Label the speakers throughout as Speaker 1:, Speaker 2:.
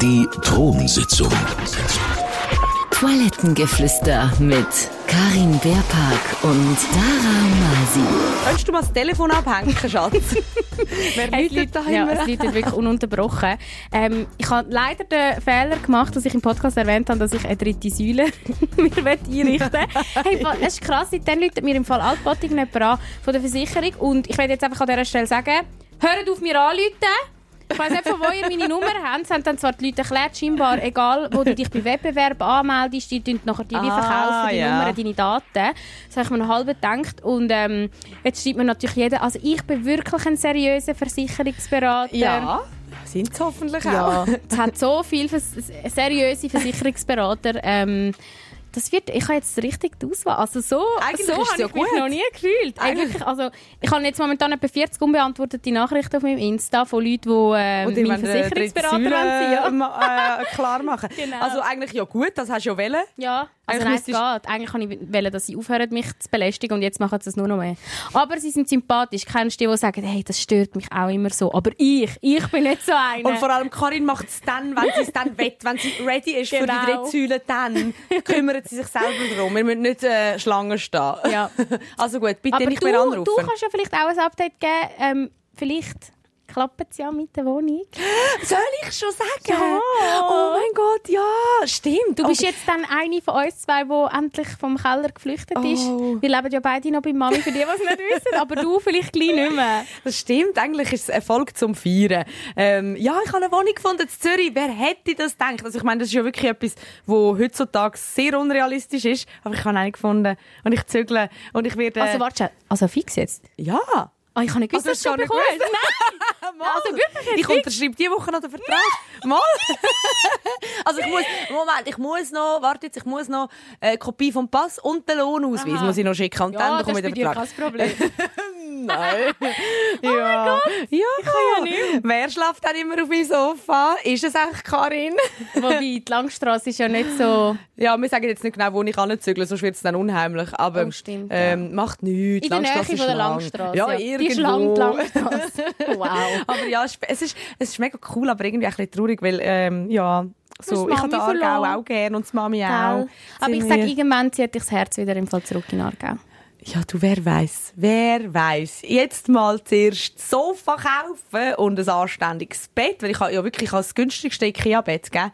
Speaker 1: Die Thronsitzung.
Speaker 2: Toilettengeflüster mit Karin Beerpark und Sarah Masi.
Speaker 3: Könntest du mal das Telefon abhängen, Schatz? Wer
Speaker 4: Es
Speaker 3: läutet
Speaker 4: liegt,
Speaker 3: da
Speaker 4: ja,
Speaker 3: immer?
Speaker 4: es liegt wirklich ununterbrochen. Ähm, ich habe leider den Fehler gemacht, dass ich im Podcast erwähnt habe, dass ich eine dritte Säule mir einrichten möchte. Hey, es ist krass, dann läutet mir im Fall Altbotting jemand an von der Versicherung und ich werde jetzt einfach an dieser Stelle sagen, hört auf mir anrufen. Ich weiss nicht, von wo ihr meine Nummer habt. Es haben dann zwar die Leute erklärt, scheinbar, egal wo du dich bei Wettbewerb anmeldest, die tun nachher die
Speaker 3: Ah,
Speaker 4: verkaufen, die
Speaker 3: ja.
Speaker 4: Nummer, deine Daten. Das habe ich mir noch halb gedacht. Und ähm, jetzt schreibt mir natürlich jeder, also ich bin wirklich ein seriöser Versicherungsberater.
Speaker 3: Ja, sind es hoffentlich
Speaker 4: Ja,
Speaker 3: auch.
Speaker 4: es hat so viele seriöse Versicherungsberater. Ähm, das wird, ich habe jetzt richtig die Auswahl. Also so,
Speaker 3: Eigentlich
Speaker 4: so habe
Speaker 3: ja
Speaker 4: ich mich
Speaker 3: gut.
Speaker 4: noch nie gefühlt.
Speaker 3: Eigentlich-
Speaker 4: also, ich habe jetzt momentan etwa 40 unbeantwortete Nachrichten auf meinem Insta von Leuten, die äh,
Speaker 3: Und die
Speaker 4: mein
Speaker 3: wollen, äh,
Speaker 4: Versicherungsberater wollen. Ja.
Speaker 3: ma- äh, klar machen.
Speaker 4: Genau.
Speaker 3: Also eigentlich ja gut, das hast du ja wollen.
Speaker 4: Ja, also
Speaker 3: Eigentlich
Speaker 4: nein, es geht. Eigentlich wollte ich, dass sie aufhören, mich zu belästigen und jetzt machen sie es nur noch mehr. Aber sie sind sympathisch. Kennst du die, die sagen, hey, das stört mich auch immer so. Aber ich, ich bin nicht so eine.
Speaker 3: Und vor allem Karin macht es dann, wenn sie es dann will, wenn sie ready ist für die
Speaker 4: Genau.
Speaker 3: Säule, dann kümmert sie sich selber darum. Wir müssen nicht äh, Schlangen stehen.
Speaker 4: Ja.
Speaker 3: Also gut, bitte
Speaker 4: Aber
Speaker 3: nicht
Speaker 4: du,
Speaker 3: mehr anrufen.
Speaker 4: du kannst ja vielleicht auch ein Update geben. Ähm, vielleicht klappt es ja mit der Wohnung.
Speaker 3: Soll ich schon sagen?
Speaker 4: Ja.
Speaker 3: Oh mein Gott, ja, stimmt.
Speaker 4: Du bist jetzt dann eine von uns zwei, die endlich vom Keller geflüchtet ist.
Speaker 3: Oh.
Speaker 4: Wir leben ja beide noch bei Mami, für die, die es nicht wissen. Aber du vielleicht gleich nicht mehr.
Speaker 3: Das stimmt, eigentlich ist es Erfolg zum Feiern. Ähm, ja, ich habe eine Wohnung gefunden in Zürich. Wer hätte das gedacht? Also ich meine, das ist ja wirklich etwas, wo heutzutage sehr unrealistisch ist. Aber ich habe eine gefunden und ich zügle und ich werde...
Speaker 4: Also warte, schon. also fix jetzt?
Speaker 3: ja.
Speaker 4: Oh, ich habe nicht gewusst,
Speaker 3: Also,
Speaker 4: dass du schon bekommst. Nein!
Speaker 3: Mal.
Speaker 4: Also wirklich
Speaker 3: Ich unterschreibe diese Woche noch den Vertrag. Mal. also ich muss, Moment, ich muss noch, warte jetzt, ich muss noch eine Kopie vom Pass und den Lohnausweis
Speaker 4: Aha.
Speaker 3: muss ich noch schicken und
Speaker 4: Ja,
Speaker 3: dann
Speaker 4: das
Speaker 3: bekomme
Speaker 4: ist
Speaker 3: ich
Speaker 4: bei
Speaker 3: den
Speaker 4: dir
Speaker 3: Vertrag.
Speaker 4: kein Problem.
Speaker 3: Nein. oh ja. Gott. Ja. Ich kann ja nicht. Wer schlaft dann immer auf meinem Sofa? Ist es eigentlich Karin?
Speaker 4: Wobei, die Langstrasse ist ja nicht so...
Speaker 3: Ja, wir sagen jetzt nicht genau, wo ich anzügle, sonst wird es dann unheimlich. Aber
Speaker 4: Oh, stimmt,
Speaker 3: ähm, macht nichts.
Speaker 4: In der Nähe von
Speaker 3: ist
Speaker 4: der
Speaker 3: lang.
Speaker 4: Langstrasse.
Speaker 3: Ja,
Speaker 4: Die
Speaker 3: irgendwo.
Speaker 4: ist lang, die Langstrasse. Wow.
Speaker 3: Aber ja, es ist- es ist, mega cool, aber irgendwie auch ein bisschen traurig, weil, ähm, ja, so, ich habe den Aargau auch gerne und die Mami
Speaker 4: Gell?
Speaker 3: auch.
Speaker 4: Aber ich sage, irgendwann zieht dich das Herz wieder im Fall zurück in Aargau.
Speaker 3: Ja, du, wer weiß, wer weiß. Jetzt mal zuerst das Sofa kaufen und ein anständiges Bett, weil ich habe ja wirklich das günstigste Ikea-Bett, gell?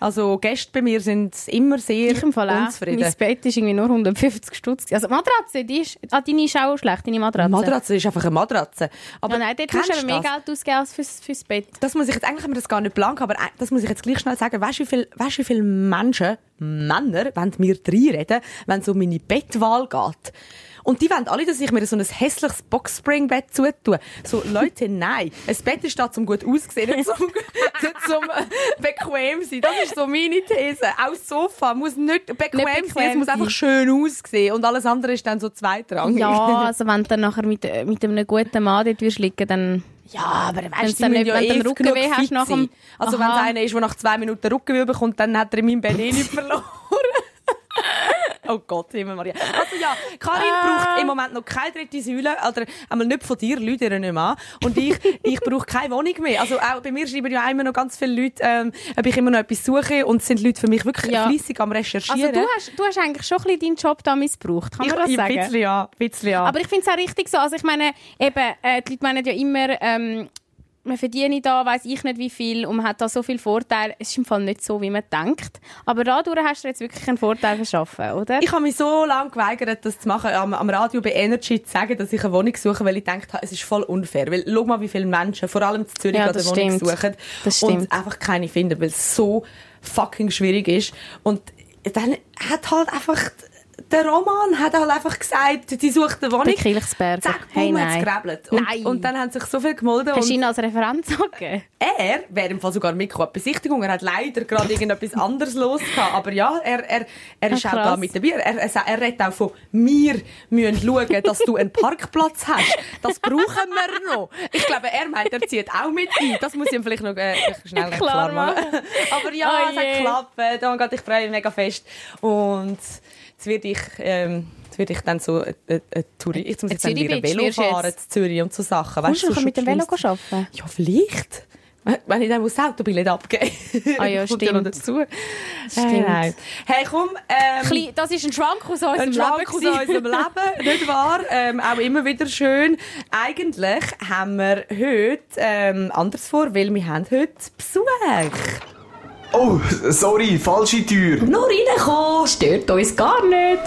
Speaker 3: Also Gäste bei mir sind immer sehr
Speaker 4: Ich im Fall auch.
Speaker 3: unzufrieden.
Speaker 4: Mein Bett ist irgendwie nur 150 Stutz. Also Matratze, die ist... Ah, deine ist auch schlecht, deine Matratze.
Speaker 3: Matratze ist einfach eine Matratze. Aber
Speaker 4: Ja, nein, dort musst du aber mehr? Geld ausgeben als fürs, fürs Bett.
Speaker 3: Das muss ich jetzt, eigentlich haben wir das gar nicht blank, aber äh, das muss ich jetzt gleich schnell sagen. Weißt du, wie viele weißt, wie viele Menschen, Männer, wollen mir reinreden, wenn es um meine Bettwahl geht? Und die wollen alle, dass ich mir so ein hässliches Boxspringbett zutue. So, Leute, nein. Ein Bett ist da zum gut aussehen, nicht zum, nicht zum bequem sein. Das ist so meine These. Auch das Sofa muss nicht bequem,
Speaker 4: Nicht
Speaker 3: sein, es
Speaker 4: bequem
Speaker 3: muss einfach schön aussehen. Und alles andere ist dann so zweitrangig.
Speaker 4: Ja, also wenn du dann nachher mit, mit einem guten Mann dort liegen, dann...
Speaker 3: Ja, aber weißt du,
Speaker 4: wenn du
Speaker 3: eh
Speaker 4: einen Rückenweh
Speaker 3: genug
Speaker 4: hast nach dem-.
Speaker 3: Also wenn es einer ist, der nach zwei Minuten Rückenweh bekommt, dann hat er in meinem Bett eh nicht verloren. Oh Gott, Himmel Maria. Also ja, Karin braucht im Moment noch keine dritte Säule, oder einmal nicht von dir, Leute ihr nicht mehr an. Und ich, ich brauche keine Wohnung mehr. Also auch bei mir schreiben ja immer noch ganz viele Leute, ähm, ob ich immer noch etwas suche und es sind Leute für mich wirklich
Speaker 4: Ja.
Speaker 3: fleissig am Recherchieren.
Speaker 4: Also du hast, du hast eigentlich schon ein bisschen deinen Job da missbraucht, kann man das
Speaker 3: ich,
Speaker 4: sagen?
Speaker 3: Ein bisschen ja, ein bisschen ja.
Speaker 4: Aber ich finde es auch richtig so. Also ich meine, eben, äh, die Leute meinen ja immer, ähm, man verdiene da, weiß ich nicht wie viel und man hat da so viel Vorteil. Es ist im Fall nicht so, wie man denkt. Aber dadurch hast du jetzt wirklich einen Vorteil verschaffen, oder?
Speaker 3: Ich habe mich so lange geweigert, das zu machen, am, am Radio bei Energy zu sagen, dass ich eine Wohnung suche, weil ich gedacht habe, es ist voll unfair. Weil, schau mal, wie viele Menschen, vor allem in Zürich,
Speaker 4: Ja,
Speaker 3: eine Wohnung
Speaker 4: stimmt.
Speaker 3: suchen und einfach keine finden, weil es so fucking schwierig ist. Und dann hat halt einfach, der Roman hat halt einfach gesagt, die sucht eine Wohnung.
Speaker 4: Der Kirchsberger.
Speaker 3: Zack,
Speaker 4: Hey,
Speaker 3: boom, hat's
Speaker 4: nein.
Speaker 3: gerebelt. Und,
Speaker 4: Nein.
Speaker 3: und dann haben sich so viele gemeldet.
Speaker 4: Hast du ihn als Referenz angegeben?
Speaker 3: er wäre im Fall sogar mitgekommen. Besichtigung, er hat leider gerade irgendetwas anderes los gehabt. Aber ja, er, er, er ist
Speaker 4: Ah,
Speaker 3: auch da mit dabei. Er, er, er redet auch von, wir müssen schauen, dass du einen Parkplatz hast. Das brauchen wir noch. Ich glaube, er meint, er zieht auch mit ein. Das muss ich ihm vielleicht noch äh, schnell
Speaker 4: Klar
Speaker 3: klar machen. Aber ja,
Speaker 4: Oh
Speaker 3: es hat geklappt. Oh mein Gott, ich freue mich mega fest. Und jetzt werde ich, ähm, jetzt werde ich dann so eine, eine, eine Tour, jetzt muss ich dann wieder Velo
Speaker 4: du
Speaker 3: fahren, zu Zürich und so Sachen.
Speaker 4: Kommst du nachher mit dem Velo arbeiten?
Speaker 3: Ja, vielleicht. Wenn ich dann das Autobillett abgeben
Speaker 4: Ah ja,
Speaker 3: Kommt ja noch
Speaker 4: stimmt.
Speaker 3: dazu.
Speaker 4: Stimmt.
Speaker 3: Hey, nein. hey komm, ähm,
Speaker 4: Das ist ein Schwank aus unserem
Speaker 3: ein Schwank aus
Speaker 4: Leben.
Speaker 3: unserem Leben, nicht wahr? Ähm, auch immer wieder schön. Eigentlich haben wir heute ähm, anders vor, weil wir haben heute Besuch.
Speaker 1: Oh, sorry, falsche Tür.
Speaker 3: Nur reinkommen!
Speaker 4: Stört uns gar nicht.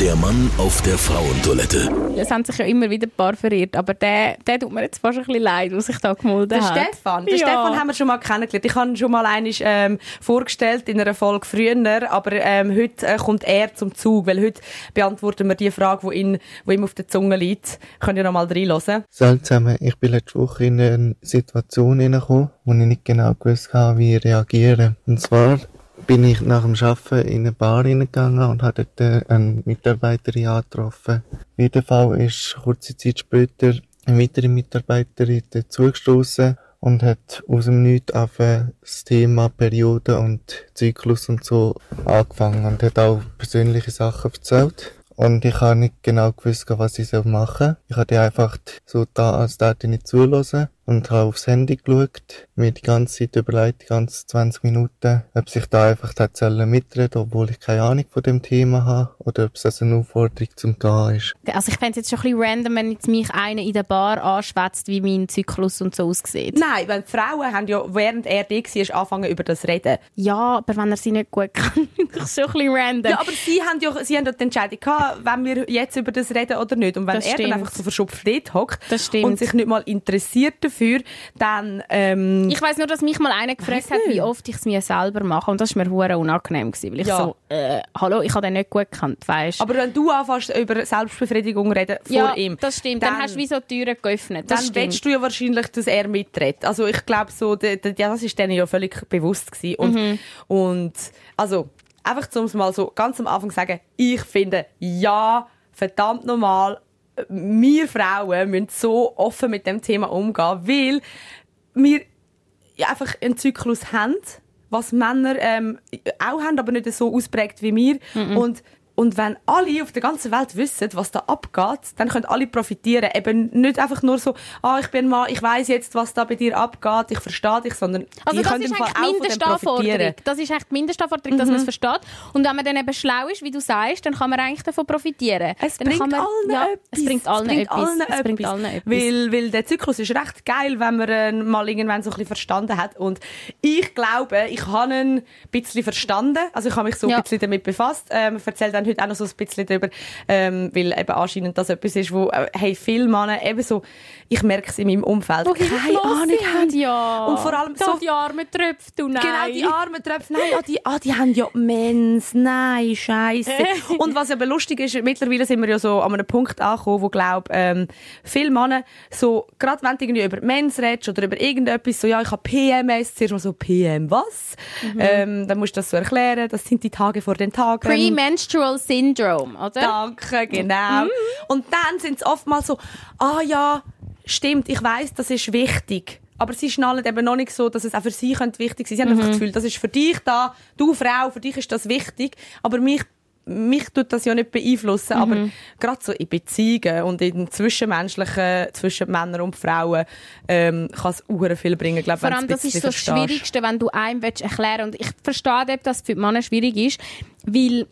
Speaker 5: Der Mann auf der Frauentoilette.
Speaker 4: Es haben sich ja immer wieder ein paar verirrt, aber der, der tut mir jetzt fast ein bisschen leid, was sich da gemeldet
Speaker 3: Der
Speaker 4: hat.
Speaker 3: Stefan, den
Speaker 4: Ja.
Speaker 3: Stefan haben wir schon mal kennengelernt. Ich habe ihn schon mal einmal ähm, vorgestellt in einer Folge früher, aber ähm, heute äh, kommt er zum Zug, weil heute beantworten wir die Frage, die, ihn, die ihm auf der Zunge liegt. Könnt ihr noch mal reinhören?
Speaker 6: Zusammen, ich bin letzte Woche in eine Situation hineingekommen, wo ich nicht genau gewusst habe, wie ich reagieren. Und zwar bin ich nach dem Arbeiten in eine Bar hineingegangen und habe dort äh, eine Mitarbeiterin angetroffen. Auf jeden Fall ist kurze Zeit später eine weitere Mitarbeiterin dazugestoßen und hat aus dem Nichts auf das Thema Periode und Zyklus und so angefangen und hat auch persönliche Sachen erzählt. Und ich habe nicht genau gewusst, was ich machen soll. Ich habe einfach so da, als ich nicht zulassen und habe aufs Handy geschaut, mir die ganze Zeit überlegt, die ganzen 20 Minuten, ob sich da einfach sollen mitreden, obwohl ich keine Ahnung von dem Thema habe, oder ob es also eine Aufforderung zum Gehen ist.
Speaker 4: Also ich fände es jetzt schon ein bisschen random, wenn jetzt mich einer in der Bar anschwätzt, wie mein Zyklus und so aussieht.
Speaker 3: Nein, weil die Frauen haben ja, während er da war, angefangen über das zu reden.
Speaker 4: Ja, aber wenn er sie nicht gut kann, ist schon ein bisschen random.
Speaker 3: Ja, aber sie haben ja, sie haben ja die Entscheidung gehabt, wenn wir jetzt über das reden oder nicht. Und wenn
Speaker 4: Das
Speaker 3: er
Speaker 4: stimmt.
Speaker 3: dann einfach so verschupft dort hockt und sich nicht mal interessiert dafür, dann, ähm,
Speaker 4: Ich weiß nur, dass mich mal einer gefragt hat, wie oft ich es mir selber mache. Und das war mir hure unangenehm. Gewesen, weil ich
Speaker 3: Ja.
Speaker 4: so, äh, hallo, ich habe den nicht gut gekannt, weißt
Speaker 3: aber wenn du anfängst über Selbstbefriedigung reden vor
Speaker 4: Ja,
Speaker 3: ihm,
Speaker 4: das stimmt. Dann, hast du wie so Türen geöffnet. Das
Speaker 3: dann
Speaker 4: stimmt.
Speaker 3: willst du ja wahrscheinlich, dass er mitredet. Also ich glaube so, ja, das ist denen ja völlig bewusst gewesen. Und,
Speaker 4: Mhm.
Speaker 3: und also einfach zum mal so ganz am Anfang sagen, ich finde, ja, verdammt normal, wir Frauen müssen so offen mit dem Thema umgehen, weil wir ja, einfach einen Zyklus haben, was Männer ähm, auch haben, aber nicht so ausprägt wie wir. Und und wenn alle auf der ganzen Welt wissen, was da abgeht, dann können alle profitieren. Eben nicht einfach nur so, ah, ich bin Mann, ich weiß jetzt, was da bei dir abgeht, ich verstehe dich, sondern
Speaker 4: Also
Speaker 3: die
Speaker 4: das
Speaker 3: können
Speaker 4: ist
Speaker 3: im Fall auch
Speaker 4: Mindestanforderung.
Speaker 3: profitieren.
Speaker 4: Das ist eigentlich die Mindestanforderung, dass man es versteht. Und wenn man dann eben schlau ist, wie du sagst, dann kann man eigentlich davon profitieren.
Speaker 3: Es
Speaker 4: dann
Speaker 3: bringt
Speaker 4: man,
Speaker 3: allen
Speaker 4: ja,
Speaker 3: etwas.
Speaker 4: Es bringt allen etwas.
Speaker 3: allen
Speaker 4: es bringt
Speaker 3: etwas.
Speaker 4: allen etwas.
Speaker 3: Weil, weil der Zyklus ist recht geil, wenn man ihn mal irgendwann so ein bisschen verstanden hat. Und ich glaube, ich habe ihn ein bisschen verstanden. Also ich habe mich so
Speaker 4: Ja.
Speaker 3: ein bisschen damit befasst. Ähm, erzähle dann heute auch noch so ein bisschen darüber, ähm, weil eben anscheinend das etwas ist, wo, äh, hey, viele Männer eben so, ich merke es in meinem Umfeld,
Speaker 4: Wo
Speaker 3: keine Ahnung haben.
Speaker 4: Ja.
Speaker 3: Und vor allem
Speaker 4: da
Speaker 3: so-
Speaker 4: die armen Tröpfe, du nein.
Speaker 3: Genau, die armen Tröpfe. Nein, ah, die, ah, die haben ja Mens. Nein, scheiße. Und was aber lustig ist, mittlerweile sind wir ja so an einem Punkt angekommen, wo, glaub, ähm, viele Männer so, gerade wenn du irgendwie über Mens redest oder über irgendetwas, so, ja, ich habe PMS, zuerst mal so, PM, was? Ähm, dann musst du das so erklären, das sind die Tage vor den Tagen.
Speaker 4: Premenstrual Syndrome, oder?
Speaker 3: Danke, genau. Und dann sind es oftmals so, ah ja, stimmt, ich weiß, das ist wichtig. Aber sie schnallen eben noch nicht so, dass es auch für sie könnte wichtig sein. Sie haben einfach das Gefühl, das ist für dich da, du Frau, für dich ist das wichtig. Aber mich, mich tut das ja nicht beeinflussen. Aber gerade so in Beziehungen und in zwischenmenschlichen, zwischen Männern und Frauen, ähm, kann es uhren viel bringen, glaube
Speaker 4: Vor allem, das ist so das Schwierigste, wenn du einem willst erklären Und ich verstehe, ob das für die Männer schwierig ist, weil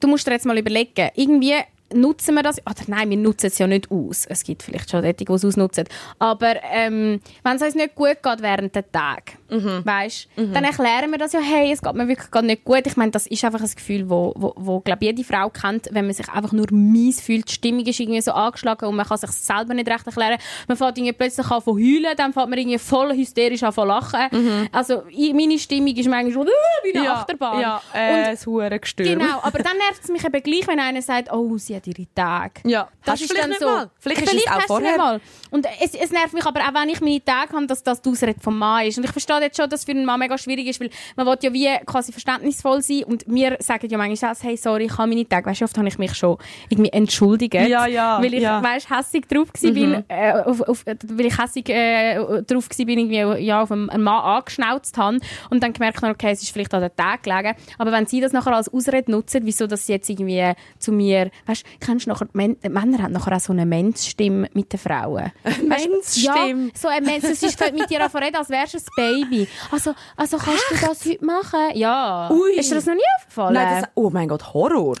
Speaker 4: du musst dir jetzt mal überlegen, irgendwie nutzen wir das, oder nein, wir nutzen es ja nicht aus. Es gibt vielleicht schon Leute, die es ausnutzen. Aber ähm, wenn es uns nicht gut geht während der Tag, weißt, dann erklären wir das ja, hey, es geht mir wirklich gerade nicht gut. Ich meine, das ist einfach ein Gefühl, wo, wo, wo glaube jede Frau kennt, wenn man sich einfach nur mies fühlt, die Stimmung ist irgendwie so angeschlagen und man kann sich selber nicht recht erklären. Man fängt irgendwie plötzlich an von heulen, dann fängt man irgendwie voll hysterisch an von lachen. Also ich, meine Stimmung ist manchmal schon äh, wie eine
Speaker 3: ja,
Speaker 4: Achterbahn.
Speaker 3: Ja, äh, das Hurengestürm.
Speaker 4: Genau, aber dann nervt es mich eben gleich, wenn einer sagt, oh, sie hat ihre Tage.
Speaker 3: Ja.
Speaker 4: das
Speaker 3: Hast
Speaker 4: ist
Speaker 3: vielleicht
Speaker 4: dann so.
Speaker 3: mal. Vielleicht ist es auch vorher.
Speaker 4: mal. Und es, es nervt mich aber auch, wenn ich meine Tage habe, dass das die Ausrede vom Mann ist. Und ich verstehe jetzt schon, dass es für einen Mann mega schwierig ist, weil man will ja wie quasi verständnisvoll sein und wir sagen ja manchmal, auch, hey, sorry, ich habe meine Tage. Weißt du, oft habe ich mich schon irgendwie entschuldigt,
Speaker 3: Ja, ja,
Speaker 4: weil ich,
Speaker 3: ja. Mhm.
Speaker 4: weißt, hässig drauf gewesen bin, äh, auf, auf, weil ich hässig äh, drauf gewesen bin, irgendwie, ja, auf einen, einen Mann angeschnauzt habe und dann gemerkt habe, okay, es ist vielleicht an den Tag gelegen. Aber wenn sie das nachher als Ausrede nutzen, wieso dass sie jetzt irgendwie zu mir, weißt, kennst, kennst nachher, Männer haben nachher auch so eine Menzstimme mit den Frauen.
Speaker 3: Menzstimme?
Speaker 4: Ja, so ein Mensch, es ist mit dir davon reden, als wärst du ein Baby. Also, also kannst du das heute machen? Ja.
Speaker 3: Ui.
Speaker 4: Ist dir das noch nie aufgefallen?
Speaker 3: Nein, das, oh mein Gott, Horror.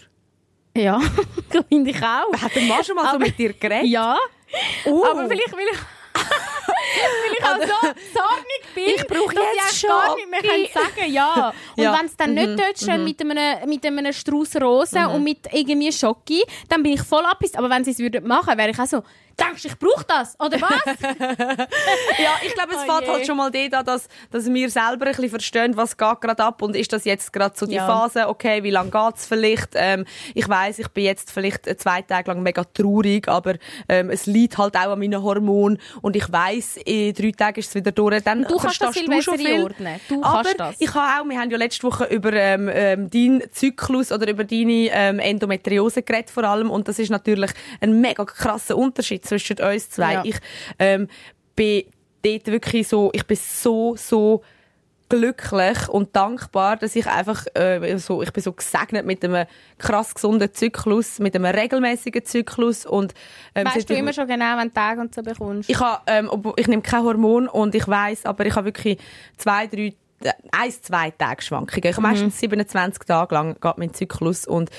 Speaker 4: ja, finde ich auch.
Speaker 3: Hat der Mann schon mal so
Speaker 4: Aber-
Speaker 3: mit dir geredet?
Speaker 4: Ja,
Speaker 3: Oh.
Speaker 4: aber vielleicht will ich... weil ich auch so zornig bin,
Speaker 3: Ich brauche jetzt
Speaker 4: ich gar nicht mehr kann sagen ja. Und
Speaker 3: Ja.
Speaker 4: wenn es dann nicht tötst, mit einem, mit einem Strauß Rosen und mit irgendwie Schoki, dann bin ich voll abgepisst. Aber wenn sie es würden machen, wäre ich auch so, denkst du, ich brauche das? Oder was?
Speaker 3: Ja, ich glaube, es
Speaker 4: Oh
Speaker 3: fällt halt schon mal dort an, dass, dass wir selber ein bisschen verstehen, was geht gerade ab und ist das jetzt gerade so die
Speaker 4: Ja.
Speaker 3: Phase, okay, wie lange geht's vielleicht? Ähm, ich weiß, ich bin jetzt vielleicht zwei Tage lang mega traurig, aber ähm, es liegt halt auch an meinen Hormonen und ich weiß, in drei Tagen ist es wieder durch. Dann
Speaker 4: Du kannst das
Speaker 3: du schon
Speaker 4: besser
Speaker 3: viel.
Speaker 4: einordnen. Du
Speaker 3: aber
Speaker 4: das.
Speaker 3: ich habe auch, wir haben ja letzte Woche über ähm, ähm, deinen Zyklus oder über deine ähm, Endometriose geredet vor allem und das ist natürlich ein mega krasser Unterschied zwischen uns zwei.
Speaker 4: Ja.
Speaker 3: Ich ähm, bin dort wirklich so, ich bin so, so glücklich und dankbar, dass ich einfach äh, so, ich bin so gesegnet mit einem krass gesunden Zyklus, mit einem regelmäßigen Zyklus und ähm,
Speaker 4: weißt du immer schon genau, wenn du Tage und so bekommst?
Speaker 3: ich habe, ähm, ich nehme kein Hormon und ich weiß, aber ich habe wirklich zwei, drei, äh, eins, zwei Tage Schwankungen. Ich habe meistens 27 Tage lang geht mein Zyklus und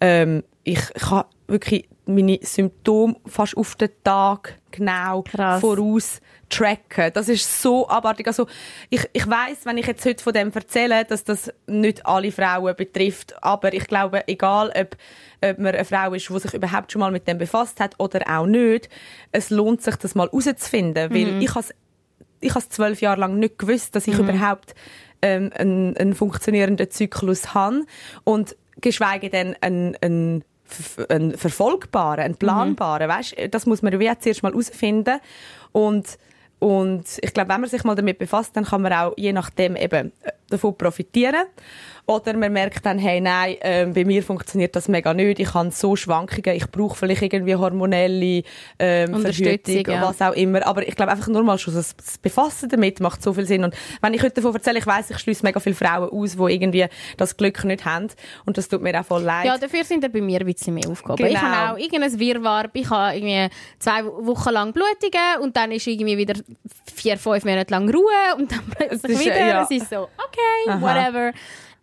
Speaker 3: ähm, ich, ich habe wirklich meine Symptome fast auf den Tag genau
Speaker 4: Krass.
Speaker 3: voraus tracken. Das ist so abartig. Also ich, ich weiß, wenn ich jetzt heute von dem erzähle, dass das nicht alle Frauen betrifft, aber ich glaube, egal ob, ob man eine Frau ist, die sich überhaupt schon mal mit dem befasst hat oder auch nicht, es lohnt sich, das mal herauszufinden, weil ich has ich habe zwölf Jahre lang nicht gewusst, dass ich überhaupt ähm, einen, einen funktionierenden Zyklus habe und geschweige denn einen, einen, einen verfolgbaren, einen planbaren. Weißt, das muss man auch zuerst mal herausfinden und und ich glaube, wenn man sich mal damit befasst, dann kann man auch je nachdem eben äh, davon profitieren. Oder man merkt dann, hey, nein, ähm, bei mir funktioniert das mega nicht. Ich habe so Schwankungen. Ich brauche vielleicht irgendwie hormonelle ähm,
Speaker 4: Unterstützung,
Speaker 3: Verhütung,
Speaker 4: ja.
Speaker 3: was auch immer. Aber ich glaube einfach nur mal schon das, das Befassen damit macht so viel Sinn. Und wenn ich heute davon erzähle, ich weiß, ich schließe mega viele Frauen aus, die irgendwie das Glück nicht haben. Und das tut mir auch voll leid.
Speaker 4: Ja, dafür sind dann bei mir ein bisschen mehr Aufgaben. Ich
Speaker 3: Genau.
Speaker 4: habe auch irgendein Wirrwarr. Ich habe irgendwie zwei Wochen lang Blutungen und dann ist irgendwie wieder vier, fünf Monate lang Ruhe und dann plötzlich
Speaker 3: ist,
Speaker 4: wieder.
Speaker 3: äh, ja.
Speaker 4: Es ist so, okay,
Speaker 3: Aha.
Speaker 4: whatever.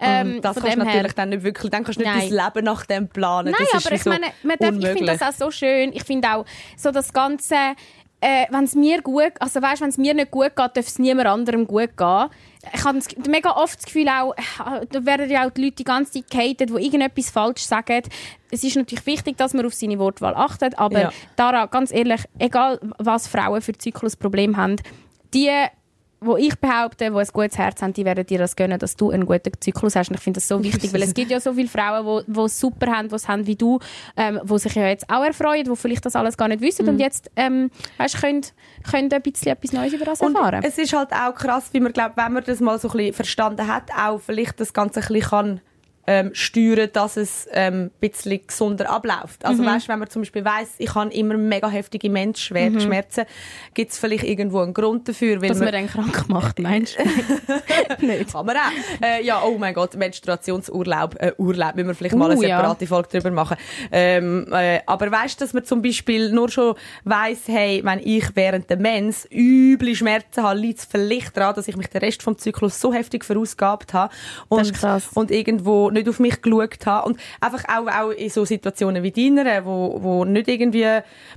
Speaker 4: Ähm,
Speaker 3: Und das kannst du
Speaker 4: her-
Speaker 3: natürlich dann nicht wirklich, dann kannst du nicht
Speaker 4: Nein.
Speaker 3: dein Leben nach dem planen.
Speaker 4: Nein, aber ich
Speaker 3: so
Speaker 4: meine, darf, ich finde das auch so schön. Ich finde auch so das Ganze, äh, wenn es mir gut, also weißt, wenn es mir nicht gut geht, darf es niemand anderem gut gehen. Ich habe mega oft das Gefühl auch, äh, da werden ja auch die Leute die ganze Zeit gehatet, die irgendetwas falsch sagen. Es ist natürlich wichtig, dass man auf seine Wortwahl achtet, aber
Speaker 3: Ja.
Speaker 4: Dara, ganz ehrlich, egal was Frauen für Zyklusprobleme haben, die wo ich behaupte, die ein gutes Herz haben, die werden dir das gönnen, dass du einen guten Zyklus hast. Und ich finde das so wichtig, weil es gibt ja so viele Frauen, die es super haben, es haben wie du, ähm, die sich ja jetzt auch erfreuen, die vielleicht das alles gar nicht wissen
Speaker 3: Mhm.
Speaker 4: und jetzt ähm, weißt, können, können ein bisschen etwas Neues über das
Speaker 3: Und
Speaker 4: erfahren.
Speaker 3: es ist halt auch krass, wie man glaubt, wenn man das mal so ein bisschen verstanden hat, auch vielleicht das Ganze ein bisschen kann ähm, steuern, dass es ähm, ein bisschen gesunder abläuft.
Speaker 4: Mhm.
Speaker 3: Also weißt, wenn man zum Beispiel weiss, ich habe immer mega heftige Menschschmerzen, gibt es vielleicht irgendwo einen Grund dafür, weil
Speaker 4: dass
Speaker 3: man
Speaker 4: man dann krank macht, meinst du? nicht.
Speaker 3: Kann man auch. Äh, ja, oh mein Gott, Menstruationsurlaub, äh, Urlaub, müssen wir vielleicht mal
Speaker 4: Uh,
Speaker 3: eine
Speaker 4: ja.
Speaker 3: separate Folge drüber machen. Ähm, äh, aber weißt du, dass man zum Beispiel nur schon weiss, hey, wenn ich während der Mens üble Schmerzen habe, liegt es vielleicht daran, dass ich mich den Rest vom Zyklus so heftig verausgabt habe und,
Speaker 4: Das ist krass.
Speaker 3: und irgendwo nicht auf mich geschaut habe und einfach auch, auch in so Situationen wie deiner, wo, wo nicht irgendwie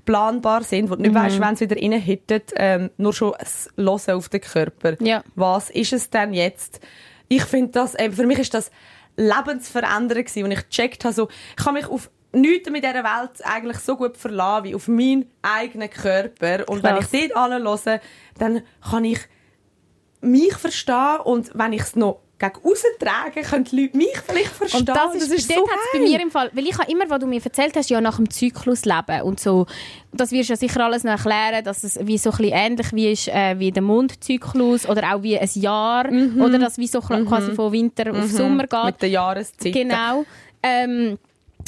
Speaker 3: planbar sind, wo du nicht
Speaker 4: Mhm.
Speaker 3: weißt, wenn es wieder reinhittet, ähm, nur schon das Hören auf den Körper
Speaker 4: Ja.
Speaker 3: was ist es denn jetzt? Ich finde das, äh, für mich ist das lebensverändernd gewesen, und ich gecheckt habe, so, ich kann mich auf nichts mit dieser Welt eigentlich so gut verlassen wie auf meinen eigenen Körper. Und
Speaker 4: Krass.
Speaker 3: wenn ich dort anhöre, dann kann ich mich verstehen und wenn ich es noch gegen aussen trage, können die Leute mich vielleicht verstehen.
Speaker 4: Und das ist, dort
Speaker 3: so
Speaker 4: hat's bei mir im Fall, weil ich habe immer, was du mir erzählt hast, ja nach dem Zyklus leben und so, das wirst du ja sicher alles noch erklären, dass es wie so ein bisschen ähnlich wie ist, äh, wie der Mondzyklus oder auch wie ein Jahr oder das wie so quasi von Winter auf Sommer geht.
Speaker 3: Mit der Jahreszeit.
Speaker 4: Genau. Ähm,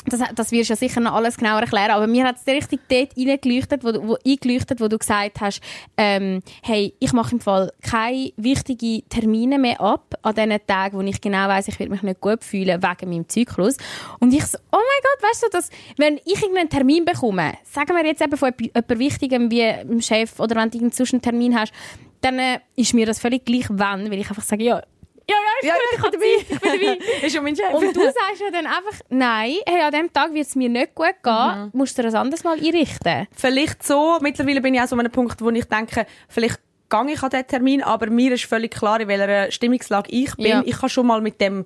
Speaker 4: das, das wirst du ja sicher noch alles genauer erklären, aber mir hat es richtig dort reingeleuchtet, wo, wo, eingeleuchtet, wo du gesagt hast, ähm, hey, ich mache im Fall keine wichtigen Termine mehr ab an diesen Tagen, wo ich genau weiß, ich werde mich nicht gut fühlen wegen meinem Zyklus. Und ich so, oh mein Gott, weißt du, dass, wenn ich irgendeinen Termin bekomme, sagen wir jetzt eben von jemand Wichtigem wie einem Chef oder wenn du irgendeinen sonst einen Termin hast, dann äh, ist mir das völlig gleich wann, weil ich einfach sage, ja, ja, ja, gut, ich bin dabei, ich bin dabei.
Speaker 3: ist ja mein Chef.
Speaker 4: Und du sagst ja dann einfach, nein, hey, an diesem Tag wird es mir nicht gut gehen, musst du das anderes mal einrichten.
Speaker 3: vielleicht so. Mittlerweile bin ich auch so an einem Punkt, wo ich denke, vielleicht gehe ich an diesen Termin, aber mir ist völlig klar, in welcher Stimmungslage ich bin.
Speaker 4: Ja.
Speaker 3: Ich kann schon mal mit dem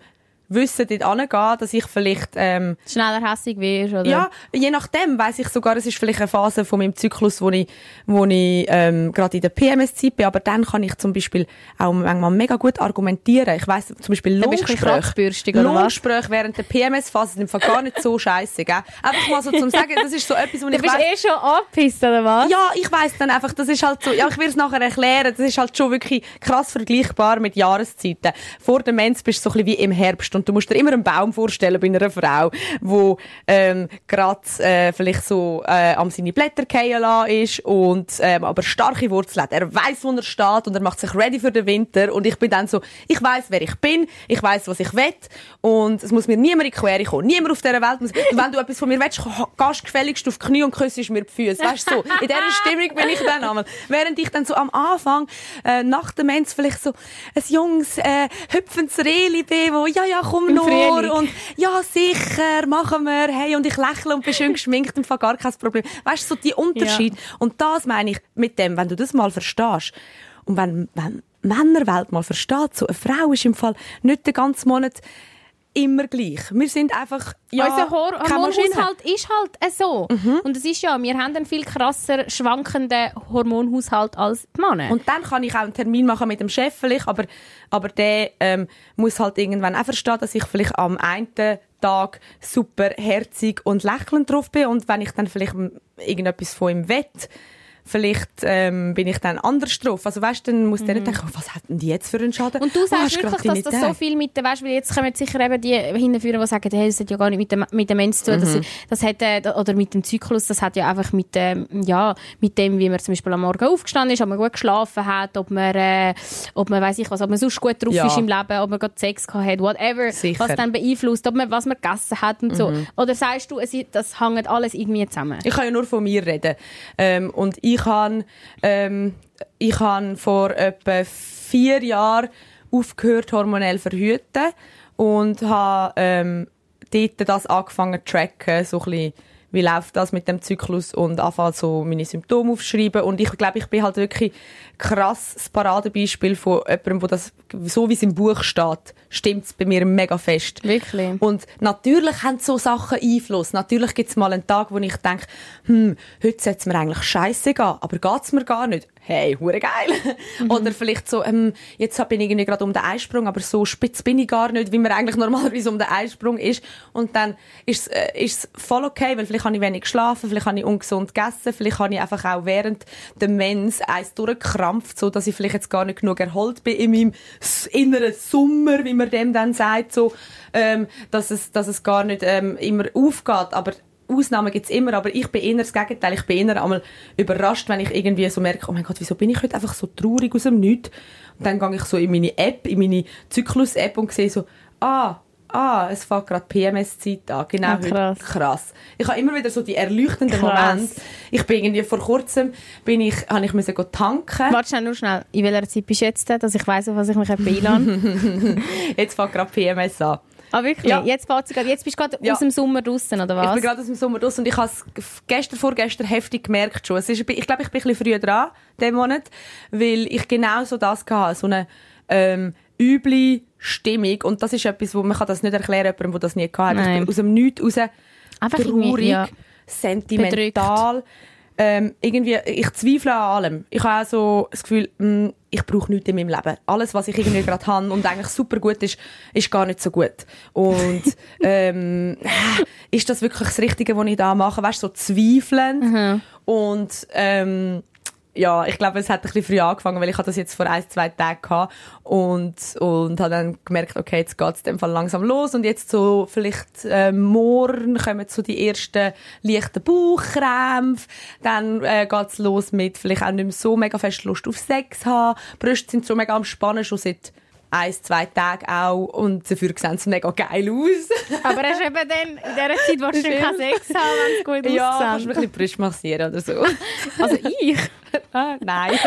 Speaker 3: Wissen dort hingehen, dass ich vielleicht... Ähm,
Speaker 4: Schneller hässig wirst, oder?
Speaker 3: ja, je nachdem weiß ich sogar, es ist vielleicht eine Phase von meinem Zyklus, wo ich, wo ich ähm, gerade in der PMS-Zeit bin, aber dann kann ich zum Beispiel auch manchmal mega gut argumentieren. Ich weiss zum Beispiel
Speaker 4: bist du
Speaker 3: Lohngespräche. Lohngespräche während der PMS-Phase sind Fall gar nicht so scheiße, gell? Einfach mal so zum Sagen, das ist so etwas, wo
Speaker 4: Du
Speaker 3: ich
Speaker 4: bist
Speaker 3: weiss,
Speaker 4: eh schon angepisst, oder was?
Speaker 3: ja, ich weiss dann einfach, das ist halt so, ja, ich will es nachher erklären, das ist halt schon wirklich krass vergleichbar mit Jahreszeiten. Vor der Mens bist du so ein bisschen wie im Herbst und du musst dir immer einen Baum vorstellen bei einer Frau, wo ähm, gerade äh, vielleicht so äh, am seine Blätter fallen lassen ist und ähm, aber starke Wurzeln hat. Er weiss, wo er steht und er macht sich ready für den Winter und ich bin dann so, ich weiss, wer ich bin, ich weiss, was ich will und es muss mir niemand in die Quere kommen. Niemand auf dieser Welt muss, wenn du etwas von mir willst, gehst gefälligst auf die Knie und küsst mir die Füße. Weißt du, so. In dieser Stimmung bin ich dann einmal. Während ich dann so am Anfang, äh, nach der Mens vielleicht so ein junges, äh, hüpfendes Reli bin, wo, ja, ja, komm nur und ja, sicher, machen wir, hey, und ich lächle und bin schön geschminkt und gar kein Problem. Weißt du, so die Unterschied. Und das meine ich mit dem, wenn du das mal verstehst und wenn, wenn Männerwelt mal versteht, so eine Frau ist im Fall nicht den ganzen Monat immer gleich. Wir sind einfach, ja,
Speaker 4: Unser Hor. Hormonhaushalt ist halt so. Und es ist ja, wir haben einen viel krasser schwankenden Hormonhaushalt als die Männer.
Speaker 3: Und dann kann ich auch einen Termin machen mit dem Chef vielleicht, aber, aber der ähm, muss halt irgendwann auch verstehen, dass ich vielleicht am einen Tag super herzig und lächelnd drauf bin und wenn ich dann vielleicht irgendetwas von ihm wett, vielleicht ähm, bin ich dann anders drauf. Also weißt, dann muss der nicht denken, oh, was hat denn die jetzt für einen Schaden?
Speaker 4: Mhm. Und du
Speaker 3: Oh,
Speaker 4: sagst wirklich, dass das so viel mit der, weißt, weil jetzt kommen sicher eben die hinführen, die sagen, hey, das hat ja gar nicht mit dem, mit dem Mens zu tun,
Speaker 3: Mhm.
Speaker 4: das, das hat, äh, oder mit dem Zyklus, das hat ja einfach mit dem, ja, mit dem, wie man zum Beispiel am Morgen aufgestanden ist, ob man gut geschlafen hat, ob man, äh, ob man, weiss ich was, ob man sonst gut drauf
Speaker 3: Ja.
Speaker 4: ist im Leben, ob man gerade Sex gehabt hat, whatever,
Speaker 3: Sicher. Mhm.
Speaker 4: was dann beeinflusst, ob man, was man gegessen hat und so. Oder sagst du, es, das hängt alles irgendwie zusammen?
Speaker 3: Ich kann ja nur von mir reden. Ähm, und ich habe ähm, ich han vor etwa vier Jahren aufgehört, hormonell verhüten und habe ähm, dort das angefangen zu tracken, so ein bisschen, wie läuft das mit dem Zyklus und anfangen so meine Symptome aufschreiben und ich glaube, ich bin halt wirklich krass das Paradebeispiel von jemandem, wo das, so wie es im Buch steht, stimmt es bei mir mega fest.
Speaker 4: Wirklich?
Speaker 3: Und natürlich haben so Sachen Einfluss. Natürlich gibt es mal einen Tag, wo ich denke, hm, heute sollte es mir eigentlich scheiße gehen, aber geht's mir gar nicht. Hey, hure geil. Oder vielleicht so, ähm, jetzt bin ich irgendwie gerade um den Eisprung, aber so spitz bin ich gar nicht, wie man eigentlich normalerweise um den Eisprung ist. Und dann ist es äh, voll okay, weil vielleicht habe ich wenig geschlafen, vielleicht habe ich ungesund gegessen, vielleicht habe ich einfach auch während der Mens eins durchgekrampft, so dass ich vielleicht jetzt gar nicht genug erholt bin in meinem inneren Sommer, wie man dem dann sagt, so, ähm, dass es, dass es gar nicht ähm, immer aufgeht. Aber Ausnahmen gibt's immer, aber ich bin eher das Gegenteil. Ich bin eher einmal überrascht, wenn ich irgendwie so merke, oh mein Gott, wieso bin ich heute einfach so traurig aus dem Nichts? Und dann gehe ich so in meine App, in meine Zyklus-App und sehe so, ah, ah, es fängt gerade PMS-Zeit an. Genau
Speaker 4: Ah,
Speaker 3: heute.
Speaker 4: krass.
Speaker 3: Krass. Ich habe immer wieder so die erleuchtenden
Speaker 4: Krass.
Speaker 3: Momente. Ich bin irgendwie vor kurzem, bin ich, habe ich müssen tanken.
Speaker 4: Warte schnell, nur schnell. In welcher Zeit bist du jetzt, dass ich weiss, auf was ich mich einlade?
Speaker 3: Jetzt fängt gerade PMS an.
Speaker 4: ah, wirklich?
Speaker 3: Ja.
Speaker 4: Jetzt, gerade- jetzt bist du gerade
Speaker 3: Ja.
Speaker 4: aus dem Sommer draußen, oder
Speaker 3: Ich
Speaker 4: was?
Speaker 3: bin gerade aus dem Sommer raus und ich habe es gestern, vorgestern heftig gemerkt schon. Es ist, ich glaube, ich bin ein bisschen früher dran, diesen Monat, weil ich genau so das hatte, so eine ähm, üble Stimmung. Und das ist etwas, wo man kann das nicht erklären, jemandem, der das nie gehabt hat. Ich bin aus dem Nichts raus
Speaker 4: Einfach
Speaker 3: traurig,
Speaker 4: ja.
Speaker 3: sentimental. Ähm, irgendwie, ich zweifle an allem. Ich habe auch so das Gefühl, mh, ich brauche nichts in meinem Leben. Alles, was ich irgendwie gerade habe und eigentlich super gut ist, ist gar nicht so gut. Und ähm, ist das wirklich das Richtige, was ich da mache? Weißt du, so zweifelnd. Und ähm, ja, ich glaube, es hat ein bisschen früh angefangen, weil ich hatte das jetzt vor ein, zwei Tagen gehabt und, und habe dann gemerkt, okay, jetzt geht es dem Fall langsam los und jetzt so vielleicht äh, morgen kommen so die ersten leichten Bauchkrämpfe, dann äh, geht es los mit vielleicht auch nicht mehr so mega fest Lust auf Sex haben, Brüste sind so mega am Spannen, schon seit ein, zwei Tage auch und dafür sehen sie mega geil aus.
Speaker 4: Aber hast du eben dann, in dieser Zeit willst du keinen Sex haben, wenn es gut
Speaker 3: ja, kannst du
Speaker 4: aussieht.
Speaker 3: ein bisschen Brüste massieren oder so.
Speaker 4: Also ich?
Speaker 3: Nein.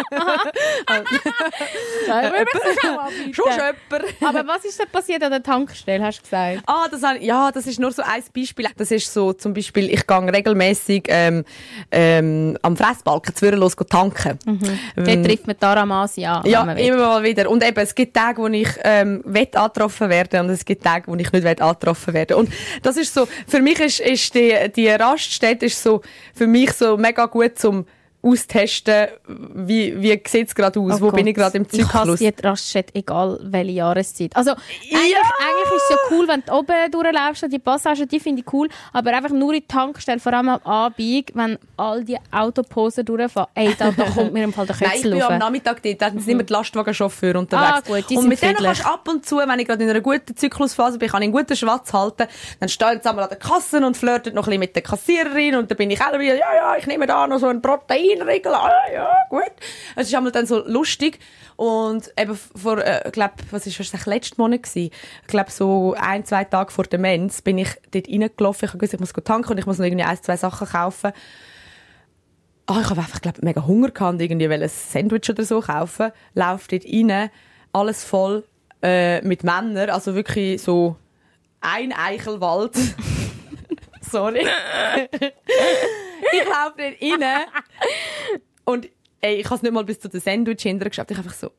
Speaker 4: Ja, ich würde es auch anbieten.
Speaker 3: Schon jemand.
Speaker 4: Aber was ist denn passiert an der Tankstelle, hast du gesagt?
Speaker 3: Ah, das, ja, das ist nur so ein Beispiel. Das ist so, zum Beispiel, ich gehe regelmäßig ähm, ähm, am Fressbalken zu los tanken.
Speaker 4: Dort trifft man Tara Masi an.
Speaker 3: Ja, immer mal wieder. Und eben, es gibt Tage, wo ich ähm, will angetroffen werden und es gibt Tage, wo ich nicht will angetroffen werden. Und das ist so, für mich ist, ist die, die Raststätte ist so, für mich so mega gut zum austesten, wie, wie sieht es gerade aus,
Speaker 4: Oh
Speaker 3: wo
Speaker 4: Gott.
Speaker 3: bin ich gerade im
Speaker 4: Ich hasse
Speaker 3: Zyklus.
Speaker 4: die Raststätte, egal welche Jahreszeit. Also, eigentlich, eigentlich ist es ja cool, wenn du oben durchläufst und die Passagen, die finde ich cool, aber einfach nur in die Tankstelle, vor allem am Abend, wenn all die Autoposen durchfahren, ey, da, da kommt mir im Fall der
Speaker 3: Nein, ich
Speaker 4: Kötzel
Speaker 3: bin am. Nachmittag dort, da sind immer die Lastwagenchauffeure unterwegs.
Speaker 4: Ah, gut, die
Speaker 3: und mit denen
Speaker 4: friedlich.
Speaker 3: kannst du ab und zu, wenn ich gerade in einer guten Zyklusphase bin, kann ich einen guten Schwatz halten, dann stehen sie einmal an der Kasse und flirten noch ein bisschen mit der Kassiererin und dann bin ich auch wieder, ja, ja, ich nehme da noch so einen Proteinriegel, ah, ja, gut. Es ist einmal dann so lustig und eben vor, äh, ich glaube, was ist das, letzten Monat gewesen? Ich glaube, so ein, zwei Tage vor der bin ich dort reingelaufen, ich habe gewusst, ich muss tanken und ich muss noch irgendwie ein, zwei Sachen kaufen. Ah, ich habe einfach, glaube mega Hunger gehabt und irgendwie ein Sandwich oder so kaufen. Lauf dort rein, alles voll äh, mit Männern, also wirklich so ein Eichelwald. Sorry. ich laufe dort rein und ey, ich habe es nicht mal bis zu den Sandwich hinterher geschafft. Ich einfach so,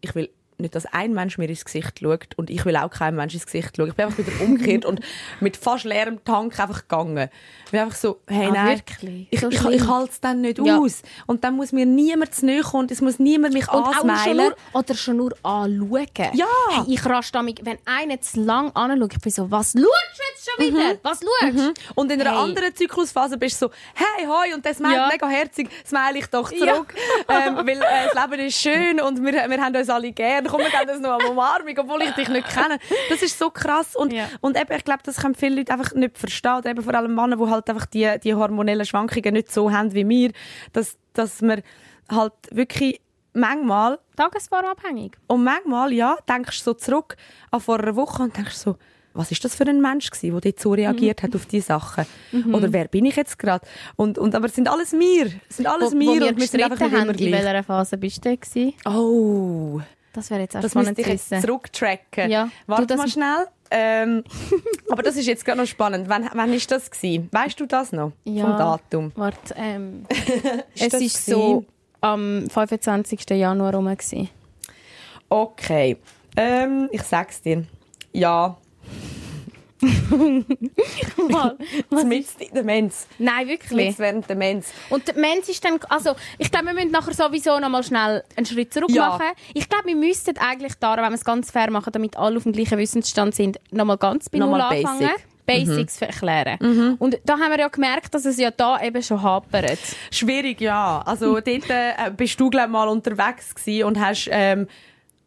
Speaker 3: ich will nicht, dass ein Mensch mir ins Gesicht schaut und ich will auch kein Mensch ins Gesicht schauen. Ich bin einfach wieder umgekehrt und mit fast leerem Tank einfach gegangen. Ich bin einfach so, hey,
Speaker 4: Ah,
Speaker 3: nein,
Speaker 4: wirklich?
Speaker 3: ich,
Speaker 4: So
Speaker 3: ich, ich halte es dann nicht
Speaker 4: Ja.
Speaker 3: aus. Und dann muss mir niemand zu nahe kommen und es muss niemand mich
Speaker 4: Und
Speaker 3: ansmeilen.
Speaker 4: oder schon nur anschauen.
Speaker 3: Ja.
Speaker 4: Hey, ich raste damit, wenn einer zu lang anschaut, ich bin so, was schaust du jetzt schon wieder? Was schaust du?
Speaker 3: Und in einer
Speaker 4: Hey.
Speaker 3: anderen Zyklusphase bist du so, hey, hoi, und das meint
Speaker 4: Ja.
Speaker 3: mega herzig, smile ich doch zurück. Ähm, weil äh, das Leben ist schön und wir, wir haben uns alle gern. Komm, wir geben das noch eine Umarmung, obwohl ich dich nicht kenne. Das ist so krass. Und,
Speaker 4: Ja.
Speaker 3: und eben, ich glaube, das können viele Leute einfach nicht verstehen. Eben vor allem Männer, die halt einfach die, die hormonellen Schwankungen nicht so haben wie wir, dass, dass man halt wirklich manchmal
Speaker 4: Tagesformabhängig.
Speaker 3: und manchmal, ja, denkst du so zurück an vor einer Woche und denkst so, was ist das für ein Mensch gewesen, der dort so reagiert hat auf diese Sachen? Oder wer bin ich jetzt gerade? Und, und, aber es sind alles wir. Es sind alles
Speaker 4: Wo,
Speaker 3: wir
Speaker 4: wo wir
Speaker 3: und wir sind einfach nicht
Speaker 4: haben,
Speaker 3: immer
Speaker 4: in
Speaker 3: gleich.
Speaker 4: welcher Phase bist du denn?
Speaker 3: Oh,
Speaker 4: Das wäre jetzt auch
Speaker 3: das
Speaker 4: spannend zu wissen.
Speaker 3: zurücktracken.
Speaker 4: Ja,
Speaker 3: Warte
Speaker 4: du, das-
Speaker 3: mal schnell. Ähm, aber das ist jetzt gerade noch spannend. Wann, wann ist das gewesen? Weißt du das noch?
Speaker 4: Ja.
Speaker 3: Vom Datum?
Speaker 4: Warte, ähm,
Speaker 3: Ist
Speaker 4: es
Speaker 3: das
Speaker 4: ist so am 25. Januar rum. gewesen.
Speaker 3: Okay. Ähm, ich sag's dir. Ja,
Speaker 4: Was
Speaker 3: mit der Mens.
Speaker 4: Nein, wirklich.
Speaker 3: Während der Mens.
Speaker 4: Und der Mensch ist dann, also ich glaube, wir müssen nachher sowieso noch mal schnell einen Schritt zurück
Speaker 3: Ja.
Speaker 4: machen. Ich glaube, wir müssten eigentlich da, wenn wir es ganz fair machen, damit alle auf dem gleichen Wissensstand sind, noch mal ganz bei Null anfangen.
Speaker 3: basic. Mhm.
Speaker 4: Basics erklären. Und da haben wir ja gemerkt, dass es ja da eben schon hapert.
Speaker 3: Schwierig, ja. Also dort äh, bist du, glaube mal unterwegs und hast, ähm,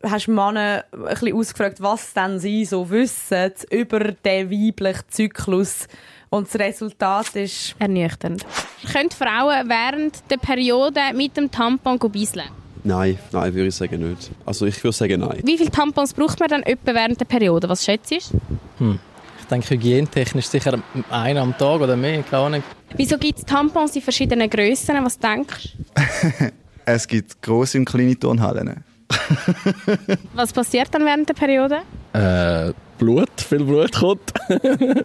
Speaker 3: hast Männer ein bisschen ausgefragt, was denn sie so wissen über den weiblichen Zyklus. Und das Resultat ist...
Speaker 4: Ernüchternd. Können Frauen während der Periode mit dem Tampon bisseln?
Speaker 7: Nein, nein, würde ich sagen nicht. Also ich würde sagen nein.
Speaker 4: Wie viele Tampons braucht man dann etwa während der Periode? Was schätzt du?
Speaker 8: Ich denke, hygienetechnisch sicher einen am Tag oder mehr, keine Ahnung.
Speaker 4: Wieso gibt es Tampons in verschiedenen Grössen? Was denkst du?
Speaker 9: Es gibt grosse und kleine Turnhallen.
Speaker 4: Was passiert dann während der Periode?
Speaker 10: Äh, Blut, viel Blut kommt.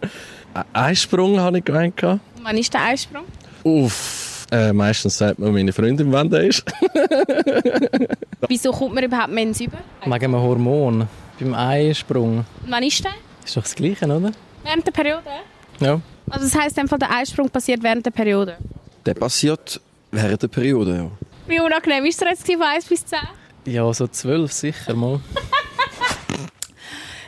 Speaker 10: Einsprung habe ich gemeint. gehabt.
Speaker 4: Wann ist der Einsprung?
Speaker 10: Uff. Äh, meistens sagt man, meine Freundin, wenn der ist.
Speaker 4: Wieso kommt man überhaupt Mens über?
Speaker 8: Wegen einem Hormon. Beim Eisprung.
Speaker 4: Wann ist der?
Speaker 8: Ist doch das Gleiche, oder?
Speaker 4: Während der Periode?
Speaker 8: Ja.
Speaker 4: Also das heisst der Eisprung passiert während der Periode.
Speaker 7: Der passiert während der Periode, ja.
Speaker 4: Wie unangenehm ist es jetzt von 1 bis 10?
Speaker 8: Ja, so zwölf sicher mal.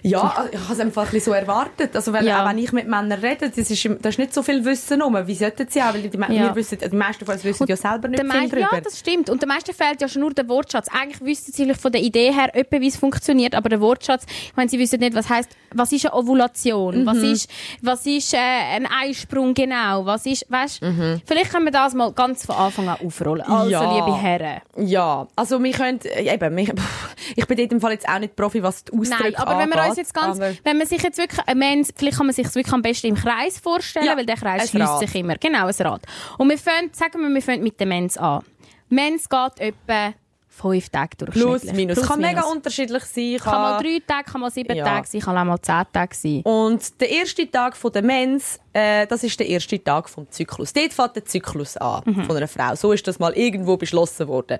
Speaker 3: Ja, ich habe es einfach ein bisschen so erwartet. Also, weil,
Speaker 4: Ja.
Speaker 3: auch wenn ich mit Männern rede, das ist, da ist nicht so viel Wissen rum. Wie sollten sie auch? Weil die,
Speaker 4: Ja.
Speaker 3: wir wissen, die meisten von uns wissen ja selber nicht viel drüber.
Speaker 4: Ja, das stimmt. Und der meisten fehlt ja schon nur der Wortschatz. Eigentlich wüssten sie vielleicht von der Idee her, wie es funktioniert, aber der Wortschatz, ich meine, sie wissen nicht, was heißt, was ist eine Ovulation, was
Speaker 3: Mhm.
Speaker 4: ist, was ist äh, ein Eisprung genau, was ist, weißt,
Speaker 3: Mhm.
Speaker 4: vielleicht können wir das mal ganz von Anfang an aufrollen. Also,
Speaker 3: Ja.
Speaker 4: liebe Herren.
Speaker 3: Ja, also wir können, äh, eben, wir, ich bin in dem Fall jetzt auch nicht Profi, was die Ausdrücke
Speaker 4: Nein, aber wenn wir
Speaker 3: angeht,
Speaker 4: jetzt ganz, wenn man sich jetzt wirklich, ein Mensch, vielleicht kann man sich wirklich am besten im Kreis vorstellen,
Speaker 3: Ja,
Speaker 4: weil der Kreis schließt sich immer. Genau, ein Rad. Und wir fangen, sagen wir, wir fangen mit der Mens an. Mens geht etwa fünf Tage durchschnittlich.
Speaker 3: Plus, minus.
Speaker 4: Plus,
Speaker 3: kann mega
Speaker 4: minus.
Speaker 3: unterschiedlich sein.
Speaker 4: Kann mal drei Tage, kann mal sieben
Speaker 3: Ja.
Speaker 4: Tage sein, kann auch mal zehn Tage sein.
Speaker 3: Und der erste Tag von der Mens, äh, das ist der erste Tag vom Zyklus. Dort fängt der Zyklus an
Speaker 4: Mhm.
Speaker 3: von einer Frau. So ist das mal irgendwo beschlossen worden.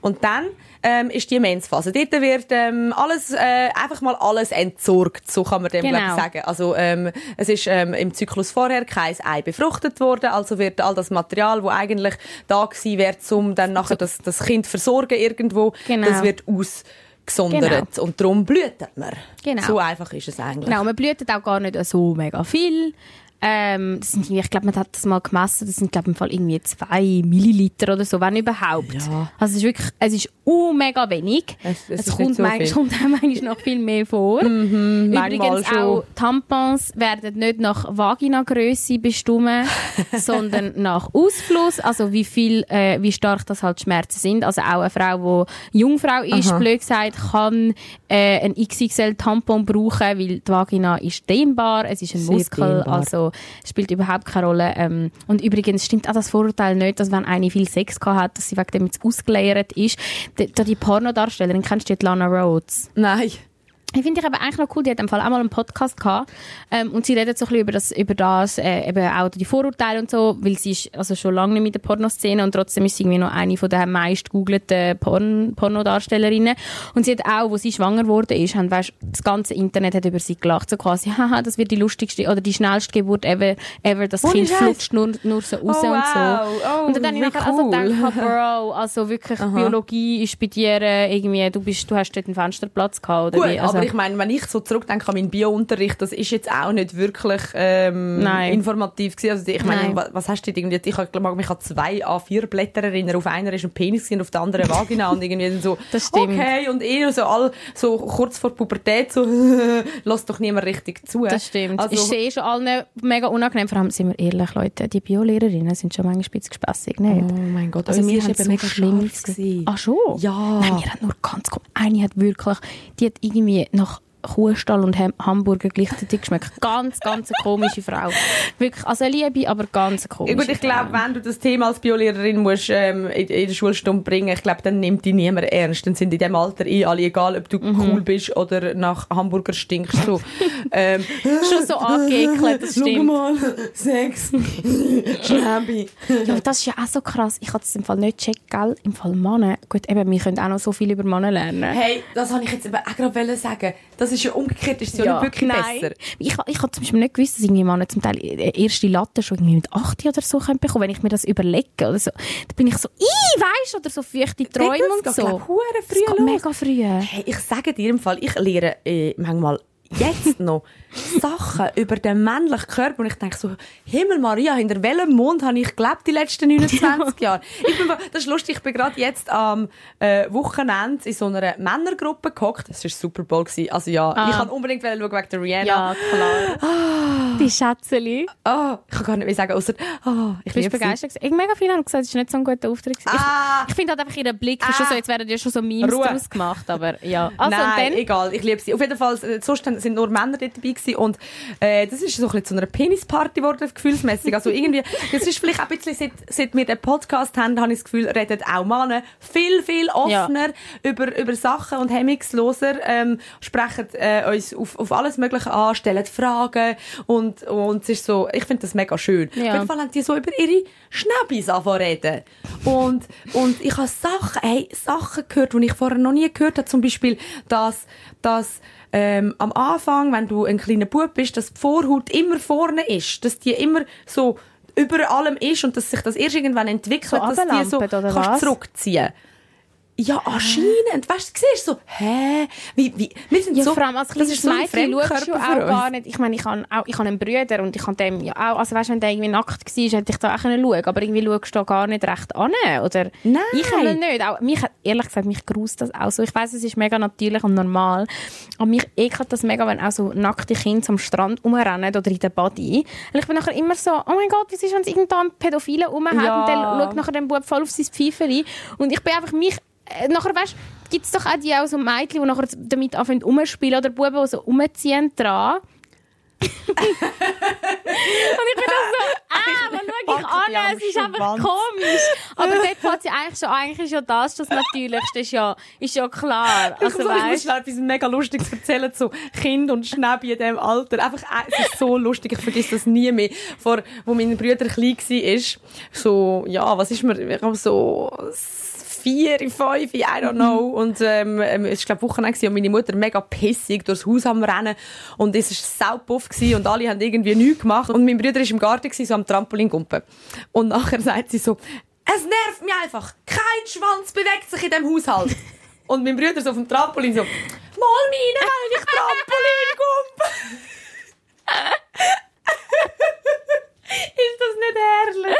Speaker 3: Und dann ähm, ist die Mensphase. Dort wird ähm, alles, äh, einfach mal alles entsorgt, so kann man dem
Speaker 4: Genau.
Speaker 3: glaub sagen. Also ähm, es ist ähm, im Zyklus vorher kein Ei befruchtet worden, also wird all das Material, wo eigentlich da gewesen wäre, um dann nachher das, das Kind versorgen irgendwo,
Speaker 4: Genau.
Speaker 3: das wird ausgesondert. Und darum blüht man.
Speaker 4: Genau.
Speaker 3: So einfach ist es eigentlich.
Speaker 4: Genau, man blüht auch gar nicht so mega viel. Ähm, das sind, irgendwie- ich glaube, man hat das mal gemessen, das sind, glaube ich, im Fall irgendwie zwei Milliliter oder so, wenn überhaupt.
Speaker 3: Ja.
Speaker 4: Also es ist wirklich, es ist uh, mega wenig.
Speaker 3: Es- es ist
Speaker 4: kommt,
Speaker 3: so
Speaker 4: manchmal, kommt auch manchmal noch viel mehr vor.
Speaker 3: manchmal
Speaker 4: Übrigens auch Tampons werden nicht nach Vaginagröße bestimmt, sondern nach Ausfluss, also wie viel, äh, wie stark das halt Schmerzen sind. Also auch eine Frau, die Jungfrau ist,
Speaker 3: Aha.
Speaker 4: blöd gesagt, kann äh, ein XXL Tampon brauchen, weil die Vagina ist dehnbar, es ist ein
Speaker 3: Sehr
Speaker 4: Muskel,
Speaker 3: dehnbar.
Speaker 4: also spielt überhaupt keine Rolle. Ähm, und übrigens stimmt auch das Vorurteil nicht, dass wenn eine viel Sex hat, dass sie wegen dem jetzt ausgeleiert ist. Die, die Pornodarstellerin, kennst du die Lana Rhodes?
Speaker 3: Nein.
Speaker 4: Ich finde ich aber eigentlich noch cool, die hat im Fall auch mal einen Podcast gehabt ähm, und sie redet so ein bisschen über das, über das äh, eben auch die Vorurteile und so, weil sie ist also schon lange nicht mit der Pornoszene und trotzdem ist sie irgendwie noch eine von der meist googelten Porn Pornodarstellerinnen und sie hat auch, wo sie schwanger wurde ist, haben, weißt, das ganze Internet hat über sie gelacht, so quasi, haha, das wird die lustigste oder die schnellste Geburt ever, ever das Kind
Speaker 3: Scheiß.
Speaker 4: flutscht nur, nur so raus
Speaker 3: Oh,
Speaker 4: und so.
Speaker 3: wow. Oh,
Speaker 4: und dann habe ich nachher also
Speaker 3: cool.
Speaker 4: gedacht, Bro, also wirklich Biologie ist bei dir äh, irgendwie, du bist, du hast dort einen Fensterplatz gehabt oder
Speaker 3: Gut,
Speaker 4: wie? Also,
Speaker 3: aber ich meine, wenn ich so zurückdenke an meinen Bio-Unterricht, das ist jetzt auch nicht wirklich ähm, informativ gewesen. Also ich meine, was hast du denn irgendwie? Ich mag mich an zwei A4-Blätter erinnern. Auf einer ist ein Penis und auf der anderen Vagina und irgendwie so.
Speaker 4: Das stimmt.
Speaker 3: Okay und eh so all so kurz vor Pubertät so, lass doch niemand richtig zu.
Speaker 4: Das stimmt.
Speaker 3: Also,
Speaker 4: ist eh schon allen mega unangenehm. Vor allem, sind wir ehrlich, Leute, die Biolehrerinnen sind schon manchmal spitzgespässig, nicht?
Speaker 3: Oh mein Gott,
Speaker 4: Also
Speaker 3: unsere
Speaker 4: wir
Speaker 3: ist
Speaker 4: haben
Speaker 3: eben
Speaker 4: so
Speaker 3: mega gewesen.
Speaker 4: Ach schon?
Speaker 3: Ja.
Speaker 4: Nein, wir haben nur ganz komisch. Eine hat wirklich, die hat irgendwie nach Kuhstall und Ham Hamburger gleichzeitig geschmeckt. Ganz, ganz eine komische Frau. Wirklich, also eine Liebe, aber ganz eine komische
Speaker 3: gut, ich glaube, wenn du das Thema als Biolehrerin musst, ähm, in, in der Schulstunde bringen, ich glaube, dann nimmt dich niemand ernst. Dann sind in dem Alter eh alle, egal ob du
Speaker 4: Mhm.
Speaker 3: cool bist oder nach Hamburger stinkst. So. ähm,
Speaker 4: Schon so angeekelt, das
Speaker 3: Schau
Speaker 4: stimmt.
Speaker 3: mal, Sex, Schnäbi.
Speaker 4: Ja, das ist ja auch so krass. Ich habe das im Fall nicht gecheckt, gell? Im Fall Männer. Gut, eben, wir können auch noch so viel über Männer lernen.
Speaker 3: Hey, das wollte ich jetzt eben auch gerade sagen. Das ist ja umgekehrt, ist es ja, nicht wirklich
Speaker 4: nein.
Speaker 3: besser.
Speaker 4: Ich, ich habe zum Beispiel nicht gewusst, dass irgendwie Männer zum Teil erste Latte schon irgendwie mit 8 oder so können bekommen. Wenn ich mir das überlege oder so, dann bin ich so, ih, weisst oder so feuchte Träume und
Speaker 3: Das
Speaker 4: so.
Speaker 3: geht, glaub, hure
Speaker 4: Das
Speaker 3: früh
Speaker 4: geht
Speaker 3: los.
Speaker 4: mega früh.
Speaker 3: Hey, ich sage dir im Fall, ich lehre äh, manchmal jetzt noch Sachen über den männlichen Körper und ich denke so, Himmel Maria, hinter welchem Mond habe ich gelebt die letzten 29 Jahre? Ich bin, das ist lustig, ich bin gerade jetzt am äh, Wochenende in so einer Männergruppe gehockt. Das war Super Bowl. Gewesen. Also ja,
Speaker 4: Ah.
Speaker 3: ich kann unbedingt schauen wegen der Rihanna.
Speaker 4: Ja, klar. Die Schätzeli.
Speaker 3: Ah, ich kann gar nicht mehr sagen, außer oh, ich sie.
Speaker 4: begeistert. Ich mega viele haben gesagt, es ist nicht so ein guter Auftritt.
Speaker 3: Ah.
Speaker 4: Ich, ich finde halt einfach ihren Blick, ist schon
Speaker 3: Ah.
Speaker 4: so, jetzt werden ja schon so Memes
Speaker 3: Ruhe.
Speaker 4: daraus gemacht, aber ja. Also,
Speaker 3: Nein,
Speaker 4: dann,
Speaker 3: egal, ich liebe sie. Auf jeden Fall, äh, sonst sind nur Männer dort dabei gewesen und äh, das ist so ein bisschen zu einer Penisparty geworden, gefühlsmäßig. Also irgendwie, das ist vielleicht auch ein bisschen, seit, seit wir den Podcast haben, habe ich das Gefühl, reden auch Männer viel, viel offener über, über Sachen und hemmungsloser, ähm, sprechen äh, uns auf, auf alles Mögliche an, stellen Fragen und, und es ist so, ich finde das mega schön.
Speaker 4: Ja.
Speaker 3: Auf jeden Fall haben die so über ihre Schnäppis angefangen reden. Und, und ich habe Sachen, hey, Sachen gehört, die ich vorher noch nie gehört habe. Zum Beispiel, dass, dass ähm, am Anfang, wenn du ein kleiner Bub bist, dass die Vorhaut immer vorne ist. Dass die immer so über allem ist und dass sich das erst irgendwann entwickelt,
Speaker 4: So
Speaker 3: dass die so kannst
Speaker 4: was?
Speaker 3: zurückziehen Ja, anscheinend. Weißt du, siehst so, hä? Wie, wie, wir sind
Speaker 4: Ja,
Speaker 3: so,
Speaker 4: vor allem als
Speaker 3: das
Speaker 4: kleines
Speaker 3: ist so
Speaker 4: Mädchen schaust du auch gar nicht. Ich meine, ich habe auch, ich habe einen Bruder und ich kann dem ja auch, also weißt du, wenn der irgendwie nackt war, hätte ich da auch können schauen aber irgendwie schaust du da gar nicht recht an, oder?
Speaker 3: Nein.
Speaker 4: Ich kann nicht. Auch, mich, hat- ehrlich gesagt, mich gruselt das auch so. Ich weiss, es ist mega natürlich und normal, aber mich ekelt das mega, wenn auch so nackte Kinder am Strand rumrennen oder in der Body. Und ich bin nachher immer so, oh mein Gott, was ist, wenn es irgendwo einen Pädophilen rumhat
Speaker 3: Ja.
Speaker 4: und dann schaut nachher den Bub voll auf sein Pfeiferli und ich bin einfach mich äh, nachher weißt gibt es doch auch die auch so Mädchen, die nachher damit anfangen rumspielen oder Buben, die so rumziehen dran. und ich bin dann so, ah, man schau ich an, es ist einfach
Speaker 3: Schwanz.
Speaker 4: komisch. Aber dort fängt sie eigentlich schon, eigentlich ist ja das das Natürlichste, ist ja, ist ja klar.
Speaker 3: Also, ich muss
Speaker 4: weißt
Speaker 3: schnell etwas mega Lustiges erzählen zu Kind und Schnäbi in diesem Alter. Einfach, äh, es ist so lustig, ich vergesse das nie mehr. Vor, wo mein Bruder klein war, so, ja, was ist mir, ich glaube so, vier, fünf, I don't know. Und, ähm, ähm, es war, glaube Wochenende und meine Mutter mega pissig durchs Haus am Rennen. Und es war saupuff und alle haben irgendwie nichts gemacht. Und mein Bruder war im Garten gewesen, so am Trampolin gumpen. Und nachher sagt sie so, es nervt mich einfach. Kein Schwanz bewegt sich in diesem Haushalt. Und mein Bruder so auf dem Trampolin so, mal meine, weil ich Trampolin Ist das nicht herrlich?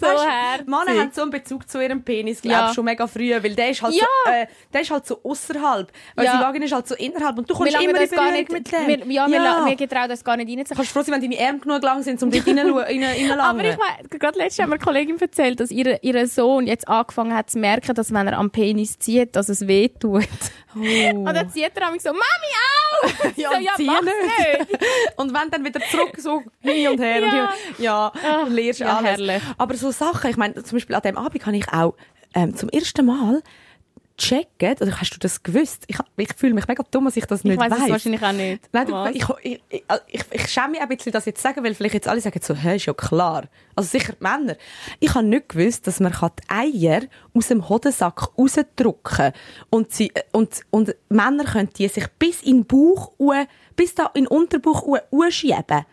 Speaker 4: So
Speaker 3: Weisst du,
Speaker 4: herzig.
Speaker 3: Männer haben so einen Bezug zu ihrem Penis, glaube
Speaker 4: Ja.
Speaker 3: ich, schon mega früh, weil der ist halt
Speaker 4: Ja.
Speaker 3: so, äh, der ist halt so außerhalb. Weil
Speaker 4: Ja.
Speaker 3: die Vagina ist halt so innerhalb und du kommst
Speaker 4: wir
Speaker 3: immer in
Speaker 4: das gar
Speaker 3: Berührung
Speaker 4: nicht,
Speaker 3: mit dem.
Speaker 4: wir, ja, Wir, la- wir getrauen das gar nicht reinzuziehen.
Speaker 3: Kannst du froh sein, wenn deine Arme genug lang sind, um rein, rein, reinzulangen.
Speaker 4: Aber ich meine, gerade letztens hat mir eine Kollegin erzählt, dass ihr, ihr Sohn jetzt angefangen hat zu merken, dass wenn er am Penis zieht, dass es weh tut. Und dann zieht er mich so, Mami, au!
Speaker 3: Ja, und
Speaker 4: ja, mach
Speaker 3: nicht.
Speaker 4: nicht.
Speaker 3: Und wenn dann wieder zurück, so hin und her.
Speaker 4: Ja.
Speaker 3: Und hin, ja,
Speaker 4: Ach,
Speaker 3: lernst
Speaker 4: ja,
Speaker 3: alles.
Speaker 4: herrlich.
Speaker 3: Aber so Sachen, ich meine, zum Beispiel an dem Abend habe ich auch ähm, zum ersten Mal checken, oder hast du das gewusst? Ich, ich fühle mich mega dumm, dass ich das
Speaker 4: Ich
Speaker 3: nicht
Speaker 4: weiß es
Speaker 3: weiss.
Speaker 4: wahrscheinlich auch nicht.
Speaker 3: Nein, du, ich, ich, ich, ich, ich schäme mich ein bisschen, das jetzt zu sagen, weil vielleicht jetzt alle sagen so, hä, ist ja klar. Also sicher die Männer. Ich habe nicht gewusst, dass man kann die Eier aus dem Hodensack rausdrücken und sie, äh, und, und Männer können die sich bis in den Bauch, bis da in den Unterbauch schieben.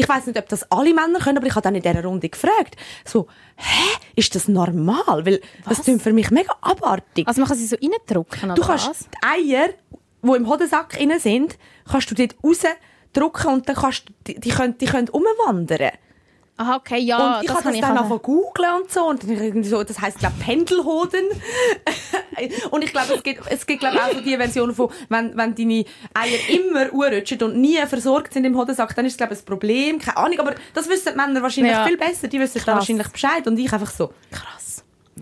Speaker 3: Ich weiß nicht, ob das alle Männer können, aber ich habe dann in dieser Runde gefragt. So, hä, ist das normal? Weil das klingt für mich mega abartig.
Speaker 4: Also man kann sie so reindrücken,
Speaker 3: Du kannst
Speaker 4: was?
Speaker 3: die Eier, die im Hodensack drin sind, kannst du dort rausdrücken und dann kannst du, die, die können, die können umwandern.
Speaker 4: Aha, okay, ja,
Speaker 3: und ich
Speaker 4: das
Speaker 3: habe das dann
Speaker 4: auch-
Speaker 3: angefangen googeln und so und irgendwie so, das heisst glaube Pendelhoden. Und ich glaube es gibt es gibt glaube auch so die Version von wenn wenn deine Eier immer urrutschen und nie versorgt sind im Hodensack dann ist es glaube ein Problem. Keine Ahnung aber das wissen die Männer wahrscheinlich
Speaker 4: Ja.
Speaker 3: viel besser. Die wissen da
Speaker 4: Krass.
Speaker 3: wahrscheinlich Bescheid. Und ich einfach so krass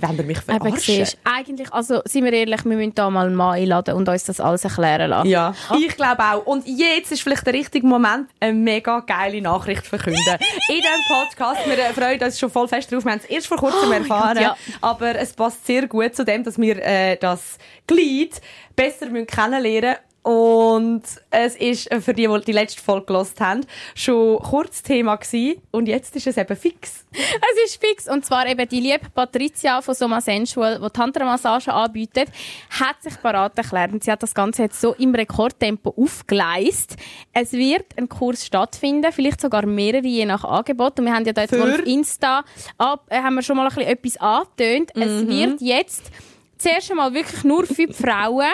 Speaker 3: wenn ihr mich
Speaker 4: Eben,
Speaker 3: verarschen
Speaker 4: siehst, eigentlich, also, sind wir ehrlich, wir müssen da mal einen Mann einladen und uns das alles erklären lassen.
Speaker 3: Ja, ich glaube auch. Und jetzt ist vielleicht der richtige Moment, eine mega geile Nachricht zu verkünden. In diesem Podcast, wir äh, freuen uns schon voll fest drauf. Wir haben es erst vor kurzem erfahren,
Speaker 4: Gott, ja.
Speaker 3: aber es passt sehr gut zu dem, dass wir äh, das Glied besser müssen kennenlernen und es ist äh, für die, die die letzte Folge gelost haben, schon kurz Thema gewesen. Und jetzt ist es eben fix.
Speaker 4: Es ist fix. Und zwar eben die liebe Patricia von Soma Sensual, die Tantra-Massagen anbietet, hat sich parat erklärt. Und sie hat das Ganze jetzt so im Rekordtempo aufgeleistet. Es wird ein Kurs stattfinden, vielleicht sogar mehrere je nach Angebot. Und wir haben ja da jetzt mal auf Insta ab, äh, haben wir schon mal ein bisschen etwas angetönt. Es wird jetzt zuerst einmal wirklich nur für die Frauen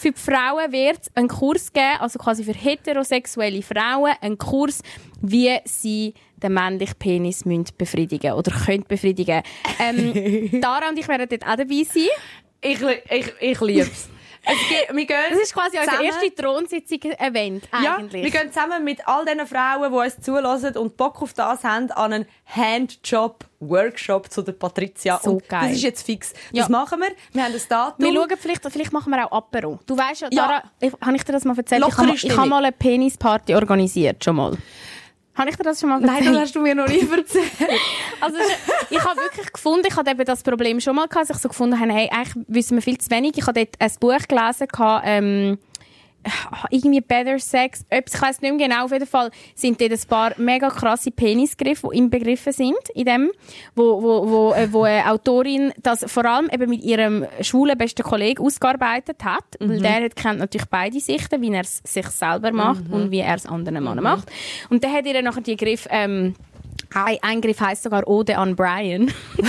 Speaker 4: für die Frauen wird es einen Kurs geben, also quasi für heterosexuelle Frauen, einen Kurs, wie sie den männlichen Penis müssen befriedigen oder können befriedigen. Ähm, Dara und ich werden dort auch dabei sein.
Speaker 3: Ich, ich, ich liebe es. Es gibt,
Speaker 4: Das ist quasi unser
Speaker 3: zusammen-
Speaker 4: erste Thronsitzung-Event eigentlich.
Speaker 3: Ja, wir gehen zusammen mit all diesen Frauen, die uns zulassen und Bock auf das haben, an einen Handjob-Workshop zu der Patricia.
Speaker 4: So
Speaker 3: und
Speaker 4: geil.
Speaker 3: Das ist jetzt fix.
Speaker 4: Ja.
Speaker 3: Das machen wir. Wir haben ein Datum.
Speaker 4: wir schauen vielleicht, vielleicht machen wir auch Apero. Du weißt ja,
Speaker 3: Ja.
Speaker 4: Dara, ich, habe ich dir das mal erzählt? Ich
Speaker 3: Lockere
Speaker 4: habe, ich habe mal eine Penisparty organisiert, schon mal. Habe ich dir das schon mal erzählt?
Speaker 3: Nein, das hast du mir noch nie erzählt.
Speaker 4: Also ich habe wirklich gefunden, ich hatte eben das Problem schon mal gehabt, dass ich so gefunden habe, hey, eigentlich wissen wir viel zu wenig. Ich habe dort ein Buch gelesen, gehabt, ähm, irgendwie Better Sex, etwas, ich weiß nicht mehr genau, auf jeden Fall sind dort ein paar mega krasse Penisgriffe, die inbegriffen sind in dem, wo, wo, wo, äh, wo eine Autorin das vor allem eben mit ihrem schwulen besten Kollegen ausgearbeitet hat, weil der hat, kennt natürlich beide Sichten, wie er es sich selber macht und wie er es anderen Männern macht. Und der hat ihr nachher die Griff, ähm, ein, ein Griff heisst sogar Ode an Brian.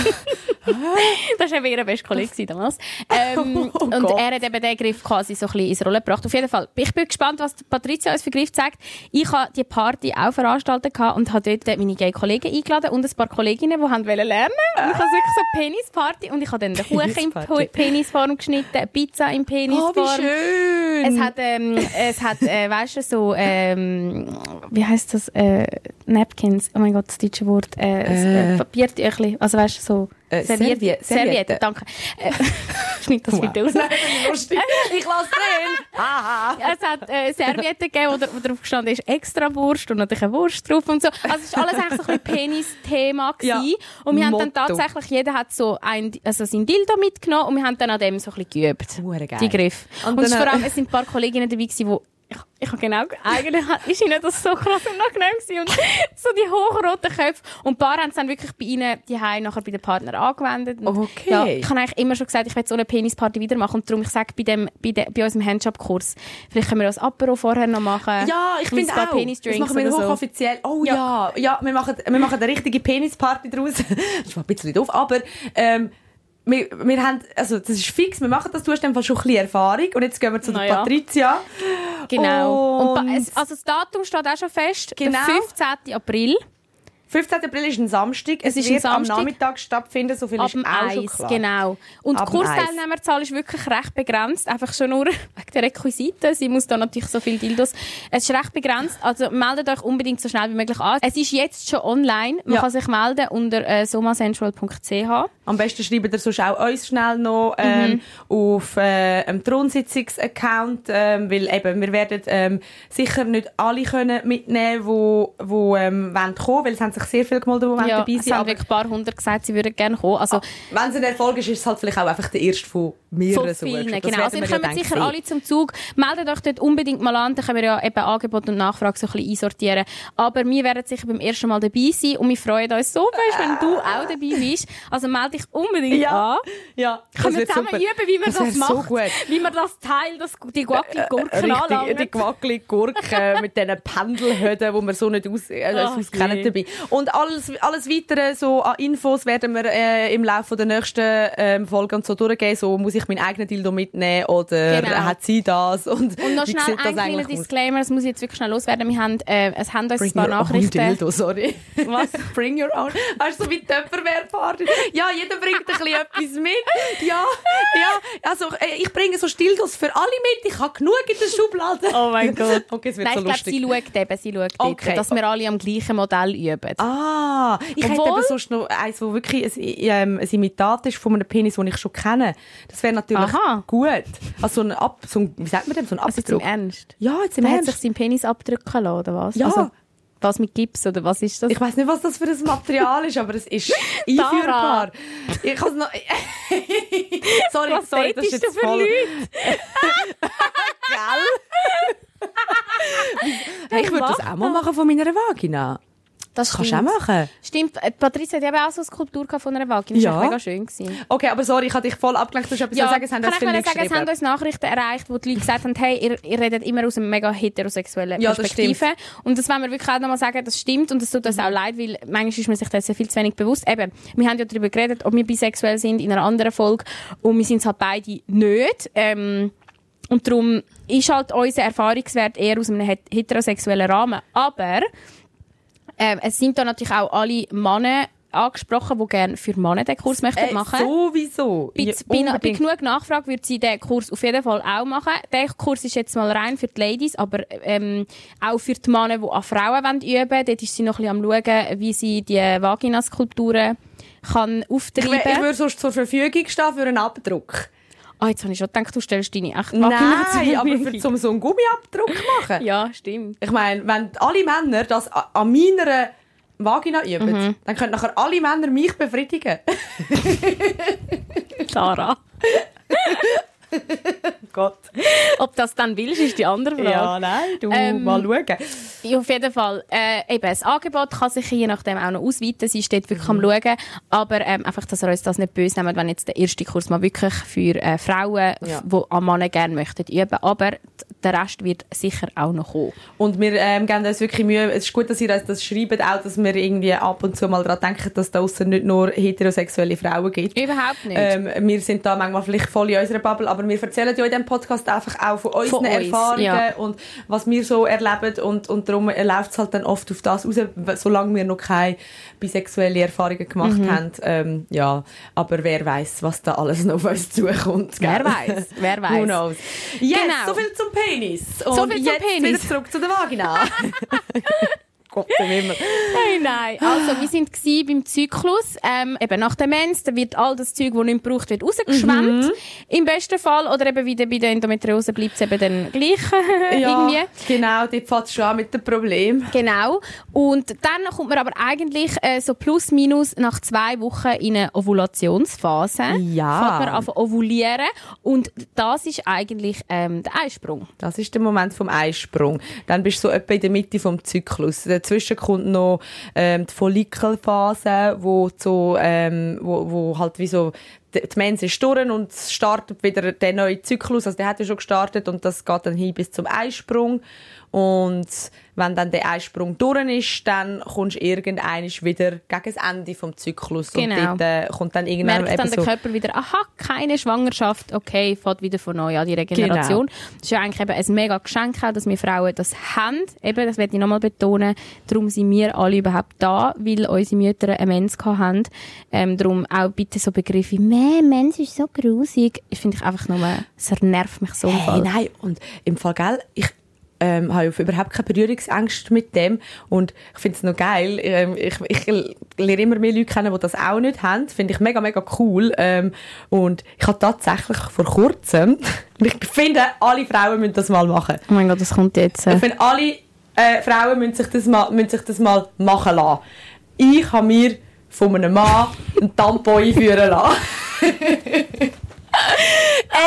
Speaker 4: das war eben ihr bester Kollege damals. Ähm,
Speaker 3: Oh
Speaker 4: und er hat eben den Griff quasi so ein bisschen ins Rollen gebracht. Auf jeden Fall, ich bin gespannt, was Patricia uns für Griff zeigt. Ich habe die Party auch veranstaltet und habe dort meine gay Kollegen eingeladen und ein paar Kolleginnen, die haben wollen lernen. Und ich habe wirklich so eine Penisparty und ich habe dann den Kuchen in Penisform geschnitten, eine Pizza in
Speaker 3: Oh,
Speaker 4: Penisform.
Speaker 3: wie schön.
Speaker 4: Es hat, ähm, es hat, äh, weißt du, so, ähm, wie heißt das, äh, Napkins, oh mein Gott, deutsche Wort, äh, äh.
Speaker 3: Äh.
Speaker 4: Papiertüchli, also weißt du, so,
Speaker 3: Äh,
Speaker 4: Serviette,
Speaker 3: Serviette.
Speaker 4: Serviette, danke. Äh, schneid das bitte raus.
Speaker 3: lustig. Ich lasse drin. Haha.
Speaker 4: Es hat äh, Servietten gegeben, wo, wo drauf gestanden ist extra Wurst und natürlich eine Wurst drauf und so. Also es war alles eigentlich so ein bisschen Penis-Thema
Speaker 3: Ja.
Speaker 4: Und wir haben dann
Speaker 3: Motto.
Speaker 4: tatsächlich, jeder hat so ein, also sein Dildo mitgenommen und wir haben dann an dem so ein bisschen geübt.
Speaker 3: Hure geil.
Speaker 4: Die Griff.
Speaker 3: Und
Speaker 4: Und, es
Speaker 3: dann,
Speaker 4: vor allem, es sind ein paar Kolleginnen dabei gewesen, wo ich, ich habe genau, eigentlich ist ihnen das so krass unangenehm gewesen und so die hochroten Köpfe. Und ein paar haben es dann wirklich bei ihnen die nachher bei den Partnern angewendet. Und
Speaker 3: Okay.
Speaker 4: Ja, ich habe eigentlich immer schon gesagt, ich will so eine Penisparty wieder machen und darum, ich sage bei dem, bei, de, bei unserem Handjob-Kurs, vielleicht können wir das Apero vorher noch machen.
Speaker 3: Ja, ich finde auch. Das machen wir
Speaker 4: oder so.
Speaker 3: hochoffiziell. Oh ja, ja, wir, machen, wir machen eine richtige Penisparty daraus. das mal ein bisschen doof, aber ähm, wir, wir haben, also das ist fix, wir machen das, du hast einfach schon ein bisschen Erfahrung und jetzt gehen wir zu der
Speaker 4: Na ja.
Speaker 3: Patricia.
Speaker 4: Genau. Und,
Speaker 3: Und
Speaker 4: also das Datum steht auch schon fest.
Speaker 3: Genau.
Speaker 4: Der 15. April.
Speaker 3: 15. April ist ein Samstag. Es,
Speaker 4: ist ein
Speaker 3: wird am. Nachmittag stattfinden, so viel
Speaker 4: Ab
Speaker 3: ist auch schon
Speaker 4: Eis,
Speaker 3: klar.
Speaker 4: genau. Und
Speaker 3: Ab
Speaker 4: die. Kursteilnehmerzahl ist wirklich recht begrenzt. Einfach schon nur wegen der Requisiten. Sie muss da natürlich so viel Dildos. Es ist recht begrenzt. Also meldet euch unbedingt so schnell wie möglich an. Es ist jetzt schon online. Man
Speaker 3: Ja.
Speaker 4: kann sich melden unter äh, somacentral.ch.
Speaker 3: Am besten schreibt ihr sonst auch uns schnell noch ähm,
Speaker 4: Mhm.
Speaker 3: auf äh, einem Thronsitzungs-Account, ähm, weil eben, wir werden ähm, sicher nicht alle können mitnehmen, wo, wo ähm, wollen kommen, weil es haben sich sehr viele die wollen
Speaker 4: Ja,
Speaker 3: dabei
Speaker 4: es
Speaker 3: sein
Speaker 4: haben
Speaker 3: aber
Speaker 4: wirklich ein paar hundert gesagt, sie würden gerne kommen. Also,
Speaker 3: wenn es ein Erfolg ist, ist es halt vielleicht auch einfach der erste von mehreren
Speaker 4: Von vielen, genau. Also ihr
Speaker 3: ja
Speaker 4: kommt
Speaker 3: dann
Speaker 4: sicher
Speaker 3: sehen.
Speaker 4: alle zum Zug. Meldet euch dort unbedingt mal an, dann können wir ja eben Angebot und Nachfrage so ein bisschen einsortieren. Aber wir werden sicher beim ersten Mal dabei sein und wir freuen uns so fest, wenn du auch dabei bist. Also melde dich unbedingt
Speaker 3: Ja.
Speaker 4: an.
Speaker 3: Ja,
Speaker 4: Können wir zusammen
Speaker 3: super.
Speaker 4: üben, wie man das,
Speaker 3: Das wär so
Speaker 4: macht?
Speaker 3: gut.
Speaker 4: Wie man das Teil, das, die Guacli-Gurken
Speaker 3: Richtig, die
Speaker 4: anlangt.
Speaker 3: gewackelige Gurke mit diesen Pendelhöden, wo wir so nicht aus, äh, auskennen
Speaker 4: je.
Speaker 3: dabei. Und alles, alles weitere so an Infos werden wir äh, im Laufe der nächsten ähm, Folge und so durchgehen. So, muss ich meinen eigenen Dildo mitnehmen oder
Speaker 4: Genau.
Speaker 3: hat sie das? Und,
Speaker 4: Und noch schnell ein kleiner? Disclaimer, das muss ich jetzt wirklich schnell loswerden. Wir haben, äh, es haben uns ein
Speaker 3: Bring
Speaker 4: paar
Speaker 3: your own
Speaker 4: Nachrichten.
Speaker 3: Dildo, sorry. Was? Bring your own. Weißt du, so wie Töpperwehrparty. Ja, jeder bringt ein bisschen etwas mit. Ja, ja. Also, äh, ich bringe so Dildos für alle mit. Ich habe genug in der Schublade.
Speaker 4: Oh mein Gott.
Speaker 3: Okay, es wird
Speaker 4: Nein,
Speaker 3: so
Speaker 4: ich glaube, sie schaut eben, sie schaut
Speaker 3: Okay.
Speaker 4: dort, dass wir alle am gleichen Modell üben.
Speaker 3: Ah, ich hätte
Speaker 4: Obwohl-
Speaker 3: eben sonst noch eins, wo wirklich ein, ähm, ein Imitat ist von einem Penis, den ich schon kenne. Das wäre natürlich
Speaker 4: Aha.
Speaker 3: gut. Also so ein Ab, so ein, wie sagt man dem, so ein
Speaker 4: Also jetzt im
Speaker 3: Abdruck.
Speaker 4: Ernst?
Speaker 3: ja, jetzt im
Speaker 4: Der hat sich
Speaker 3: Ernst.
Speaker 4: seinen Penis abdrücken lassen, oder was?
Speaker 3: Ja.
Speaker 4: Also, was mit Gips, oder was ist das?
Speaker 3: Ich weiß nicht, was das für ein Material ist, aber es ist einführbar. Ich kann noch. sorry,
Speaker 4: was
Speaker 3: sorry, das ist jetzt
Speaker 4: für
Speaker 3: voll.
Speaker 4: Leute?
Speaker 3: Gell? hey, ich würde das auch mal machen von meiner Vagina.
Speaker 4: Das
Speaker 3: Kannst du auch machen.
Speaker 4: Stimmt, äh, Patricia hat eben auch so eine Skulptur von einer Vagina. Das
Speaker 3: Ja.
Speaker 4: war mega schön. Gewesen.
Speaker 3: Okay, aber sorry, ich habe dich voll abgelenkt. Du hast etwas
Speaker 4: Ja,
Speaker 3: sagen, es haben
Speaker 4: kann ich
Speaker 3: Leute
Speaker 4: sagen, es haben uns Nachrichten erreicht, wo die Leute gesagt haben, hey, ihr, ihr redet immer aus einer mega heterosexuellen
Speaker 3: Ja, das
Speaker 4: Perspektive. Und das wollen wir wirklich auch nochmal sagen, das stimmt und das tut uns auch leid, weil manchmal ist man sich dessen viel zu wenig bewusst. Eben, wir haben ja darüber geredet, ob wir bisexuell sind in einer anderen Folge und wir sind es halt beide nicht. Ähm, und darum ist halt unser Erfahrungswert eher aus einem het- heterosexuellen Rahmen. Aber ähm, es sind da natürlich auch alle Männer angesprochen, die gerne für Männer den Kurs möchten
Speaker 3: Äh,
Speaker 4: machen.
Speaker 3: sowieso.
Speaker 4: Bei,
Speaker 3: Ja,
Speaker 4: bei, bei genug Nachfrage würde sie den Kurs auf jeden Fall auch machen. Der Kurs ist jetzt mal rein für die Ladies, aber ähm, auch für die Männer, die an Frauen wollen üben wollen. Dort ist sie noch ein bisschen am schauen, wie sie die Vaginaskulpturen kann
Speaker 3: Ich,
Speaker 4: auftreiben
Speaker 3: wär- ich
Speaker 4: kann.
Speaker 3: würde sonst zur Verfügung stehen für einen Abdruck.
Speaker 4: Ah, jetzt habe ich schon gedacht, du stellst deine echte Vagina
Speaker 3: Nein, aber für zum so einen Gummiabdruck machen.
Speaker 4: Ja, stimmt.
Speaker 3: Ich meine, wenn alle Männer das an meiner Vagina üben,
Speaker 4: Mhm.
Speaker 3: dann können nachher alle Männer mich befriedigen.
Speaker 4: Sarah.
Speaker 3: Gott.
Speaker 4: Ob das dann willst, ist die andere Frage.
Speaker 3: Ja, nein, du
Speaker 4: Ähm,
Speaker 3: mal schauen.
Speaker 4: Ja, auf jeden Fall. Äh, eben, das Angebot kann sich je nachdem auch noch ausweiten. Sie steht wirklich
Speaker 3: Mhm.
Speaker 4: am Schauen. Aber ähm, einfach, dass ihr uns das nicht böse nehmt, wenn jetzt der erste Kurs mal wirklich für äh, Frauen,
Speaker 3: Ja.
Speaker 4: die am Mann gerne möchten, üben. Aber der Rest wird sicher auch noch kommen.
Speaker 3: Und wir ähm, geben uns wirklich Mühe. Es ist gut, dass ihr uns das schreibt, auch, dass wir irgendwie ab und zu mal daran denken, dass da draussen nicht nur heterosexuelle Frauen gibt.
Speaker 4: Überhaupt nicht.
Speaker 3: Ähm, wir sind da manchmal vielleicht voll in unserer Bubble, aber wir erzählen ja in diesem Podcast einfach auch von unseren
Speaker 4: Von uns,
Speaker 3: Erfahrungen
Speaker 4: ja.
Speaker 3: und was wir so erleben und, und darum läuft es halt dann oft auf das raus, solange wir noch keine bisexuelle Erfahrungen gemacht
Speaker 4: Mhm.
Speaker 3: haben. Ähm, ja, aber wer weiß, was da alles noch auf uns zukommt.
Speaker 4: Wer
Speaker 3: gell?
Speaker 4: weiß, wer weiß.
Speaker 3: Who knows? Yes,
Speaker 4: Genau.
Speaker 3: so viel zum Penis. Und
Speaker 4: So viel zum
Speaker 3: jetzt
Speaker 4: Penis.
Speaker 3: wieder zurück zu der Vagina. Gott im Himmel.
Speaker 4: Hey, nein. Also, wir sind gsi beim Zyklus. Ähm, eben nach der Mens, da wird all das Zeug, das nicht braucht, wird rausgeschwemmt.
Speaker 3: Mhm.
Speaker 4: Im besten Fall. Oder eben wieder bei der Endometriose bleibt es eben dann gleich
Speaker 3: Ja,
Speaker 4: irgendwie.
Speaker 3: genau, dort fängt es schon an mit dem Problem.
Speaker 4: Genau. Und dann kommt man aber eigentlich äh, so plus minus nach zwei Wochen in eine Ovulationsphase.
Speaker 3: Ja.
Speaker 4: Fängt man an ovulieren. Und das ist eigentlich ähm, der Eisprung.
Speaker 3: Das ist der Moment vom Eisprung. Dann bist du so etwa in der Mitte vom Zyklus. Dazwischen kommt noch ähm, die Follikelphase, wo so, ähm, wo, wo halt wie so die die Mens ist durch und es startet wieder der neue Zyklus. Also der hat ja schon gestartet und das geht dann hin bis zum Eisprung. Und wenn dann der Eisprung durch ist, dann kommst du irgendwann wieder gegen das Ende vom Zyklus.
Speaker 4: Genau.
Speaker 3: Und dort äh, kommt dann irgendwann
Speaker 4: Merkt dann der
Speaker 3: so...
Speaker 4: Körper wieder, aha, keine Schwangerschaft, okay, fährt wieder von neu an die Regeneration.
Speaker 3: Genau.
Speaker 4: Das ist ja eigentlich eben ein mega Geschenk dass wir Frauen das haben. Eben, das werde ich nochmal betonen. Darum sind wir alle überhaupt da, weil unsere Mütter eine Mens haben. Ähm, darum auch bitte so Begriffe «Meh, Mens ist so grusig». Ich finde ich einfach nur, es nervt mich so.
Speaker 3: Hey, nein, und im Fall, gell, ich ähm, habe überhaupt keine Berührungsängste mit dem und ich finde es noch geil. Ähm, ich, ich lerne immer mehr Leute kennen, die das auch nicht haben. Finde ich mega, mega cool. Ähm, und ich habe tatsächlich vor kurzem, und ich finde, alle Frauen müssen das mal machen.
Speaker 4: Oh mein Gott, das kommt jetzt. Äh.
Speaker 3: Ich finde, alle äh, Frauen müssen sich, das mal, müssen sich das mal machen lassen. Ich habe mir von einem Mann einen Tampon einführen lassen. Ey,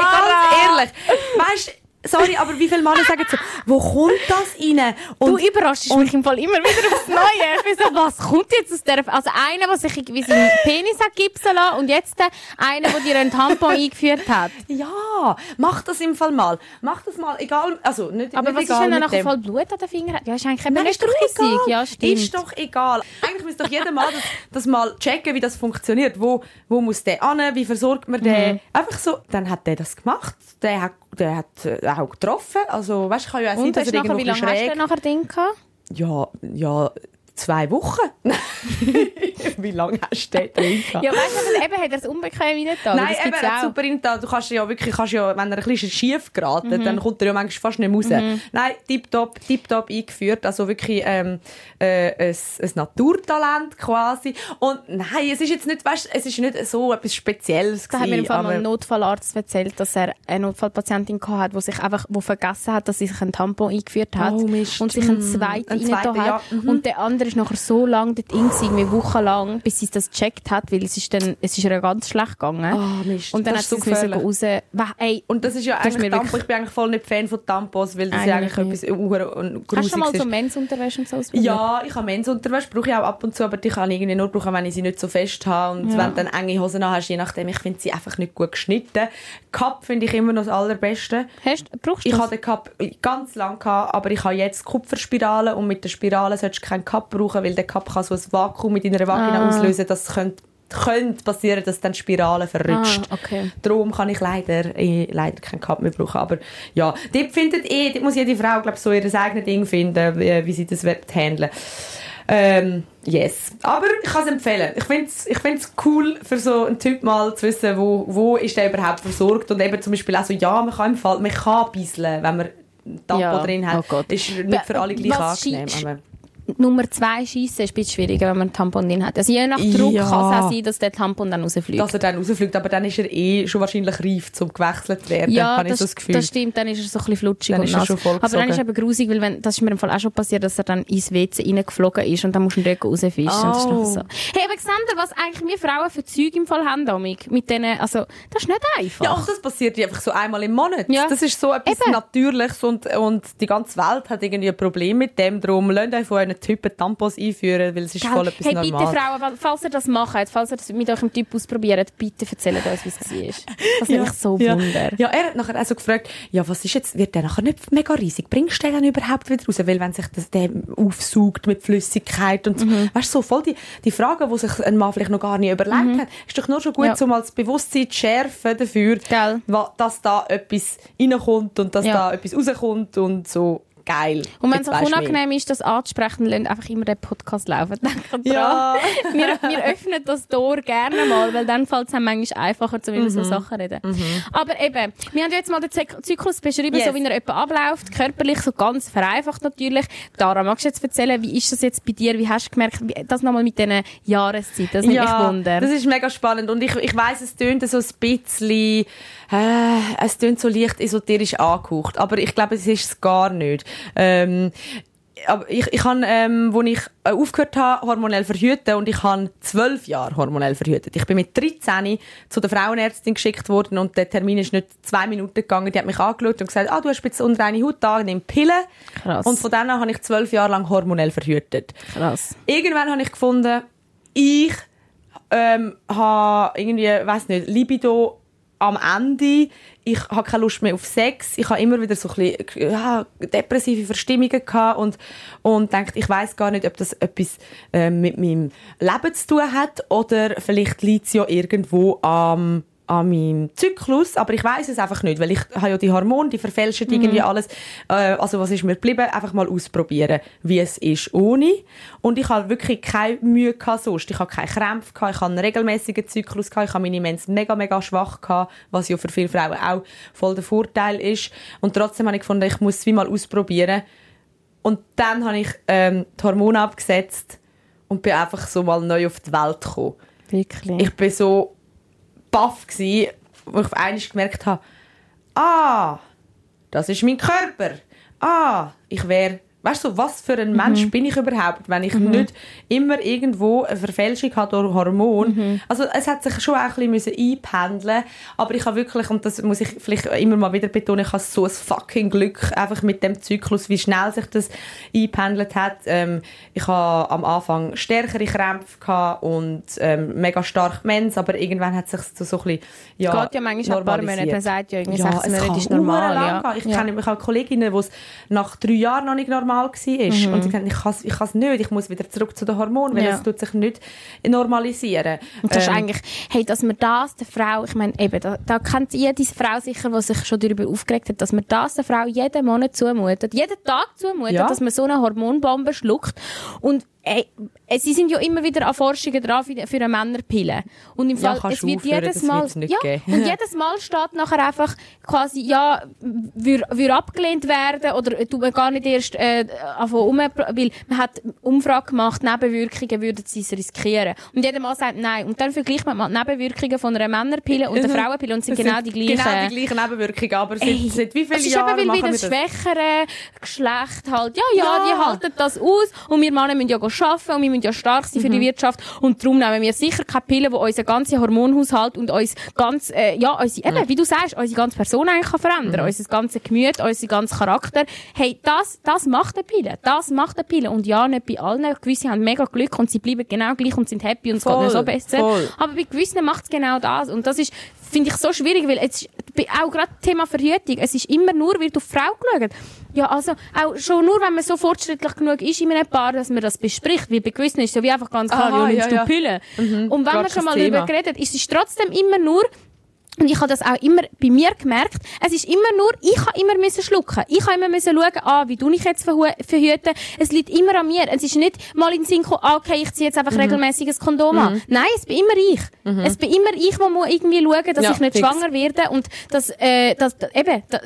Speaker 3: ganz ehrlich. Weißt sorry, aber wie viele Männer sagen so, wo kommt das rein?
Speaker 4: du überraschst mich im Fall immer wieder aufs Neue. Ich so, was kommt jetzt aus der... Also einer, der sich irgendwie seinen Penis hat gipsen lassen und jetzt der einer, der dir einen Tampon eingeführt hat.
Speaker 3: Ja, mach das im Fall mal. Mach das mal, egal, also nicht
Speaker 4: Aber
Speaker 3: nicht
Speaker 4: was ist, wenn er nachher voll Blut an den Fingern hat? Ja, ist eigentlich
Speaker 3: Nein, ist doch egal.
Speaker 4: Ja, stimmt.
Speaker 3: Ist doch egal. Eigentlich müsste doch jeder mal das, das mal checken, wie das funktioniert. Wo, wo muss der an? Wie versorgt man den?
Speaker 4: Mhm.
Speaker 3: Einfach so, dann hat der das gemacht. Der hat, der hat äh, auch getroffen. Also, weißt, kann ja auch sein,
Speaker 4: Und
Speaker 3: dass er
Speaker 4: nachher, wie lange hast du nachher Ding gehabt?
Speaker 3: Ja, ja, zwei Wochen. wie lange hast du den drin gehabt?
Speaker 4: Ja, weißt du, eben hat er es unbequem reingetan.
Speaker 3: Nein,
Speaker 4: das
Speaker 3: eben, er hat super rein da. Du kannst ja wirklich, kannst ja, wenn er ein bisschen schief geraten,
Speaker 4: Mhm.
Speaker 3: dann kommt er ja manchmal fast nicht raus.
Speaker 4: Mhm.
Speaker 3: Nein, tipptopp, tipptopp eingeführt. Also wirklich, ähm, äh, ein, ein Naturtalent quasi. Und nein, es ist jetzt nicht, weißt, es ist nicht so etwas Spezielles
Speaker 4: Da hat mir im Fall mal
Speaker 3: aber-
Speaker 4: ein Notfallarzt erzählt, dass er eine Notfallpatientin hatte, die sich einfach wo vergessen hat, dass sie sich einen Tampon eingeführt hat
Speaker 3: Oh,
Speaker 4: und sich einen
Speaker 3: Mm,
Speaker 4: zweiten
Speaker 3: einen
Speaker 4: rein hat.
Speaker 3: ja. Mhm.
Speaker 4: Und der andere ist nachher so lange dort gewesen, irgendwie wochenlang, bis sie das gecheckt hat, weil es ist dann, es ist ihr ganz schlecht gegangen.
Speaker 3: Oh, Mist.
Speaker 4: Und dann
Speaker 3: Das
Speaker 4: hat sie
Speaker 3: ist
Speaker 4: es raus. Ey,
Speaker 3: Und das ist ja
Speaker 4: Das ist
Speaker 3: eigentlich Tampon. Ich bin eigentlich voll nicht Fan von Tampons, weil das eigentlich
Speaker 4: Eigentlich
Speaker 3: etwas ur- und
Speaker 4: hast du schon mal
Speaker 3: ist.
Speaker 4: so Mensunterwäsche und so ausprobiert?
Speaker 3: Ja, ich habe Mensunterwäsche, brauche ich auch ab und zu, aber die kann ich irgendwie nur brauchen, wenn ich sie nicht so fest habe. Und
Speaker 4: Ja.
Speaker 3: wenn du dann enge Hosen hast, je nachdem, ich finde sie einfach nicht gut geschnitten. Cup finde ich immer noch das Allerbeste.
Speaker 4: Hast, brauchst du
Speaker 3: Ich hatte den Cup ganz lang gehabt, aber ich habe jetzt Kupferspiralen und mit der Spirale solltest du keinen Cup brauchen, weil der Cup kann so ein Vakuum mit deiner Vagina
Speaker 4: Ah.
Speaker 3: auslösen, das könnte könnte passieren, dass dann die Spirale verrutscht.
Speaker 4: Ah, okay.
Speaker 3: Darum kann ich leider, eh, leider keinen Cup mehr brauchen. Aber ja, dort findet eh, dort muss jede Frau, glaube so ihr eigenes Ding finden, wie, wie sie das wird handeln. Ähm, yes. Aber ich kann es empfehlen. Ich finde es ich find's cool, für so einen Typ mal zu wissen, wo, wo ist der überhaupt versorgt. Und eben zum Beispiel auch so, ja, man kann im Fall, man kann bisseln, wenn man Tampon
Speaker 4: Ja.
Speaker 3: drin hat.
Speaker 4: Oh Gott.
Speaker 3: Ist nicht für alle gleich
Speaker 4: Was
Speaker 3: angenehm.
Speaker 4: Nummer zwei schiessen ist ein bisschen schwieriger, wenn man einen Tampon drin hat. Also je nach Druck
Speaker 3: Ja.
Speaker 4: kann es auch sein, dass der Tampon dann rausfliegt.
Speaker 3: Dass er dann rausfliegt, aber dann ist er eh schon wahrscheinlich reif, zum gewechselt zu werden,
Speaker 4: ja,
Speaker 3: habe ich
Speaker 4: das,
Speaker 3: so das Gefühl.
Speaker 4: das stimmt, dann ist er so ein bisschen flutschig
Speaker 3: Dann
Speaker 4: und
Speaker 3: ist
Speaker 4: nass. Aber dann ist eben grusig, weil wenn, das ist mir im Fall auch schon passiert, dass er dann ins WC reingeflogen ist und dann musst du ihn dort rausfischen.
Speaker 3: Oh.
Speaker 4: so. Hey, Alexander, was eigentlich wir Frauen für Zeug im Fall haben, Domik, mit denen, also, das ist nicht einfach.
Speaker 3: Ja, und das passiert einfach so einmal im Monat.
Speaker 4: Ja.
Speaker 3: Das ist so etwas
Speaker 4: Eben.
Speaker 3: Natürliches und, und die ganze Welt hat irgendwie ein Problem mit dem. Darum lasst euch von euren Typen Tampons einführen, weil es ist
Speaker 4: Gell?
Speaker 3: voll etwas
Speaker 4: hey, bitte
Speaker 3: normal.
Speaker 4: Frauen, falls ihr das macht, falls ihr das mit eurem Typ ausprobiert, bitte erzählt uns, wie es war. Das ist nämlich so
Speaker 3: ja.
Speaker 4: Wunder.
Speaker 3: Ja, er hat nachher auch so gefragt, ja, was ist jetzt, wird der nachher nicht mega riesig? Bringst du den dann überhaupt wieder raus? Weil wenn sich das, der aufsaugt mit Flüssigkeit und so,
Speaker 4: Mhm.
Speaker 3: weißt du, so voll die, die Fragen, die sich ein Mann vielleicht noch gar nicht überlegt hat, ist doch nur schon gut,
Speaker 4: Mhm. Ja.
Speaker 3: um als Bewusstsein zu schärfen dafür,
Speaker 4: Gell.
Speaker 3: wa- dass da etwas reinkommt und dass
Speaker 4: Ja.
Speaker 3: da etwas rauskommt und so geil.
Speaker 4: Und wenn es auch unangenehm ist, das anzusprechen, lasst einfach immer den Podcast laufen. Denkt dran.
Speaker 3: Ja.
Speaker 4: wir, wir öffnen das Tor gerne mal, weil dann fällt es einem manchmal einfacher, zu über so
Speaker 3: Mhm.
Speaker 4: Sachen reden. Aber eben, wir haben jetzt mal den Zyk- Zyklus beschrieben,
Speaker 3: Yes.
Speaker 4: so wie er etwa abläuft, körperlich, so ganz vereinfacht natürlich. Dara, magst du jetzt erzählen, wie ist das jetzt bei dir? Wie hast du gemerkt, wie, das nochmal mit diesen Jahreszeiten? Das nimmt mich Wunder.
Speaker 3: das ist mega spannend und ich, ich weiss, es tönt so ein bisschen, äh, es tönt so leicht esoterisch angehaucht, aber ich glaube, es ist es gar nicht. Ähm, aber ich, ich habe, ähm, wo ich äh, aufgehört habe, hormonell verhüten und ich habe zwölf Jahre hormonell verhütet. Ich bin mit 13 zu der Frauenärztin geschickt worden und der Termin ist nicht zwei Minuten gegangen. Die hat mich angeschaut und gesagt, ah, du hast jetzt unreine Haut da, nimm Pillen.
Speaker 4: Krass.
Speaker 3: Und von dann an habe ich zwölf Jahre lang hormonell verhütet.
Speaker 4: Krass.
Speaker 3: Irgendwann habe ich gefunden, ich ähm, habe irgendwie, weiß nicht, Libido am Ende. Ich habe keine Lust mehr auf Sex. Ich habe immer wieder so ein bisschen, ja, depressive Verstimmungen gehabt und, und denkt, ich weiß gar nicht, ob das etwas äh, mit meinem Leben zu tun hat oder vielleicht liegt es ja irgendwo am an meinem Zyklus, aber ich weiß es einfach nicht, weil ich habe ja die Hormone, die verfälschen irgendwie alles. Äh, also was ist mir geblieben? Einfach mal ausprobieren, wie es ist ohne. Und ich habe wirklich keine Mühe gehabt sonst. Ich habe keine Krämpfe gehabt, ich habe einen regelmäßigen Zyklus gehabt, ich habe meine Mens mega, mega schwach gehabt, was ja für viele Frauen auch voll der Vorteil ist. Und trotzdem habe ich gefunden, ich muss es wie mal ausprobieren. Und dann habe ich ähm, die Hormone abgesetzt und bin einfach so mal neu auf die Welt gekommen.
Speaker 4: Wirklich.
Speaker 3: Ich bin so baff wo ich auf einmal gemerkt habe, ah, das ist mein Körper. Ah, ich wäre, weißt du, was für ein Mensch bin ich überhaupt, wenn ich nicht immer irgendwo eine Verfälschung habe durch Hormone. Also es hat sich schon auch ein bisschen einpendeln, aber ich habe wirklich, und das muss ich vielleicht immer mal wieder betonen, ich habe so ein fucking Glück einfach mit dem Zyklus, wie schnell sich das eingependelt hat. Ähm, ich habe am Anfang stärkere Krämpfe gehabt und ähm, mega stark Mens, aber irgendwann hat sich so, so ein bisschen, ja,
Speaker 4: Geht ja manchmal ein paar Monate. Man sagt ja irgendwie
Speaker 3: Ja,
Speaker 4: sechs
Speaker 3: es
Speaker 4: Monate ist normal. Ja.
Speaker 3: Ich
Speaker 4: Ja.
Speaker 3: kenne ich habe Kolleginnen, die es nach drei Jahren noch nicht normal war.
Speaker 4: Mhm.
Speaker 3: Und sie sagen, ich kann es ich kann's nicht, ich muss wieder zurück zu den Hormonen, weil
Speaker 4: Ja.
Speaker 3: es tut sich nicht normalisieren.
Speaker 4: Und das ist
Speaker 3: Ähm,
Speaker 4: eigentlich, hey, dass man das der Frau, ich meine, eben, da, da kennt jede Frau sicher, die sich schon darüber aufgeregt hat, dass man das der Frau jeden Monat zumutet, jeden Tag zumutet,
Speaker 3: Ja.
Speaker 4: dass man so eine Hormonbombe schluckt. Und ey, äh, sie sind ja immer wieder an Forschungen dran für, für eine Männerpille. Und im
Speaker 3: Ja,
Speaker 4: Fall,
Speaker 3: kannst
Speaker 4: es wird
Speaker 3: aufhören,
Speaker 4: jedes Mal, ja,
Speaker 3: geben.
Speaker 4: und jedes Mal steht nachher einfach quasi, ja, würde würd abgelehnt werden oder tut man gar nicht erst äh, um, weil man hat Umfrage gemacht, Nebenwirkungen würden sie es riskieren. Und jeder Mal sagt nein. Und dann vergleicht man mal die Nebenwirkungen von einer Männerpille und der Frauenpille und es sind
Speaker 3: es
Speaker 4: genau die gleichen.
Speaker 3: Genau die gleichen Nebenwirkungen, aber seit,
Speaker 4: Ey,
Speaker 3: seit wie
Speaker 4: das
Speaker 3: vielen
Speaker 4: ist
Speaker 3: Jahren
Speaker 4: eben, weil
Speaker 3: wir
Speaker 4: das
Speaker 3: das?
Speaker 4: schwächere Geschlecht halt, ja, ja,
Speaker 3: Ja.
Speaker 4: die halten das aus und wir Männer müssen ja go arbeiten und wir müssen ja stark sein für
Speaker 3: Mhm.
Speaker 4: die Wirtschaft und darum nehmen wir sicher keine Pillen, die unseren ganzen Hormonhaushalt und uns ganz, äh, ja, unsere, eben, wie du sagst, unsere ganze Person eigentlich kann verändern,
Speaker 3: Mhm.
Speaker 4: unser ganzes Gemüt, unseren ganzen Charakter. Hey, das, das macht eine Pille, das macht eine Pille und ja, nicht bei allen, gewisse haben mega Glück und sie bleiben genau gleich und sind happy und es geht ihnen so besser.
Speaker 3: voll.
Speaker 4: Aber bei gewissen macht es genau das. Und das ist, finde ich, so schwierig, weil jetzt, auch gerade Thema Verhütung, es ist immer nur, wird auf Frau geschaut. Ja, also, auch schon nur, wenn man so fortschrittlich genug ist in einem Paar, dass man das bespricht, weil bei gewissen ist es so wie einfach ganz klar,
Speaker 3: Aha,
Speaker 4: ja, nimmst
Speaker 3: ja, ja.
Speaker 4: du Pillen.
Speaker 3: Mhm,
Speaker 4: Und wenn man schon mal darüber
Speaker 3: Thema.
Speaker 4: geredet, ist es trotzdem immer nur, Und ich habe das auch immer bei mir gemerkt. Es ist immer nur, ich habe immer müssen schlucken. Ich habe immer müssen schauen, ah, wie du ich jetzt verhüten. Es liegt immer an mir. Es ist nicht mal in den Sinn gekommen, ah, okay, ich ziehe jetzt einfach
Speaker 3: Mhm.
Speaker 4: regelmäßig ein Kondom an. Nein, es bin immer ich. Es bin immer ich, der muss irgendwie schauen, dass
Speaker 3: Ja,
Speaker 4: ich nicht
Speaker 3: fix.
Speaker 4: schwanger werde und dass, äh, dass, eben, da,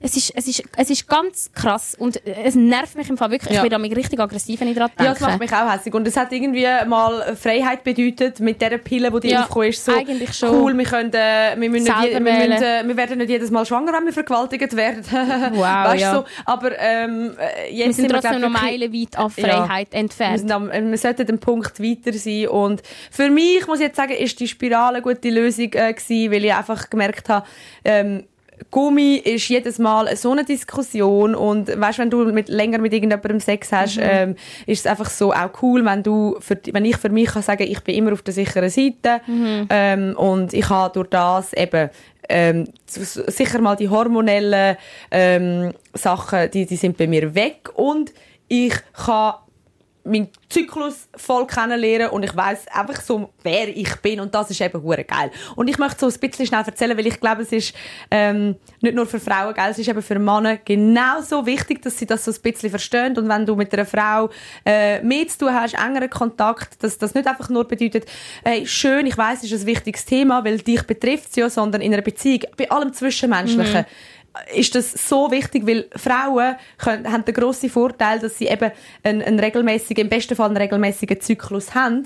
Speaker 4: es ist, es ist, es ist ganz krass und äh, es nervt mich im Fall wirklich.
Speaker 3: Ja.
Speaker 4: Ich bin damit richtig aggressiv, wenn ich daran denke.
Speaker 3: Ja, das macht mich auch hässlich. Und es hat irgendwie mal Freiheit bedeutet mit dieser Pille, die dir
Speaker 4: Ja,
Speaker 3: aufgekommen ist. So,
Speaker 4: eigentlich schon.
Speaker 3: Cool, wir, können, wir, müssen nicht je, wir, müssen, äh, wir werden nicht jedes Mal schwanger, wenn wir vergewaltigt werden.
Speaker 4: Wow,
Speaker 3: weißt,
Speaker 4: ja.
Speaker 3: so. Aber ähm, äh, jetzt
Speaker 4: wir sind
Speaker 3: wir,
Speaker 4: trotzdem
Speaker 3: glaub,
Speaker 4: noch meilenweit an
Speaker 3: Ja.
Speaker 4: Freiheit
Speaker 3: Wir,
Speaker 4: entfernt.
Speaker 3: sind am, äh, wir sollten den Punkt weiter sein. Und für mich, muss ich jetzt sagen, ist die Spirale eine gute Lösung äh, gewesen, weil ich einfach gemerkt habe, ähm, Gummi ist jedes Mal so eine Diskussion und weißt, wenn du mit, länger mit irgendjemandem Sex hast, ähm, ist es einfach so auch cool, wenn du, für, wenn ich für mich kann sagen, ich bin immer auf der sicheren Seite ähm, und ich habe durch das eben ähm, sicher mal die hormonellen ähm, Sachen, die, die sind bei mir weg und ich kann meinen Zyklus voll kennenlernen und ich weiß einfach so, wer ich bin und das ist eben hure geil. Und ich möchte so ein bisschen schnell erzählen, weil ich glaube, es ist ähm, nicht nur für Frauen geil, es ist eben für Männer genauso wichtig, dass sie das so ein bisschen verstehen und wenn du mit einer Frau äh, mehr zu tun hast, engeren Kontakt, dass das nicht einfach nur bedeutet, hey, schön, ich weiß, es ist ein wichtiges Thema, weil dich betrifft es ja, sondern in einer Beziehung, bei allem Zwischenmenschlichen, ist das so wichtig, weil Frauen können, haben den grossen Vorteil, dass sie eben einen, einen regelmäßigen, im besten Fall einen regelmäßigen Zyklus haben,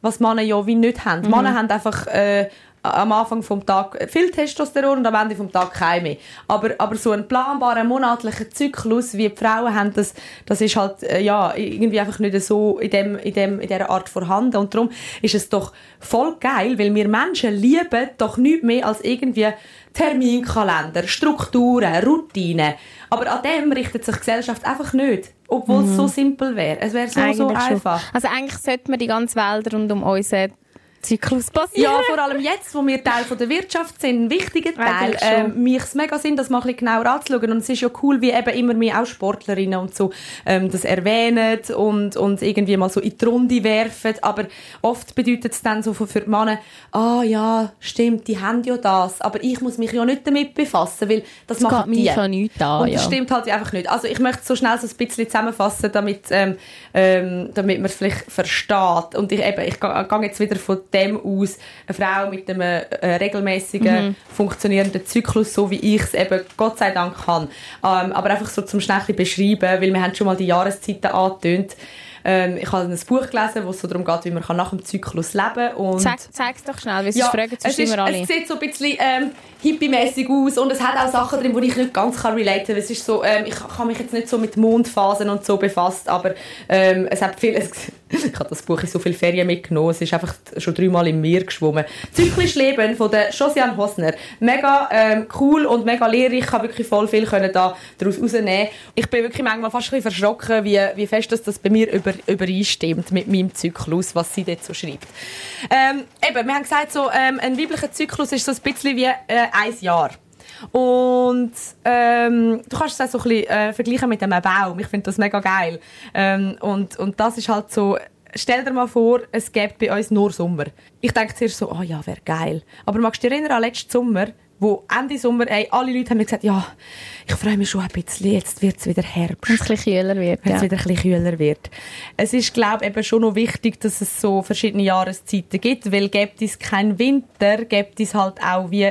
Speaker 3: was Männer ja wie nicht haben. Männer haben einfach äh, am Anfang vom Tag viel Testosteron und am Ende vom Tag kein mehr. Aber, aber so einen planbaren monatlichen Zyklus, wie die Frauen haben, das, das ist halt äh, ja, irgendwie einfach nicht so in, dem, in, dem, in dieser Art vorhanden. Und darum ist es doch voll geil, weil wir Menschen lieben doch nichts mehr als irgendwie Terminkalender, Strukturen, Routinen. Aber an dem richtet sich die Gesellschaft einfach nicht. Obwohl es so simpel wäre. Es wäre so, so
Speaker 4: schon.
Speaker 3: einfach.
Speaker 4: Also eigentlich sollte man die ganze Welt rund um unseren Zyklus passieren.
Speaker 3: Ja, vor allem jetzt, wo wir Teil von der Wirtschaft sind, ein wichtiger Teil, ähm, mich es mega Sinn, das mal ein bisschen genauer anzuschauen. Und es ist ja cool, wie eben immer mehr auch Sportlerinnen und so ähm, das erwähnen und, und irgendwie mal so in die Runde werfen. Aber oft bedeutet es dann so für, die Männer, ah ja, stimmt, die haben ja das, aber ich muss mich ja nicht damit befassen, weil das,
Speaker 4: Das
Speaker 3: die.
Speaker 4: mich ja nichts an,
Speaker 3: Und das
Speaker 4: ja.
Speaker 3: stimmt halt einfach nicht. Also ich möchte so schnell so ein bisschen zusammenfassen, damit, ähm, ähm, damit man es vielleicht versteht. Und ich eben, ich gehe jetzt wieder von dem aus, eine Frau mit einem äh, regelmäßigen,
Speaker 4: Mhm.
Speaker 3: funktionierenden Zyklus, so wie ich es eben Gott sei Dank kann. Ähm, aber einfach so zum schnell beschreiben, weil wir haben schon mal die Jahreszeiten angetönt. Ähm, ich habe ein Buch gelesen, wo es so darum geht, wie man nach dem Zyklus leben kann.
Speaker 4: Zeig, zeig's doch schnell, weil sonst fragen
Speaker 3: es, ist,
Speaker 4: immer alle.
Speaker 3: es sieht so ein bisschen ähm, hippie-mäßig aus und es hat auch Sachen drin, die ich nicht ganz kann relaten kann. Es ist so, ähm, ich kann mich jetzt nicht so mit Mondphasen und so befasst, aber ähm, es hat viel, es, ich habe das Buch in so viele Ferien mitgenommen, es ist einfach schon dreimal im Meer geschwommen. Zyklisch Leben von der Josiane Hosner. Mega ähm, cool und mega lehrreich, ich habe wirklich voll viel können da daraus rausnehmen. Ich bin wirklich manchmal fast ein bisschen verschrocken, wie, wie fest das, das bei mir über, übereinstimmt mit meinem Zyklus, was sie dort so schreibt. Ähm, eben, wir haben gesagt, so, ähm, ein weiblicher Zyklus ist so ein bisschen wie äh, ein Jahr. Und ähm, du kannst es auch so ein bisschen äh, vergleichen mit einem Baum. Ich finde das mega geil. Ähm, und, und das ist halt so, stell dir mal vor, es gäbe bei uns nur Sommer. Ich denke zuerst so, oh ja, wäre geil. Aber magst du dich erinnern an letzten Sommer, wo Ende Sommer, ey, alle Leute haben mir gesagt, ja, ich freue mich schon ein bisschen, jetzt wird es wieder Herbst
Speaker 4: Wenn es ein bisschen kühler wird.
Speaker 3: wenn es
Speaker 4: Ja.
Speaker 3: wieder ein bisschen kühler wird. Es ist, glaube ich, eben schon noch wichtig, dass es so verschiedene Jahreszeiten gibt, weil gibt es keinen Winter, gibt es halt auch wie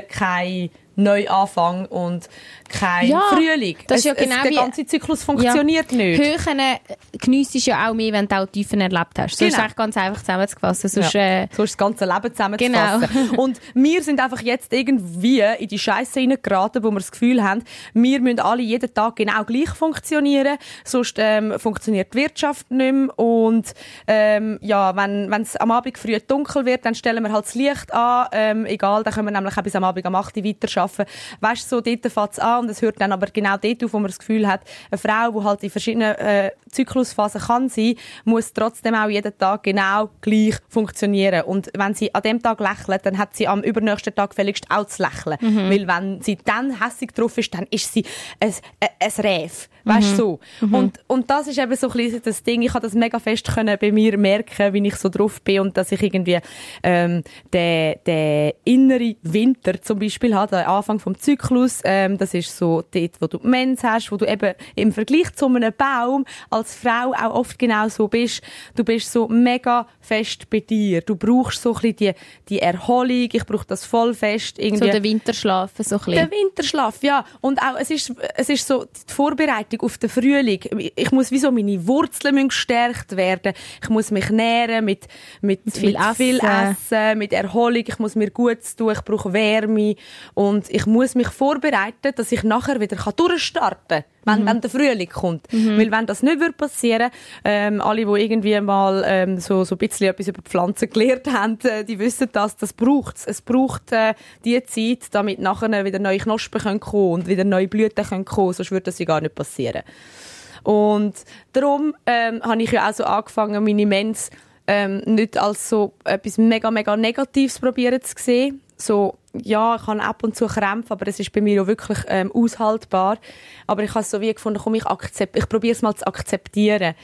Speaker 3: Neuanfang und kein
Speaker 4: Ja,
Speaker 3: Frühling.
Speaker 4: das ist ja genau
Speaker 3: es, der ganze Zyklus funktioniert nicht.
Speaker 4: Höhen äh, geniessest ja auch mehr, wenn du auch Tiefen erlebt hast. So ist es eigentlich ganz einfach zusammengefasst. Sonst,
Speaker 3: Ja.
Speaker 4: äh,
Speaker 3: so ist das ganze Leben zusammenzufassen.
Speaker 4: Genau.
Speaker 3: Und wir sind einfach jetzt irgendwie in die Scheiße hineingeraten, wo wir das Gefühl haben, wir müssen alle jeden Tag genau gleich funktionieren, sonst ähm, funktioniert die Wirtschaft nicht mehr. Und ähm, ja, wenn es am Abend früh dunkel wird, dann stellen wir halt das Licht an, ähm, egal, dann können wir nämlich auch bis am Abend am 8 Uhr weiterarbeiten. Weißt du, so dort fängt es an und es hört dann aber genau dort auf, wo man das Gefühl hat, eine Frau, die halt in verschiedenen äh, Zyklusphasen kann sein, muss trotzdem auch jeden Tag genau gleich funktionieren. Und wenn sie an dem Tag lächelt, dann hat sie am übernächsten Tag fälligst auch zu lächeln.
Speaker 4: Mhm.
Speaker 3: Weil wenn sie dann hässig drauf ist, dann ist sie ein, ein, ein Räf. Weißt du, so. Und, und das ist eben so ein bisschen das Ding. Ich habe das mega fest können bei mir merken, wie ich so drauf bin und dass ich irgendwie ähm, den, den inneren Winter zum Beispiel habe, den Anfang vom Zyklus. Ähm, das ist so dort, wo du die Mens hast, wo du eben im Vergleich zu einem Baum als Frau auch oft genau so bist. Du bist so mega fest bei dir. Du brauchst so ein bisschen die, die Erholung. Ich brauche das voll fest.
Speaker 4: So
Speaker 3: Irgendwie.
Speaker 4: den Winterschlaf, so ein bisschen.
Speaker 3: Der Winterschlaf, ja. Und auch, es ist, es ist so die Vorbereitung auf den Frühling. Ich muss wie so, meine Wurzeln müssen gestärkt werden. Ich muss mich nähren mit, mit, mit
Speaker 4: viel
Speaker 3: viel,
Speaker 4: Essen.
Speaker 3: Essen, mit Erholung. Ich muss mir gut tun. Ich brauche Wärme. Und ich muss mich vorbereiten, dass ich nachher wieder kann durchstarten kann. Wenn, wenn der Frühling kommt. Weil wenn das nicht wird passieren, ähm, alle, die irgendwie mal ähm, so, so ein bisschen etwas über Pflanzen gelernt haben, äh, die wissen das, das braucht es. Es braucht äh, die Zeit, damit nachher wieder neue Knospen können kommen und wieder neue Blüten können kommen, sonst würde das ja gar nicht passieren. Und darum ähm, habe ich ja auch so angefangen, meine Mens ähm, nicht als so etwas mega, mega Negatives probieren zu sehen. So, ja, ich habe ab und zu Krämpfe, aber es ist bei mir ja wirklich ähm, aushaltbar. Aber ich habe so wie gefunden, komm, ich, akzept, ich probiere es mal zu akzeptieren.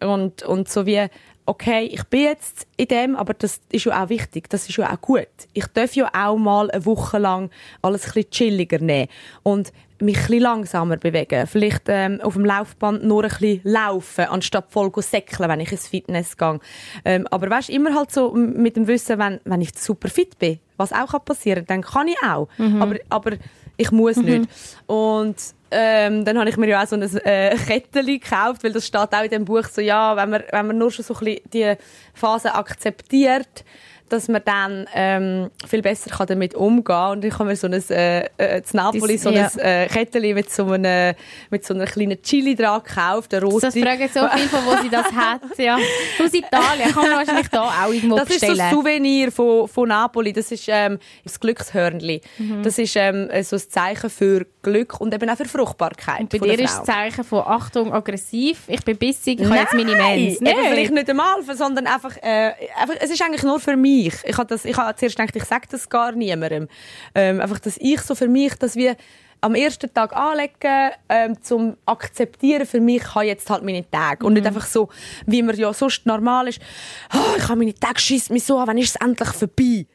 Speaker 3: Und, und so wie, okay, ich bin jetzt in dem, aber das ist ja auch wichtig, das ist ja auch gut. Ich darf ja auch mal eine Woche lang alles ein bisschen chilliger nehmen und mich ein langsamer bewegen. Vielleicht ähm, auf dem Laufband nur ein bisschen laufen, anstatt voll zu säckeln, wenn ich ins Fitness gehe. Ähm, aber weißt, immer halt so mit dem Wissen, wenn, wenn ich super fit bin, was auch kann passieren dann kann ich auch. Aber, aber ich muss nicht. Und ähm, dann habe ich mir ja auch so ein äh, Kettchen gekauft, weil das steht auch in dem Buch so, ja, wenn man, wenn man nur schon so ein bisschen die Phase akzeptiert, dass man dann ähm, viel besser kann damit umgehen kann. Und ich habe mir so ein, äh, äh, Napoli so
Speaker 4: ja.
Speaker 3: ein äh, Kettchen mit so, einem, mit so einer kleinen Chili dran gekauft, eine rote.
Speaker 4: Das fragen so viele, von wo sie das hat. Ja. Aus Italien kann man wahrscheinlich da auch irgendwo
Speaker 3: Das ist so
Speaker 4: bestellen.
Speaker 3: ein Souvenir von, von Napoli. Das ist ähm, das Glückshörnli.
Speaker 4: Mhm.
Speaker 3: Das ist ähm, so ein Zeichen für Glück und eben auch für Fruchtbarkeit.
Speaker 4: Bei
Speaker 3: von der
Speaker 4: dir ist das Zeichen von Achtung, aggressiv. Ich bin bissig, ich habe jetzt meine Mens.
Speaker 3: Nein, vielleicht nicht einmal, sondern einfach, äh, einfach, es ist eigentlich nur für mich. Ich habe das, ich habe zuerst gedacht, ich sage das gar niemandem. Ähm, einfach, dass ich so für mich, dass wir am ersten Tag anlegen, ähm, zum akzeptieren für mich, ich habe jetzt halt meine Tage. Und nicht einfach so, wie man ja sonst normal ist, oh, ich habe meine Tage, schießt mich so an, wann ist es endlich vorbei?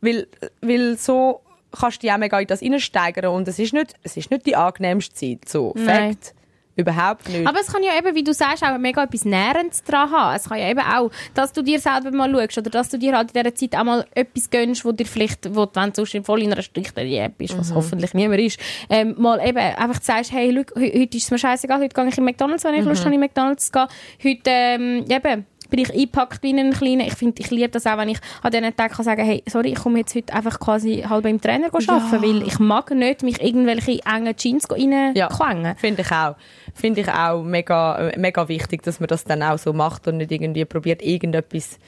Speaker 3: Weil, weil so kannst du dich auch mega in das reinsteigern und es ist nicht, es ist nicht die angenehmste Zeit. So,
Speaker 4: Nein.
Speaker 3: Fakt. Überhaupt nicht.
Speaker 4: Aber es kann ja eben, wie du sagst, auch mega etwas Nährendes dran haben. Es kann ja eben auch, dass du dir selber mal schaust oder dass du dir halt in dieser Zeit auch mal etwas gönnst, wo dir vielleicht, wo du, wenn du sonst voll in einer strikten Diät bist, was hoffentlich niemand ist, ähm, mal eben einfach sagst, hey, he- heute ist es mir scheißegal, heute gehe ich in McDonalds, wenn ich Lust habe, in McDonalds zu gehen. Heute, ähm, eben, bin ich eingepackt wie in einen kleinen. Ich finde, ich liebe das auch, wenn ich an diesen Tagen kann sagen, hey, sorry, ich komme jetzt heute einfach quasi halb beim Trainer arbeiten, weil ich mag nicht mich irgendwelche engen Jeans reinquengen.
Speaker 3: Finde ich auch. Finde ich auch mega, mega wichtig, dass man das dann auch so macht und nicht irgendwie probiert, irgendetwas,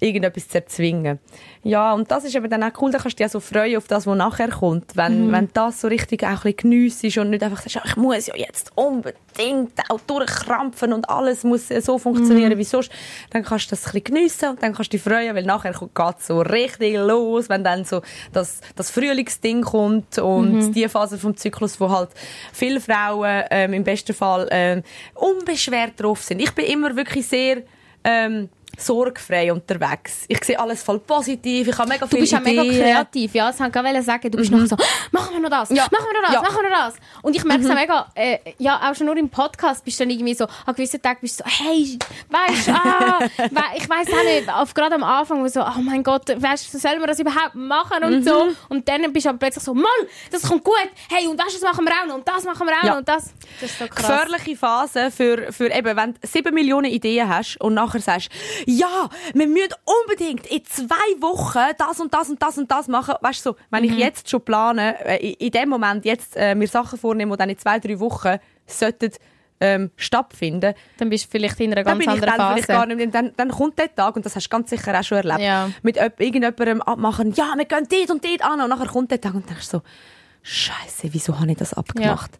Speaker 3: irgendetwas zu erzwingen. Ja, und das ist eben dann auch cool, da kannst du dich so freuen auf das, was nachher kommt. Wenn, wenn das so richtig auch ein bisschen geniessest und nicht einfach sagst, ich muss ja jetzt unbedingt auch durchkrampfen und alles muss so funktionieren wie sonst, dann kannst du das ein bisschen geniessen und dann kannst du dich freuen, weil nachher geht es so richtig los, wenn dann so das, das Frühlingsding kommt und die Phase vom Zyklus, wo halt viele Frauen ähm, im besten Fall ähm, unbeschwert drauf sind. Ich bin immer wirklich sehr ähm, sorgfrei unterwegs. Ich sehe alles voll positiv, ich habe mega
Speaker 4: Du
Speaker 3: viele
Speaker 4: bist ja mega kreativ, ja. Das wollte ich sagen. Du bist noch so, machen wir noch das,
Speaker 3: Ja.
Speaker 4: machen wir noch das,
Speaker 3: Ja.
Speaker 4: machen wir noch das. Und ich merke es auch mega, äh, ja, auch schon nur im Podcast bist du dann irgendwie so, an gewissen Tagen bist du so, hey, weißt du, ah, we ich weiß auch nicht, auf, gerade am Anfang, wo so, oh mein Gott, weißt du, sollen wir das überhaupt machen und so. Und dann bist du aber plötzlich so, Mann, das kommt gut, hey, und weißt du, das machen wir auch noch, und das machen wir auch
Speaker 3: Ja.
Speaker 4: noch, und das. Das ist so krass.
Speaker 3: gefährliche Phase für, für eben, wenn du sieben Millionen Ideen hast und nachher sagst, ja, wir müssen unbedingt in zwei Wochen das und das und das und das machen. Weißt du, so, wenn
Speaker 4: Mhm.
Speaker 3: ich jetzt schon plane, äh, in, dem Moment jetzt äh, mir Sachen vornehmen, die dann in zwei, drei Wochen sollten, ähm, stattfinden,
Speaker 4: Dann bist du vielleicht in einer
Speaker 3: dann
Speaker 4: ganz
Speaker 3: ich
Speaker 4: anderen
Speaker 3: dann
Speaker 4: Phase.
Speaker 3: mehr- dann, dann kommt der Tag, und das hast du ganz sicher auch schon erlebt,
Speaker 4: Ja.
Speaker 3: mit irgendjemandem abmachen, ja, wir gehen dort und dort an, und nachher kommt der Tag und denkst so, Scheiße, wieso habe ich das abgemacht?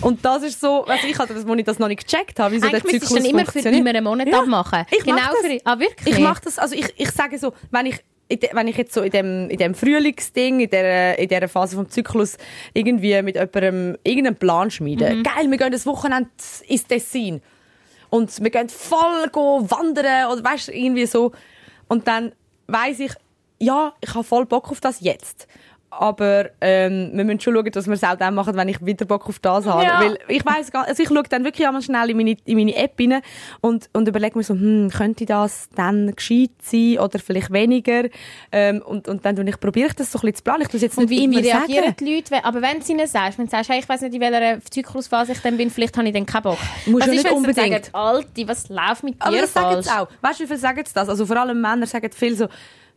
Speaker 3: Und das ist so, also ich hatte das, wo ich das noch nicht gecheckt habe, wieso
Speaker 4: Eigentlich
Speaker 3: der Zyklus
Speaker 4: dann immer für immer einen Monat
Speaker 3: Ja,
Speaker 4: abmachen.
Speaker 3: Ich
Speaker 4: genau
Speaker 3: mach das.
Speaker 4: für, ah, wirklich?
Speaker 3: Ich mache das, also ich, ich sage so, wenn ich wenn ich jetzt so in dem, in dem Frühlingsding, in der, in der Phase vom Zyklus irgendwie mit jemandem irgendeinen Plan schmiede.
Speaker 4: Mhm.
Speaker 3: Geil, wir gehen das Wochenende ins Tessin. Und wir gehen voll go wandern oder weißt irgendwie so. Und dann weiss ich, ja, ich habe voll Bock auf das jetzt. Aber ähm, wir müssen schon schauen, dass wir es auch dann machen, wenn ich wieder Bock auf das habe.
Speaker 4: Ja.
Speaker 3: Weil ich weiss, gar- also ich schaue dann wirklich einmal schnell in meine, in meine App rein und, und überlege mir so, hm, könnte das dann gescheit sein oder vielleicht weniger? Ähm, und, und dann ich, probiere ich das so ein bisschen zu planen. Ich tue jetzt
Speaker 4: Und
Speaker 3: nicht
Speaker 4: wie, wie reagieren
Speaker 3: sagen.
Speaker 4: die Leute? wenn- Aber wenn du ihnen sagst, wenn du sagst, hey, ich weiß nicht, in welcher Zyklusphase ich dann bin, vielleicht habe ich dann keinen Bock.
Speaker 3: Muss
Speaker 4: was ist,
Speaker 3: nicht unbedingt.
Speaker 4: sagen, Alte, was läuft mit
Speaker 3: Aber
Speaker 4: dir
Speaker 3: das sagen
Speaker 4: falsch?
Speaker 3: sie auch. Weißt du, wie viele sagen das? Also vor allem Männer sagen viel so,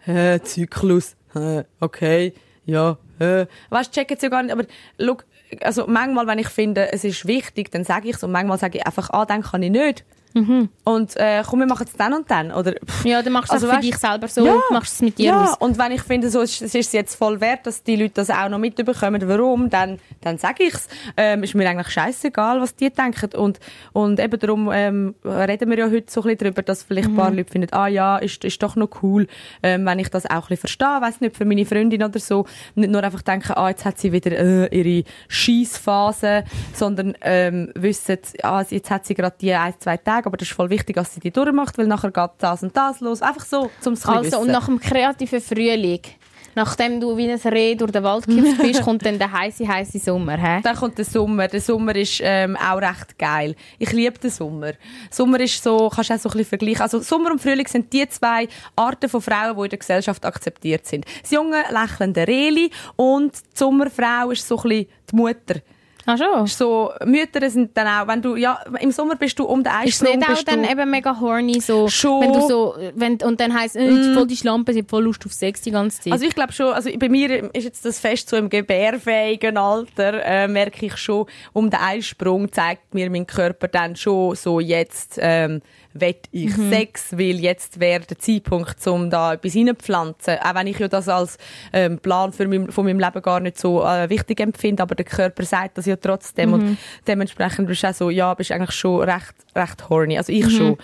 Speaker 3: hä, Zyklus, hä, okay, ja, hä. Weißt checken sie ja gar nicht. Aber schau, also manchmal, wenn ich finde, es ist wichtig, dann sage ich es und manchmal sage ich einfach, ah, dann kann ich nicht. Und äh, komm, wir machen es dann und dann. Oder, pff,
Speaker 4: Ja, dann machst du es
Speaker 3: Also,
Speaker 4: für
Speaker 3: weißt-
Speaker 4: dich selber so,
Speaker 3: Ja.
Speaker 4: machst es mit dir
Speaker 3: ja,
Speaker 4: aus.
Speaker 3: und wenn ich finde, so, es ist es jetzt voll wert, dass die Leute das auch noch mitbekommen, warum, dann, dann sage ich's. Ähm, ist mir eigentlich scheißegal, was die denken. Und, und eben darum ähm, reden wir ja heute so ein bisschen darüber, dass vielleicht ein paar Leute finden, ah ja, ist, ist doch noch cool, ähm, wenn ich das auch ein bisschen verstehe. Weiss nicht, für meine Freundin oder so. Nicht nur einfach denken, ah, jetzt hat sie wieder äh, ihre Scheissphase, sondern ähm, wissen, ah, jetzt hat sie gerade die ein, zwei Tage, aber das ist voll wichtig, dass sie die durchmacht, weil nachher geht das und das los. Einfach so, zum es
Speaker 4: Also, und nach dem kreativen Frühling, nachdem du wie ein Reh durch den Wald gehüpft bist, kommt dann der heiße, heiße Sommer, hä?
Speaker 3: Dann kommt der Sommer. Der Sommer ist ähm, auch recht geil. Ich liebe den Sommer. Sommer ist so, kannst du auch so ein bisschen vergleichen. Also Sommer und Frühling sind die zwei Arten von Frauen, die in der Gesellschaft akzeptiert sind. Das junge, lächelnde Reli und die Sommerfrau ist so ein bisschen die Mutter.
Speaker 4: Schon?
Speaker 3: Ist So, Mütter sind dann auch, wenn du, ja, im Sommer bist du um den
Speaker 4: Ist
Speaker 3: Eisprung.
Speaker 4: nicht auch dann eben mega horny, so,
Speaker 3: Schon.
Speaker 4: wenn du so, wenn, und dann heisst, äh,
Speaker 3: Mm.
Speaker 4: voll die Schlampe, sie voll Lust auf Sex die ganze Zeit.
Speaker 3: Also ich glaube schon, also bei mir ist jetzt das Fest so im gebärfähigen Alter, äh, merke ich schon, um den Eisprung zeigt mir mein Körper dann schon so, jetzt ähm, wett ich
Speaker 4: Mhm.
Speaker 3: Sex, weil jetzt wäre der Zeitpunkt, um da etwas reinzupflanzen. Auch wenn ich ja das als ähm, Plan für mein, von meinem Leben gar nicht so äh, wichtig empfinde, aber der Körper sagt das ja trotzdem und
Speaker 4: Mhm.
Speaker 3: dementsprechend bist du auch so, ja, bist eigentlich schon recht, recht horny. Also ich
Speaker 4: Mhm.
Speaker 3: schon.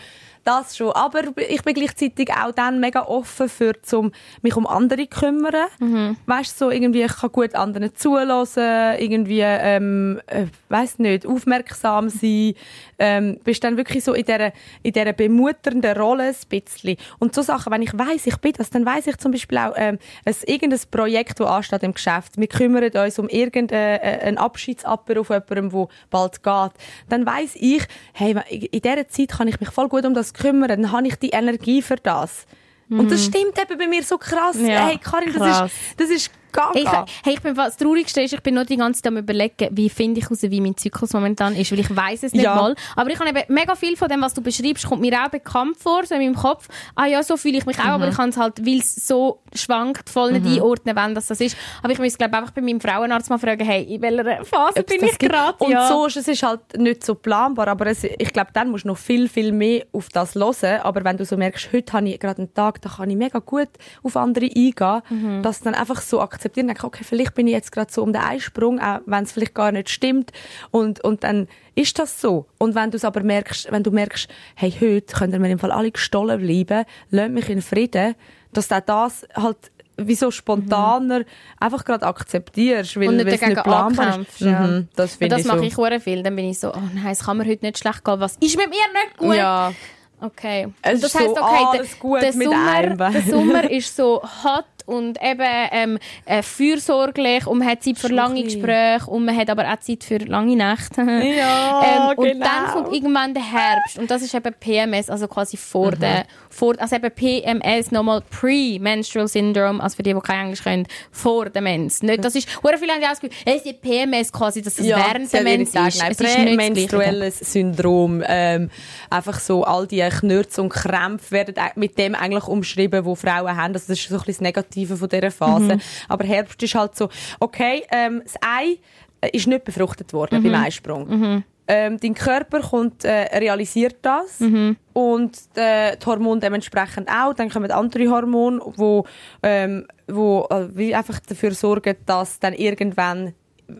Speaker 3: Das schon. Aber ich bin gleichzeitig auch dann mega offen für, zum mich um andere kümmern.
Speaker 4: Mhm.
Speaker 3: Weißt so irgendwie, ich kann gut anderen zulassen, irgendwie, ähm, äh, weiss nicht, aufmerksam sein. Ähm, bist dann wirklich so in dieser, in dieser bemutternden Rolle ein bisschen. Und so Sachen, wenn ich weiss, ich bin das, dann weiss ich zum Beispiel auch, ähm, ein, irgendein Projekt, das ansteht im Geschäft. Wir kümmern uns um irgendeinen Abschiedsapero von jemandem, der bald geht. Dann weiss ich, hey, in dieser Zeit kann ich mich voll gut um das kümmern, dann habe ich die Energie für das. Und das stimmt eben bei mir so krass.
Speaker 4: Mhm. Ja,
Speaker 3: hey, Karin, das
Speaker 4: krass.
Speaker 3: ist, das ist gaga.
Speaker 4: Ich, hey, ich bin das Traurigste ist, ich bin nur die ganze Zeit am überlegen, wie finde ich raus, wie mein Zyklus momentan ist, weil ich weiß es nicht
Speaker 3: Ja.
Speaker 4: mal. Aber ich habe eben mega viel von dem, was du beschreibst, kommt mir auch bekannt vor, so in meinem Kopf. Ah ja, so fühle ich mich auch,
Speaker 3: Mhm.
Speaker 4: aber ich kann es halt, weil es so schwankt, voll nicht einordnen, wann das, das ist. Aber ich muss, glaube einfach bei meinem Frauenarzt mal fragen, hey, in welcher Phase
Speaker 3: Ob's
Speaker 4: bin ich gerade?
Speaker 3: Und
Speaker 4: ja.
Speaker 3: so ist es ist halt nicht so planbar, aber es, ich glaube, dann musst du noch viel, viel mehr auf das hören. Aber wenn du so merkst, heute habe ich gerade einen Tag, da kann ich mega gut auf andere eingehen,
Speaker 4: Mhm.
Speaker 3: dass dann einfach so akzeptieren, denke, okay, vielleicht bin ich jetzt gerade so um den Einsprung, auch wenn es vielleicht gar nicht stimmt. Und, und dann ist das so. Und wenn du es aber merkst, wenn du merkst, hey, heute können wir im Fall alle gestohlen bleiben, lass mich in Frieden, dass du auch das halt wie so spontaner einfach gerade akzeptierst, weil
Speaker 4: Mhm. und nicht dagegen
Speaker 3: nicht planbar ist.
Speaker 4: Ja.
Speaker 3: Mhm, das
Speaker 4: Und
Speaker 3: finde
Speaker 4: das
Speaker 3: ich
Speaker 4: mache
Speaker 3: so.
Speaker 4: ich hure viel. Dann bin ich so, oh nein, es kann mir heute nicht schlecht gehen. Was ist mit mir nicht gut?
Speaker 3: Ja.
Speaker 4: Okay.
Speaker 3: Es
Speaker 4: das
Speaker 3: so
Speaker 4: okay, der,
Speaker 3: gut
Speaker 4: der, Sommer, der Sommer ist so hot und eben ähm, äh, fürsorglich und man hat Zeit für lange. Gespräche und man hat aber auch Zeit für lange Nächte.
Speaker 3: Ja,
Speaker 4: ähm, und
Speaker 3: genau.
Speaker 4: dann kommt irgendwann der Herbst und das ist eben PMS, also quasi vor
Speaker 3: Mhm.
Speaker 4: der, vor, also eben PMS nochmal Pre-Menstrual Syndrome, also für die, die kein Englisch können, vor der Mens. Nicht, das ist, hure viele haben ja auch das Gefühl, es ist PMS quasi, dass das während der Mens
Speaker 3: sagen,
Speaker 4: ist.
Speaker 3: Nein,
Speaker 4: Es ist nicht
Speaker 3: prämenstruelles Syndrom. Ähm, einfach so, all die Knürze und Krämpfe werden mit dem eigentlich umschrieben, wo Frauen haben. Also das ist so ein bisschen das Negative von dieser Phase.
Speaker 4: Mhm.
Speaker 3: Aber Herbst ist halt so, okay, ähm, das Ei äh, ist nicht befruchtet worden
Speaker 4: Mhm.
Speaker 3: beim Eisprung. Ähm, dein Körper kommt, äh, realisiert das
Speaker 4: Mhm.
Speaker 3: und äh, die Hormone dementsprechend auch. Dann kommen andere Hormone, wo, ähm, wo äh, einfach dafür sorgen, dass dann irgendwann die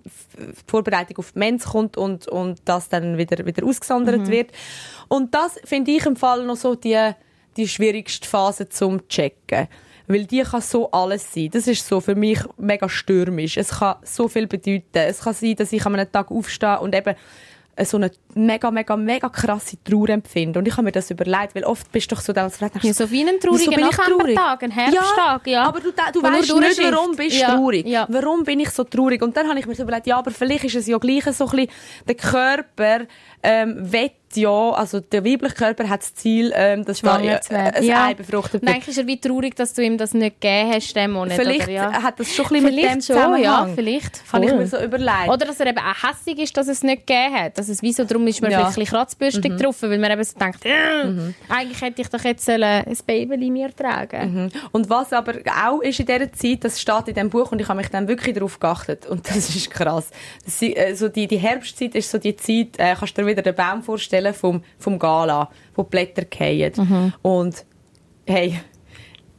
Speaker 3: Vorbereitung auf die Mens kommt und, und das dann wieder, wieder ausgesondert
Speaker 4: Mhm.
Speaker 3: wird. Und das finde ich im Fall noch so die, die schwierigste Phase zum Checken. Weil die kann so alles sein. Das ist so für mich mega stürmisch. Es kann so viel bedeuten. Es kann sein, dass ich an einem Tag aufstehe und eben so eine mega, mega, mega krasse Trauer empfinde. Und ich habe mir das überlegt, weil oft bist du doch so da, als
Speaker 4: Ja, so wie ein trauriger? Novembertag, ein Herbsttag, ja.
Speaker 3: aber du, du weißt nicht,
Speaker 4: durchschifft.
Speaker 3: warum bist du
Speaker 4: Ja,
Speaker 3: traurig.
Speaker 4: ja.
Speaker 3: Warum bin ich so traurig? Und dann habe ich mir so überlegt, ja, aber vielleicht ist es ja gleich so ein bisschen, der Körper ähm, will ja, also der weibliche Körper hat das Ziel, ähm, dass da äh, ein
Speaker 4: Ja.
Speaker 3: Ei befruchtet wird.
Speaker 4: eigentlich ist er wie traurig, dass du ihm das nicht gegeben hast, diesen Monat.
Speaker 3: Vielleicht
Speaker 4: oder? Ja.
Speaker 3: hat das schon ein bisschen mit dem
Speaker 4: Vielleicht schon,
Speaker 3: Zusammenhang.
Speaker 4: ja, vielleicht.
Speaker 3: Habe ich
Speaker 4: voll.
Speaker 3: mir so überlegt.
Speaker 4: Oder dass er eben auch hässig ist, dass es nicht gegeben hat. Dass es wie so, darum ist man
Speaker 3: Ja.
Speaker 4: vielleicht ein bisschen kratzbürstig
Speaker 3: Mhm.
Speaker 4: getroffen, weil man eben so denkt, äh, eigentlich hätte ich doch jetzt sollen ein Baby in mir tragen
Speaker 3: Mhm. Und was aber auch ist in dieser Zeit, das steht in diesem Buch und ich habe mich dann wirklich darauf geachtet und das ist krass. Das, äh, so die, die Herbstzeit ist so die Zeit, äh, kannst du dir wieder den Baum vorstellen vom, vom Gala, wo die Blätter fallen.
Speaker 4: Mhm.
Speaker 3: Und hey,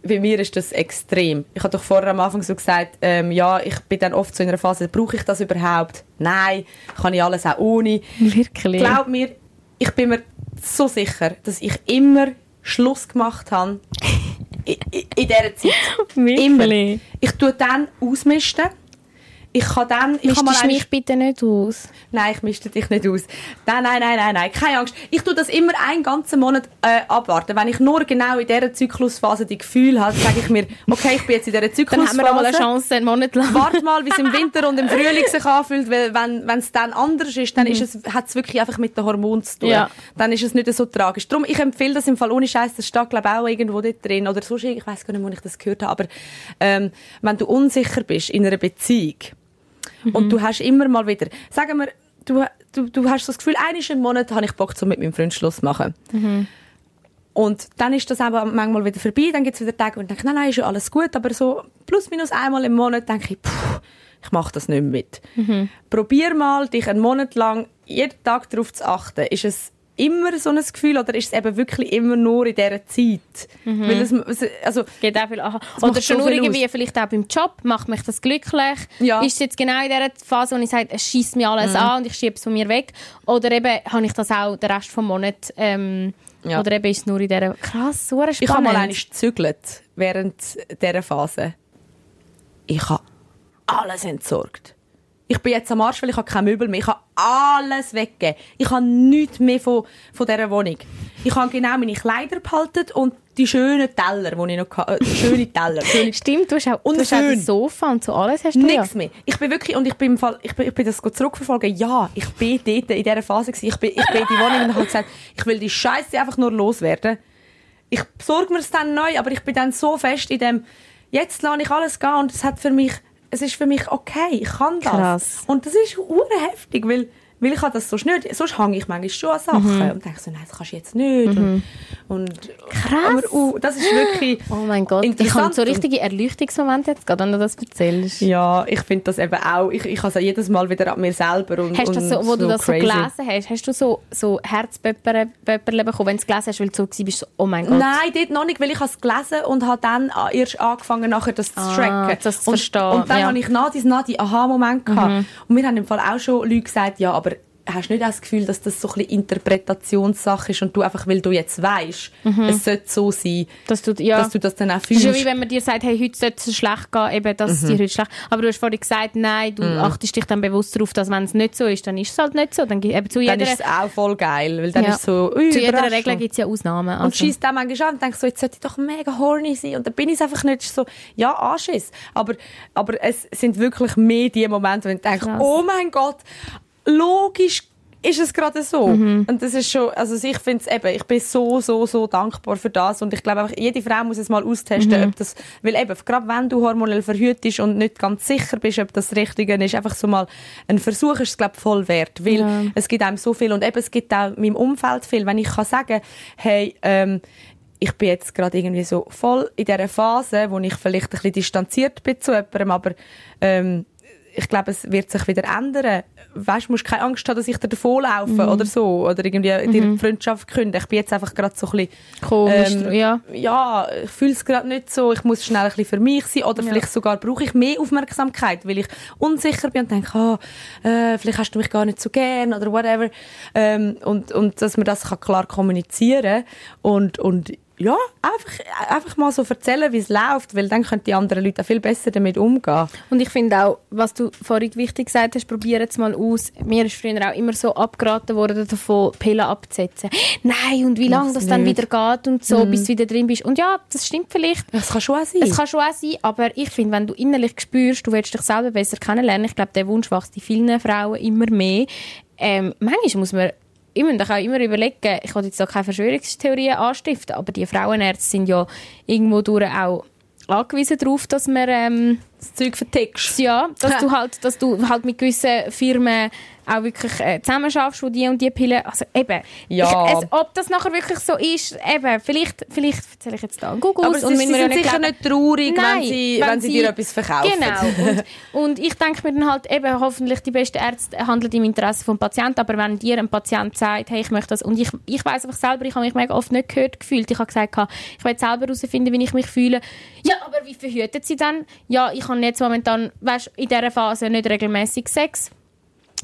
Speaker 3: bei mir ist das extrem. Ich habe doch vorher am Anfang so gesagt, ähm, ja, ich bin dann oft so in einer Phase, brauche ich das überhaupt? Nein, kann ich alles auch ohne.
Speaker 4: Wirklich?
Speaker 3: Glaub mir, ich bin mir so sicher, dass ich immer Schluss gemacht habe in, in, in dieser Zeit. Immer. Ich tue dann ausmisten. Ich kann dann... Ich kann mal
Speaker 4: mich bitte nicht aus?
Speaker 3: Nein, ich mischte dich nicht aus. Nein, nein, nein, nein, nein, keine Angst. Ich tue das immer einen ganzen Monat äh, abwarten. Wenn ich nur genau in dieser Zyklusphase die Gefühle habe, sage ich mir, okay, ich bin jetzt in dieser
Speaker 4: Dann
Speaker 3: Zyklusphase.
Speaker 4: haben wir mal eine Chance, einen Monat lang.
Speaker 3: Warte mal, wie es im Winter und im Frühling sich anfühlt, weil wenn wenn es dann anders ist, dann ist es, hat es wirklich einfach mit den Hormonen zu tun.
Speaker 4: Ja.
Speaker 3: Dann ist es nicht so tragisch. Darum, ich empfehle das im Fall ohne Scheiß, das steht glaube auch irgendwo dort drin oder sonst, ich weiß gar nicht, wo ich das gehört habe, aber ähm, wenn du unsicher bist in einer Beziehung und du hast immer mal wieder, sagen wir, du, du, du hast so das Gefühl, einmal im Monat habe ich Bock, so mit meinem Freund Schluss zu machen. Und dann ist das aber manchmal wieder vorbei, dann gibt es wieder Tage, wo ich denke, nein, nein, ist ja alles gut, aber so plus minus einmal im Monat denke ich, puh, ich mache das nicht mehr mit. Probier mal, dich einen Monat lang jeden Tag darauf zu achten. Ist es immer so ein Gefühl oder ist es eben wirklich immer nur in dieser Zeit?
Speaker 4: Mhm.
Speaker 3: Weil es, also,
Speaker 4: Geht auch viel, aha. Oder schon
Speaker 3: so
Speaker 4: nur irgendwie,
Speaker 3: aus.
Speaker 4: vielleicht auch beim Job, macht mich das glücklich?
Speaker 3: Ja.
Speaker 4: Ist es jetzt genau in dieser Phase, wo ich sage, es schießt mir alles
Speaker 3: Mhm.
Speaker 4: an und ich schiebe es von mir weg? Oder eben, habe ich das auch den Rest des Monats, ähm,
Speaker 3: Ja.
Speaker 4: oder eben ist es nur in dieser, krass, so spannend.
Speaker 3: ich habe mal einmal gezügelt während dieser Phase. Ich habe alles entsorgt. Ich bin jetzt am Arsch, weil ich habe keine Möbel mehr. Ich habe alles weggegeben. Ich habe nichts mehr von, von dieser Wohnung. Ich habe genau meine Kleider behalten und die schönen Teller, die ich noch hatte. Äh, schöne Teller. Schöne
Speaker 4: Stimmt, du hast auch,
Speaker 3: Und
Speaker 4: du hast auch das Sofa und so alles hast du
Speaker 3: Nichts
Speaker 4: ja.
Speaker 3: mehr. Ich bin wirklich, und ich bin im Fall, ich bin, ich bin das zurückverfolgen. Ja, ich bin dort in dieser Phase gewesen. Ich bin, ich bin in die Wohnung und habe gesagt, ich will die Scheiße einfach nur loswerden. Ich besorge mir es dann neu, aber ich bin dann so fest in dem, jetzt lasse ich alles gehen und es hat für mich, es ist für mich okay, ich kann das.
Speaker 4: Krass.
Speaker 3: Und das ist hure heftig, weil, weil ich habe das sonst nicht, sonst hänge ich manchmal schon an Sachen
Speaker 4: Mhm.
Speaker 3: und denke so, nein, das kannst du jetzt nicht.
Speaker 4: Mhm.
Speaker 3: Und, und
Speaker 4: Krass.
Speaker 3: Aber, uh, das ist wirklich
Speaker 4: Oh mein Gott, ich habe so richtige Erleuchtungsmomente jetzt gerade, wenn du das erzählst.
Speaker 3: Ja, ich finde das eben auch. Ich, ich habe es jedes Mal wieder an mir selber. Und,
Speaker 4: Hast du das so, wo du das
Speaker 3: crazy.
Speaker 4: so gelesen hast, hast du so, so Herzpöpperle bekommen, wenn du es gelesen hast, weil du so bist, so, oh mein Gott.
Speaker 3: Nein, dort noch nicht, weil ich habe es gelesen und habe dann erst angefangen, nachher das zu
Speaker 4: Ah,
Speaker 3: tracken.
Speaker 4: das zu
Speaker 3: und,
Speaker 4: verstehen,
Speaker 3: Und dann
Speaker 4: ja.
Speaker 3: habe ich nach diesen Aha-Moment gehabt.
Speaker 4: Mhm.
Speaker 3: Und mir haben im Fall auch schon Leute gesagt, ja, aber hast du nicht das Gefühl, dass das so ein bisschen Interpretationssache ist und du einfach, weil du jetzt weißt,
Speaker 4: Mhm.
Speaker 3: es sollte so sein,
Speaker 4: dass du, ja.
Speaker 3: dass du das dann auch
Speaker 4: Das ist
Speaker 3: fühlst.
Speaker 4: ja wie wenn man dir sagt, hey, heute sollte es schlecht gehen, eben, dass es
Speaker 3: Mhm.
Speaker 4: dir heute schlecht Aber du hast vorhin gesagt, nein, du
Speaker 3: Mhm.
Speaker 4: achtest dich dann bewusst darauf, dass wenn es nicht so ist, dann ist es halt nicht so. Dann, eben zu
Speaker 3: dann
Speaker 4: jeder,
Speaker 3: ist es auch voll geil, weil dann
Speaker 4: Ja.
Speaker 3: ist es so, ui,
Speaker 4: zu jeder. Regel gibt es ja Ausnahmen.
Speaker 3: Und
Speaker 4: Also.
Speaker 3: schießt dann manchmal an und denkt so, jetzt sollte ich doch mega horny sein. Und dann bin ich es einfach nicht so, ja, Anschiss. Aber, aber es sind wirklich mehr die Momente, wo ich denke,
Speaker 4: Krass.
Speaker 3: oh mein Gott, logisch ist es gerade so.
Speaker 4: Mhm.
Speaker 3: Und das ist schon, also ich finde es eben, ich bin so, so, so dankbar für das. Und ich glaube einfach, jede Frau muss es mal austesten,
Speaker 4: Mhm.
Speaker 3: ob das, weil eben, gerade wenn du hormonell verhütest und nicht ganz sicher bist, ob das Richtige ist, einfach so mal ein Versuch ist es, glaube voll wert. Weil
Speaker 4: Ja.
Speaker 3: es gibt einem so viel und eben, es gibt auch in meinem Umfeld viel. Wenn ich kann sagen, hey, ähm, ich bin jetzt gerade irgendwie so voll in dieser Phase, wo ich vielleicht ein bisschen distanziert bin zu jemandem, aber ähm, ich glaube, es wird sich wieder ändern. Weißt, du musst keine Angst haben, dass ich dir davonlaufe oder so. Oder irgendwie dir die Freundschaft kündige. Ich bin jetzt einfach gerade so ein bisschen,
Speaker 4: Komisch,
Speaker 3: ähm,
Speaker 4: ja.
Speaker 3: ja, ich fühle es gerade nicht so. Ich muss schnell ein bisschen für mich sein. Oder vielleicht sogar brauche ich mehr Aufmerksamkeit, weil ich unsicher bin und denke, ah, äh, vielleicht hast du mich gar nicht so gern oder whatever. Ähm, und, und dass man das kann klar kommunizieren und, und ja, einfach, einfach mal so erzählen, wie es läuft, weil dann können die anderen Leute auch viel besser damit umgehen.
Speaker 4: Und ich finde auch, was du vorhin wichtig gesagt hast, probier es mal aus. Mir ist früher auch immer so abgeraten worden, davon Pillen abzusetzen. Nein, und wie lange das dann wieder geht und so, bis du wieder drin bist. Und ja, das stimmt vielleicht.
Speaker 3: Das kann schon auch sein.
Speaker 4: Es kann schon auch sein, aber ich finde, wenn du innerlich spürst, du willst dich selber besser kennenlernen, ich glaube, der Wunsch wächst in vielen Frauen immer mehr. Ähm, manchmal muss man ich muss auch immer überlegen, ich will jetzt auch keine Verschwörungstheorien anstiften, aber die Frauenärzte sind ja irgendwo durch auch angewiesen darauf, dass man ähm,
Speaker 3: das Zeug vertickst.
Speaker 4: ja, dass du halt, dass du halt mit gewissen Firmen auch wirklich äh, zusammen schaffst, wo die und die Pillen, also eben,
Speaker 3: Ja.
Speaker 4: ich, es, ob das nachher wirklich so ist, eben, vielleicht, vielleicht erzähle ich jetzt da einen Google
Speaker 3: Aber sie, sie sind sicher nicht traurig, wenn sie, wenn sie dir etwas verkaufen.
Speaker 4: Genau. Und, und ich denke mir dann halt eben, hoffentlich die besten Ärzte handeln im Interesse vom Patienten, aber wenn dir ein Patient sagt, hey, ich möchte das, und ich, ich weiß einfach selber, ich habe mich mega oft nicht gehört gefühlt, ich habe gesagt, ich will selber herausfinden, wie ich mich fühle. Ja, aber wie verhütet sie dann? Ja, ich habe jetzt momentan, weißt, in dieser Phase nicht regelmäßig Sex.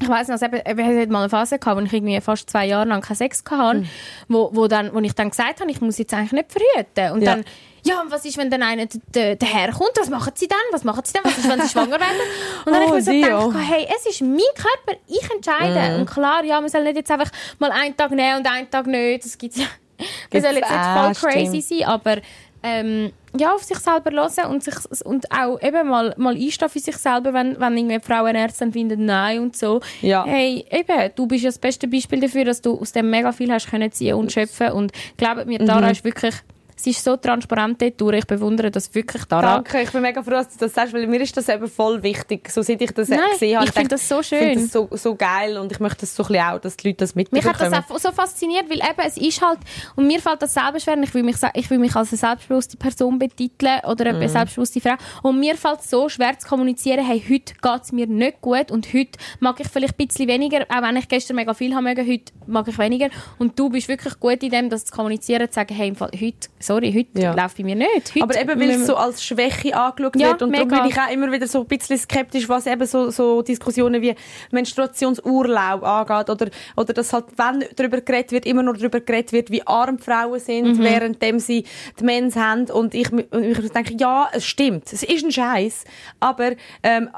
Speaker 4: Ich weiss noch, also eben, eben, es hat mal eine Phase gehabt, wo ich irgendwie fast zwei Jahre lang keinen Sex hatte,
Speaker 3: Hm.
Speaker 4: wo, wo, dann, wo ich dann gesagt habe, ich muss jetzt eigentlich nicht verhüten. Und
Speaker 3: Ja.
Speaker 4: dann, ja, und was ist, wenn dann einer daherkommt? Was machen sie dann? Was machen sie dann? Was ist, wenn sie schwanger werden? Und dann
Speaker 3: Oh,
Speaker 4: habe ich mir so
Speaker 3: Dio.
Speaker 4: gedacht, hey, es ist mein Körper, ich entscheide.
Speaker 3: Mhm.
Speaker 4: Und klar, ja, man soll nicht jetzt einfach mal einen Tag nehmen und einen Tag nicht. Das gibt's ja. Man soll jetzt nicht voll crazy sein, aber ähm, ja, auf sich selber hören und, sich, und auch eben mal, mal einstehen für sich selber, wenn, wenn irgendwie Frauenärzte finden, nein und so.
Speaker 3: Ja.
Speaker 4: Hey, eben, du bist ja das beste Beispiel dafür, dass du aus dem mega viel hast können ziehen und schöpfen und glaubt mir, Tara ist wirklich, sie ist so transparent dort durch. Ich bewundere das wirklich, Tara.
Speaker 3: Danke, ich bin mega froh, dass du das sagst, weil mir ist das eben voll wichtig. So seit ich das
Speaker 4: Nein,
Speaker 3: gesehen habe.
Speaker 4: ich finde das so
Speaker 3: Ich finde
Speaker 4: schön.
Speaker 3: das so, so geil und ich möchte das so ein bisschen auch, dass die Leute das
Speaker 4: Mich
Speaker 3: mitbekommen.
Speaker 4: hat das auch so fasziniert, weil eben, es ist halt, und mir fällt das selber schwer, ich will mich, ich will mich als eine selbstbewusste Person betiteln oder eine selbstbewusste Frau. Und mir fällt es so schwer zu kommunizieren, hey, heute geht es mir nicht gut und heute mag ich vielleicht ein bisschen weniger, auch wenn ich gestern mega viel haben mögen, heute mag ich weniger. Und du bist wirklich gut in dem, das zu kommunizieren, zu sagen, hey, im Fall, heute, sorry, heute
Speaker 3: Ja.
Speaker 4: läuft bei mir nicht. Heute
Speaker 3: Aber eben, weil es so als Schwäche angeschaut
Speaker 4: Ja,
Speaker 3: wird. Und darum
Speaker 4: mega.
Speaker 3: bin ich auch immer wieder so ein bisschen skeptisch, was eben so, so Diskussionen wie Menstruationsurlaub angeht. Oder, oder dass halt, wenn darüber geredet wird, immer nur darüber geredet wird, wie arm Frauen sind,
Speaker 4: Mhm.
Speaker 3: währenddem sie die Mens haben. Und ich, und ich denke, ja, es stimmt. Es ist ein Scheiß. Aber, ähm,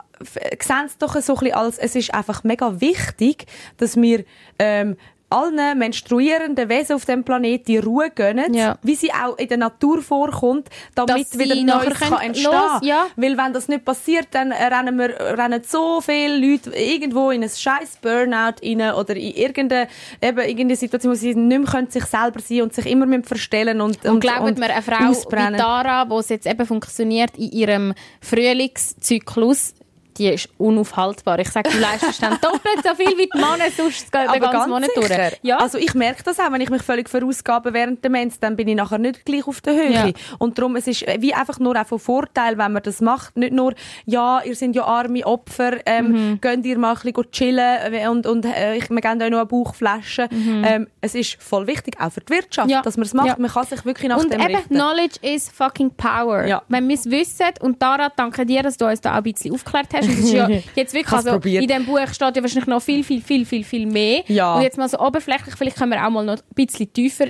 Speaker 3: sehen es doch so ein bisschen als, es ist einfach mega wichtig, dass wir, ähm, allen menstruierenden Wesen auf dem Planeten die Ruhe gönnen,
Speaker 4: Ja.
Speaker 3: wie sie auch in der Natur vorkommt, damit
Speaker 4: Dass
Speaker 3: wieder Neues kann entstehen
Speaker 4: los- ja.
Speaker 3: Weil wenn das nicht passiert, dann rennen, wir, rennen so viele Leute irgendwo in ein scheiß Burnout rein oder in irgendeine, eben irgendeine Situation, wo sie nicht mehr können, sich selber sein und sich immer mehr verstellen und,
Speaker 4: Und glaubt mir, eine Frau
Speaker 3: ausbrennen.
Speaker 4: wie Tara, wo es jetzt eben funktioniert in ihrem Frühlingszyklus, die ist unaufhaltbar. Ich sage, du leistest dann doppelt so viel wie die Männer sonst den
Speaker 3: Aber
Speaker 4: ganzen
Speaker 3: ganz
Speaker 4: Monat
Speaker 3: sicher.
Speaker 4: durch. Ja.
Speaker 3: Also ich merke das auch, wenn ich mich völlig verausgabe während der Mens, dann bin ich nachher nicht gleich auf der Höhe.
Speaker 4: Ja.
Speaker 3: Und darum, es ist wie einfach nur auch von Vorteil, wenn man das macht. Nicht nur, ja, ihr seid ja arme Opfer, ähm,
Speaker 4: Mhm.
Speaker 3: könnt ihr mal ein bisschen chillen äh, und, und äh, ich, wir geben euch noch eine Bauchflasche. Ähm, es ist voll wichtig, auch für die Wirtschaft,
Speaker 4: Mhm. Ja.
Speaker 3: dass man es macht.
Speaker 4: Ja.
Speaker 3: Man kann sich wirklich nach
Speaker 4: und
Speaker 3: dem
Speaker 4: eben,
Speaker 3: richten.
Speaker 4: Knowledge is fucking power.
Speaker 3: Ja.
Speaker 4: Wenn wir es wissen, und Tara, danke dir, dass du uns da auch ein bisschen aufgeklärt hast. Es ist ja jetzt wirklich, also,
Speaker 3: probiert.
Speaker 4: in diesem Buch steht ja wahrscheinlich noch viel, viel, viel, viel, viel mehr.
Speaker 3: Ja.
Speaker 4: Und jetzt mal so oberflächlich, vielleicht können wir auch mal noch ein bisschen tiefer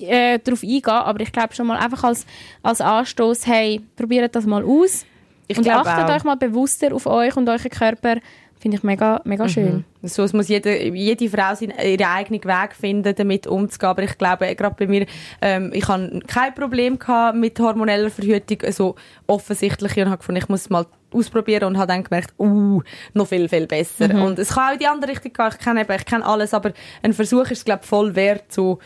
Speaker 4: äh, darauf eingehen, aber ich glaube schon mal einfach als, als Anstoß, hey, probiert das mal aus.
Speaker 3: Ich
Speaker 4: und achtet
Speaker 3: auch.
Speaker 4: euch mal bewusster auf euch und euren Körper. Finde ich mega, mega
Speaker 3: Mhm.
Speaker 4: schön.
Speaker 3: So, es muss jede, jede Frau seinen, ihren eigenen Weg finden, damit umzugehen. Aber ich glaube, gerade bei mir, ähm, ich habe kein Problem gehabt mit hormoneller Verhütung, so offensichtlich, und habe gefunden, ich muss mal ausprobieren und habe dann gemerkt, uh, noch viel, viel besser.
Speaker 4: Mhm.
Speaker 3: Und es kann auch in die andere Richtung gehen. Ich kenne eben, ich kenne alles, aber ein Versuch ist, glaube ich, voll wert, so,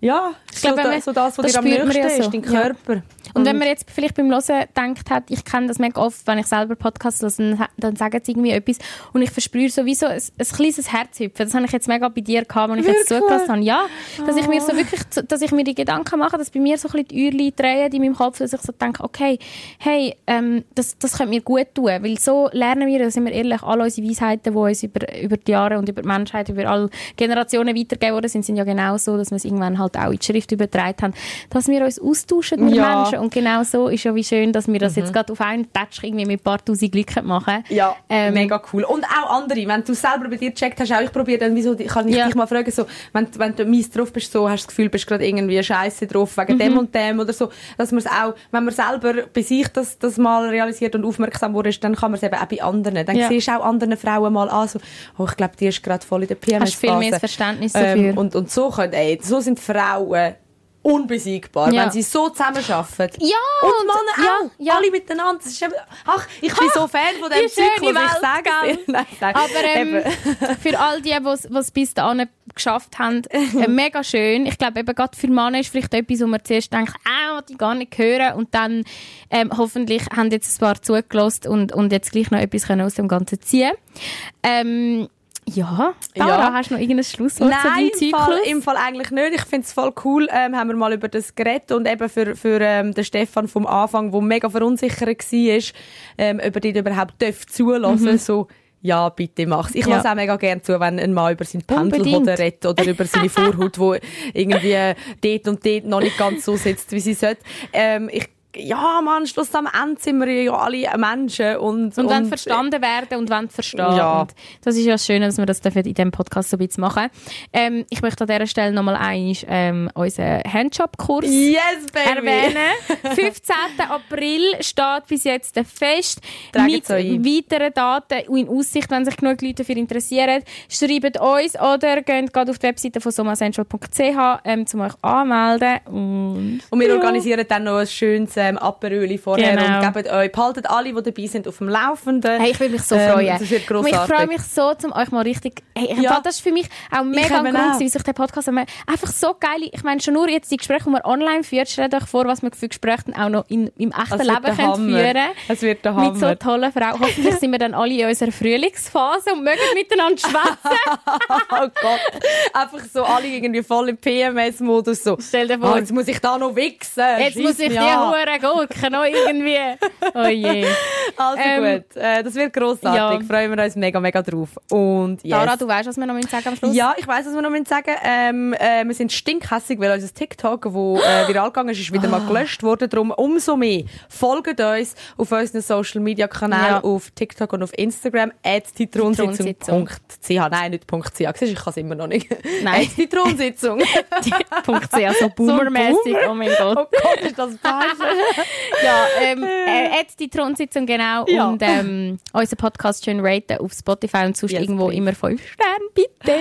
Speaker 3: ja,
Speaker 4: glaube,
Speaker 3: so,
Speaker 4: wenn
Speaker 3: da,
Speaker 4: man-
Speaker 3: so das, was
Speaker 4: das
Speaker 3: dir am
Speaker 4: man
Speaker 3: nächsten
Speaker 4: ja so.
Speaker 3: ist, dein
Speaker 4: Ja.
Speaker 3: Körper.
Speaker 4: Und Und, wenn man jetzt vielleicht beim Hören denkt hat, ich kenne das mega oft, wenn ich selber Podcasts höre, dann, sagen sie irgendwie etwas und ich verspüre sowieso ein, ein kleines Herzhüpfen. Das habe ich jetzt mega bei dir gehabt, als ich jetzt
Speaker 3: Wirklich?
Speaker 4: zugelassen habe. Ja, dass ich mir so wirklich, dass ich mir die Gedanken mache, dass bei mir so ein bisschen die Uhrli drehen in meinem Kopf, dass ich so denke, okay, hey, ähm, das, das könnte mir gut tun, weil so lernen wir, sind wir ehrlich, alle unsere Weisheiten, die uns über, über die Jahre und über die Menschheit, über alle Generationen weitergegeben worden sind, sind ja genau so, dass wir es irgendwann halt auch in die Schrift übertragen haben, dass wir uns austauschen mit
Speaker 3: Ja.
Speaker 4: Menschen und genau so ist ja wie schön, dass wir das jetzt gerade auf einen Touch irgendwie mit ein paar tausend Leuten machen.
Speaker 3: Ja,
Speaker 4: Ähm,
Speaker 3: mega cool. Und auch andere, wenn du selber bei dir gecheckt hast, auch ich probiere dann, wieso, kann ich
Speaker 4: Ja.
Speaker 3: dich mal fragen, so, wenn, wenn du mies drauf bist, so, hast du das Gefühl, bist gerade irgendwie scheiße drauf, wegen dem und dem oder so, dass man es auch, wenn man selber bei sich das, das mal realisiert und aufmerksam wurde, dann kann man es eben auch bei anderen. Dann
Speaker 4: Ja.
Speaker 3: siehst du auch anderen Frauen mal an, so, oh, ich glaube, die ist gerade voll in der PMS.
Speaker 4: Hast viel mehr Verständnis dafür.
Speaker 3: und, und so können, ey, so sind Frauen unbesiegbar,
Speaker 4: Ja.
Speaker 3: wenn sie so zusammenarbeiten.
Speaker 4: Ja,
Speaker 3: Und Männer
Speaker 4: ja,
Speaker 3: auch.
Speaker 4: ja.
Speaker 3: Alle miteinander. Eben, ach, ich bin so Fan von dem
Speaker 4: die schöne
Speaker 3: Zyklus. Ich sage. Nein, nein.
Speaker 4: Aber ähm, für all die, die es bis dahin geschafft haben, äh, mega schön. Ich glaube, eben gerade für Männer ist vielleicht etwas, wo man zuerst denkt, ah, will ich gar nicht hören. Und dann ähm, hoffentlich haben jetzt ein paar zugelassen und, und jetzt gleich noch etwas können aus dem Ganzen ziehen Ähm, ja, Dara,
Speaker 3: Ja.
Speaker 4: hast du noch irgendein Schlusswort zu
Speaker 3: Nein,
Speaker 4: deinem
Speaker 3: im Fall,
Speaker 4: Zyklus?
Speaker 3: im Fall eigentlich nicht. Ich finde es voll cool. Ähm, haben wir mal über das geredet und eben für, für ähm, den Stefan vom Anfang, der mega verunsichert war, ähm, ob er dich überhaupt darf zulassen so ja, bitte mach's. Ich
Speaker 4: Ja.
Speaker 3: lasse auch mega gerne zu, wenn ein Mann über seinen. Pendelhoden redet oder über seine Vorhaut, wo irgendwie dort und dort noch nicht ganz so sitzt, wie sie sollte. Ähm, ich, ja, Mann, Schluss am Ende sind wir ja alle Menschen und,
Speaker 4: und wenn verstanden werden und wenn verstehen.
Speaker 3: Ja.
Speaker 4: Und das ist ja das Schöne, dass wir das in diesem Podcast so ein bisschen machen. Ähm, ich möchte an dieser Stelle nochmal einmal ähm, unseren Handjob-Kurs
Speaker 3: Yes,
Speaker 4: erwähnen. 15. April steht bis jetzt fest.
Speaker 3: Tragt
Speaker 4: mit weiteren Daten in Aussicht, wenn sich genug Leute dafür interessieren. Schreibt uns oder geht auf die Webseite von somacentral.ch, ähm, um euch anmelden. Und,
Speaker 3: Und wir
Speaker 4: Ja.
Speaker 3: organisieren dann noch ein schönes ähm, Aperöli vorher
Speaker 4: Genau.
Speaker 3: und geben euch, behaltet alle, die dabei sind, auf dem Laufenden.
Speaker 4: Hey, ich würde mich so
Speaker 3: Ähm,
Speaker 4: freuen.
Speaker 3: das wird
Speaker 4: Und ich
Speaker 3: grossartig.
Speaker 4: freue mich so, um euch mal richtig. Hey,
Speaker 3: Ja.
Speaker 4: Das ist für mich auch mega ein Grund, wie sich der Podcast einfach so geil. Ich meine, schon nur jetzt die Gespräche, die man online führt, stellt euch vor, was wir für Gespräche dann auch noch in, im echten Leben
Speaker 3: Hammer.
Speaker 4: führen
Speaker 3: Es wird der
Speaker 4: Mit so
Speaker 3: Hammer.
Speaker 4: tollen Frauen. Hoffentlich sind wir dann alle in unserer Frühlingsphase und mögen miteinander schwätzen.
Speaker 3: oh Gott. Einfach so alle irgendwie voll im PMS-Modus. So.
Speaker 4: Stell dir vor,
Speaker 3: Ah, jetzt muss ich da noch wichsen.
Speaker 4: jetzt
Speaker 3: Scheiss
Speaker 4: muss ich die
Speaker 3: an.
Speaker 4: Huren Gurken noch irgendwie. Oh je.
Speaker 3: Also
Speaker 4: Ähm,
Speaker 3: gut, äh, das wird grossartig.
Speaker 4: ja.
Speaker 3: Freuen wir uns mega, mega drauf. Und yes.
Speaker 4: Dara, du weißt, was wir noch sagen am Schluss?
Speaker 3: Ja, ich weiss, was wir noch sagen. Ähm, äh, wir sind stinkhässig, weil unser TikTok, wo äh, viral gegangen ist, ist wieder
Speaker 4: Ah.
Speaker 3: mal gelöscht worden. Darum umso mehr folgt uns auf unseren Social Media Kanälen,
Speaker 4: Ja.
Speaker 3: auf TikTok und auf Instagram. titronsitzung.ch. Nein, nicht .ch. Siehst Ich kann es immer noch nicht.
Speaker 4: Nein.
Speaker 3: Titronsitzung.
Speaker 4: .ch, so boomermäßig.
Speaker 3: Boomer.
Speaker 4: Oh mein Gott.
Speaker 3: oh Gott, ist das peinlich.
Speaker 4: ja, ähm, äh, at die Thronsitzung, genau.
Speaker 3: Ja.
Speaker 4: Und ähm, unseren Podcast schön raten auf Spotify und sonst
Speaker 3: Yes,
Speaker 4: irgendwo
Speaker 3: please.
Speaker 4: immer 5 Sterne, bitte.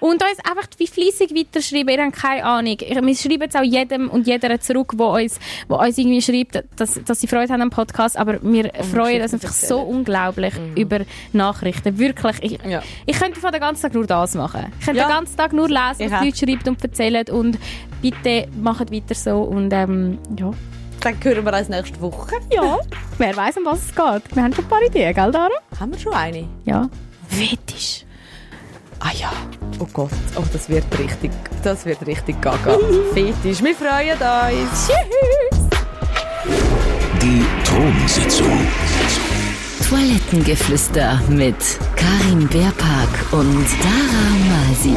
Speaker 4: Und uns einfach wie fleissig weiterschreiben. Ihr habt keine Ahnung. Wir schreiben es auch jedem und jeder zurück, wo uns, wo uns irgendwie schreibt, dass, dass sie Freude haben am Podcast. Aber wir freuen uns einfach so unglaublich über Nachrichten. Wirklich. Ich,
Speaker 3: Ja.
Speaker 4: ich könnte von den ganzen Tag nur das machen. Ich könnte
Speaker 3: Ja.
Speaker 4: den ganzen Tag nur lesen, was die Leute schreiben und erzählen. Und bitte macht weiter so. Und ähm, ja.
Speaker 3: Dann hören wir uns nächste Woche.
Speaker 4: Ja, wer weiß, um was es geht. Wir haben schon ein paar Ideen, gell, Dara?
Speaker 3: Haben wir schon eine?
Speaker 4: Ja. Fetisch.
Speaker 3: Ah ja. Oh Gott. Oh, das wird richtig, das wird richtig gaga. Fetisch. Wir freuen uns. Tschüss.
Speaker 5: Die Thronsitzung.
Speaker 2: Toilettengeflüster mit Karin Beerpark und Dara Masi.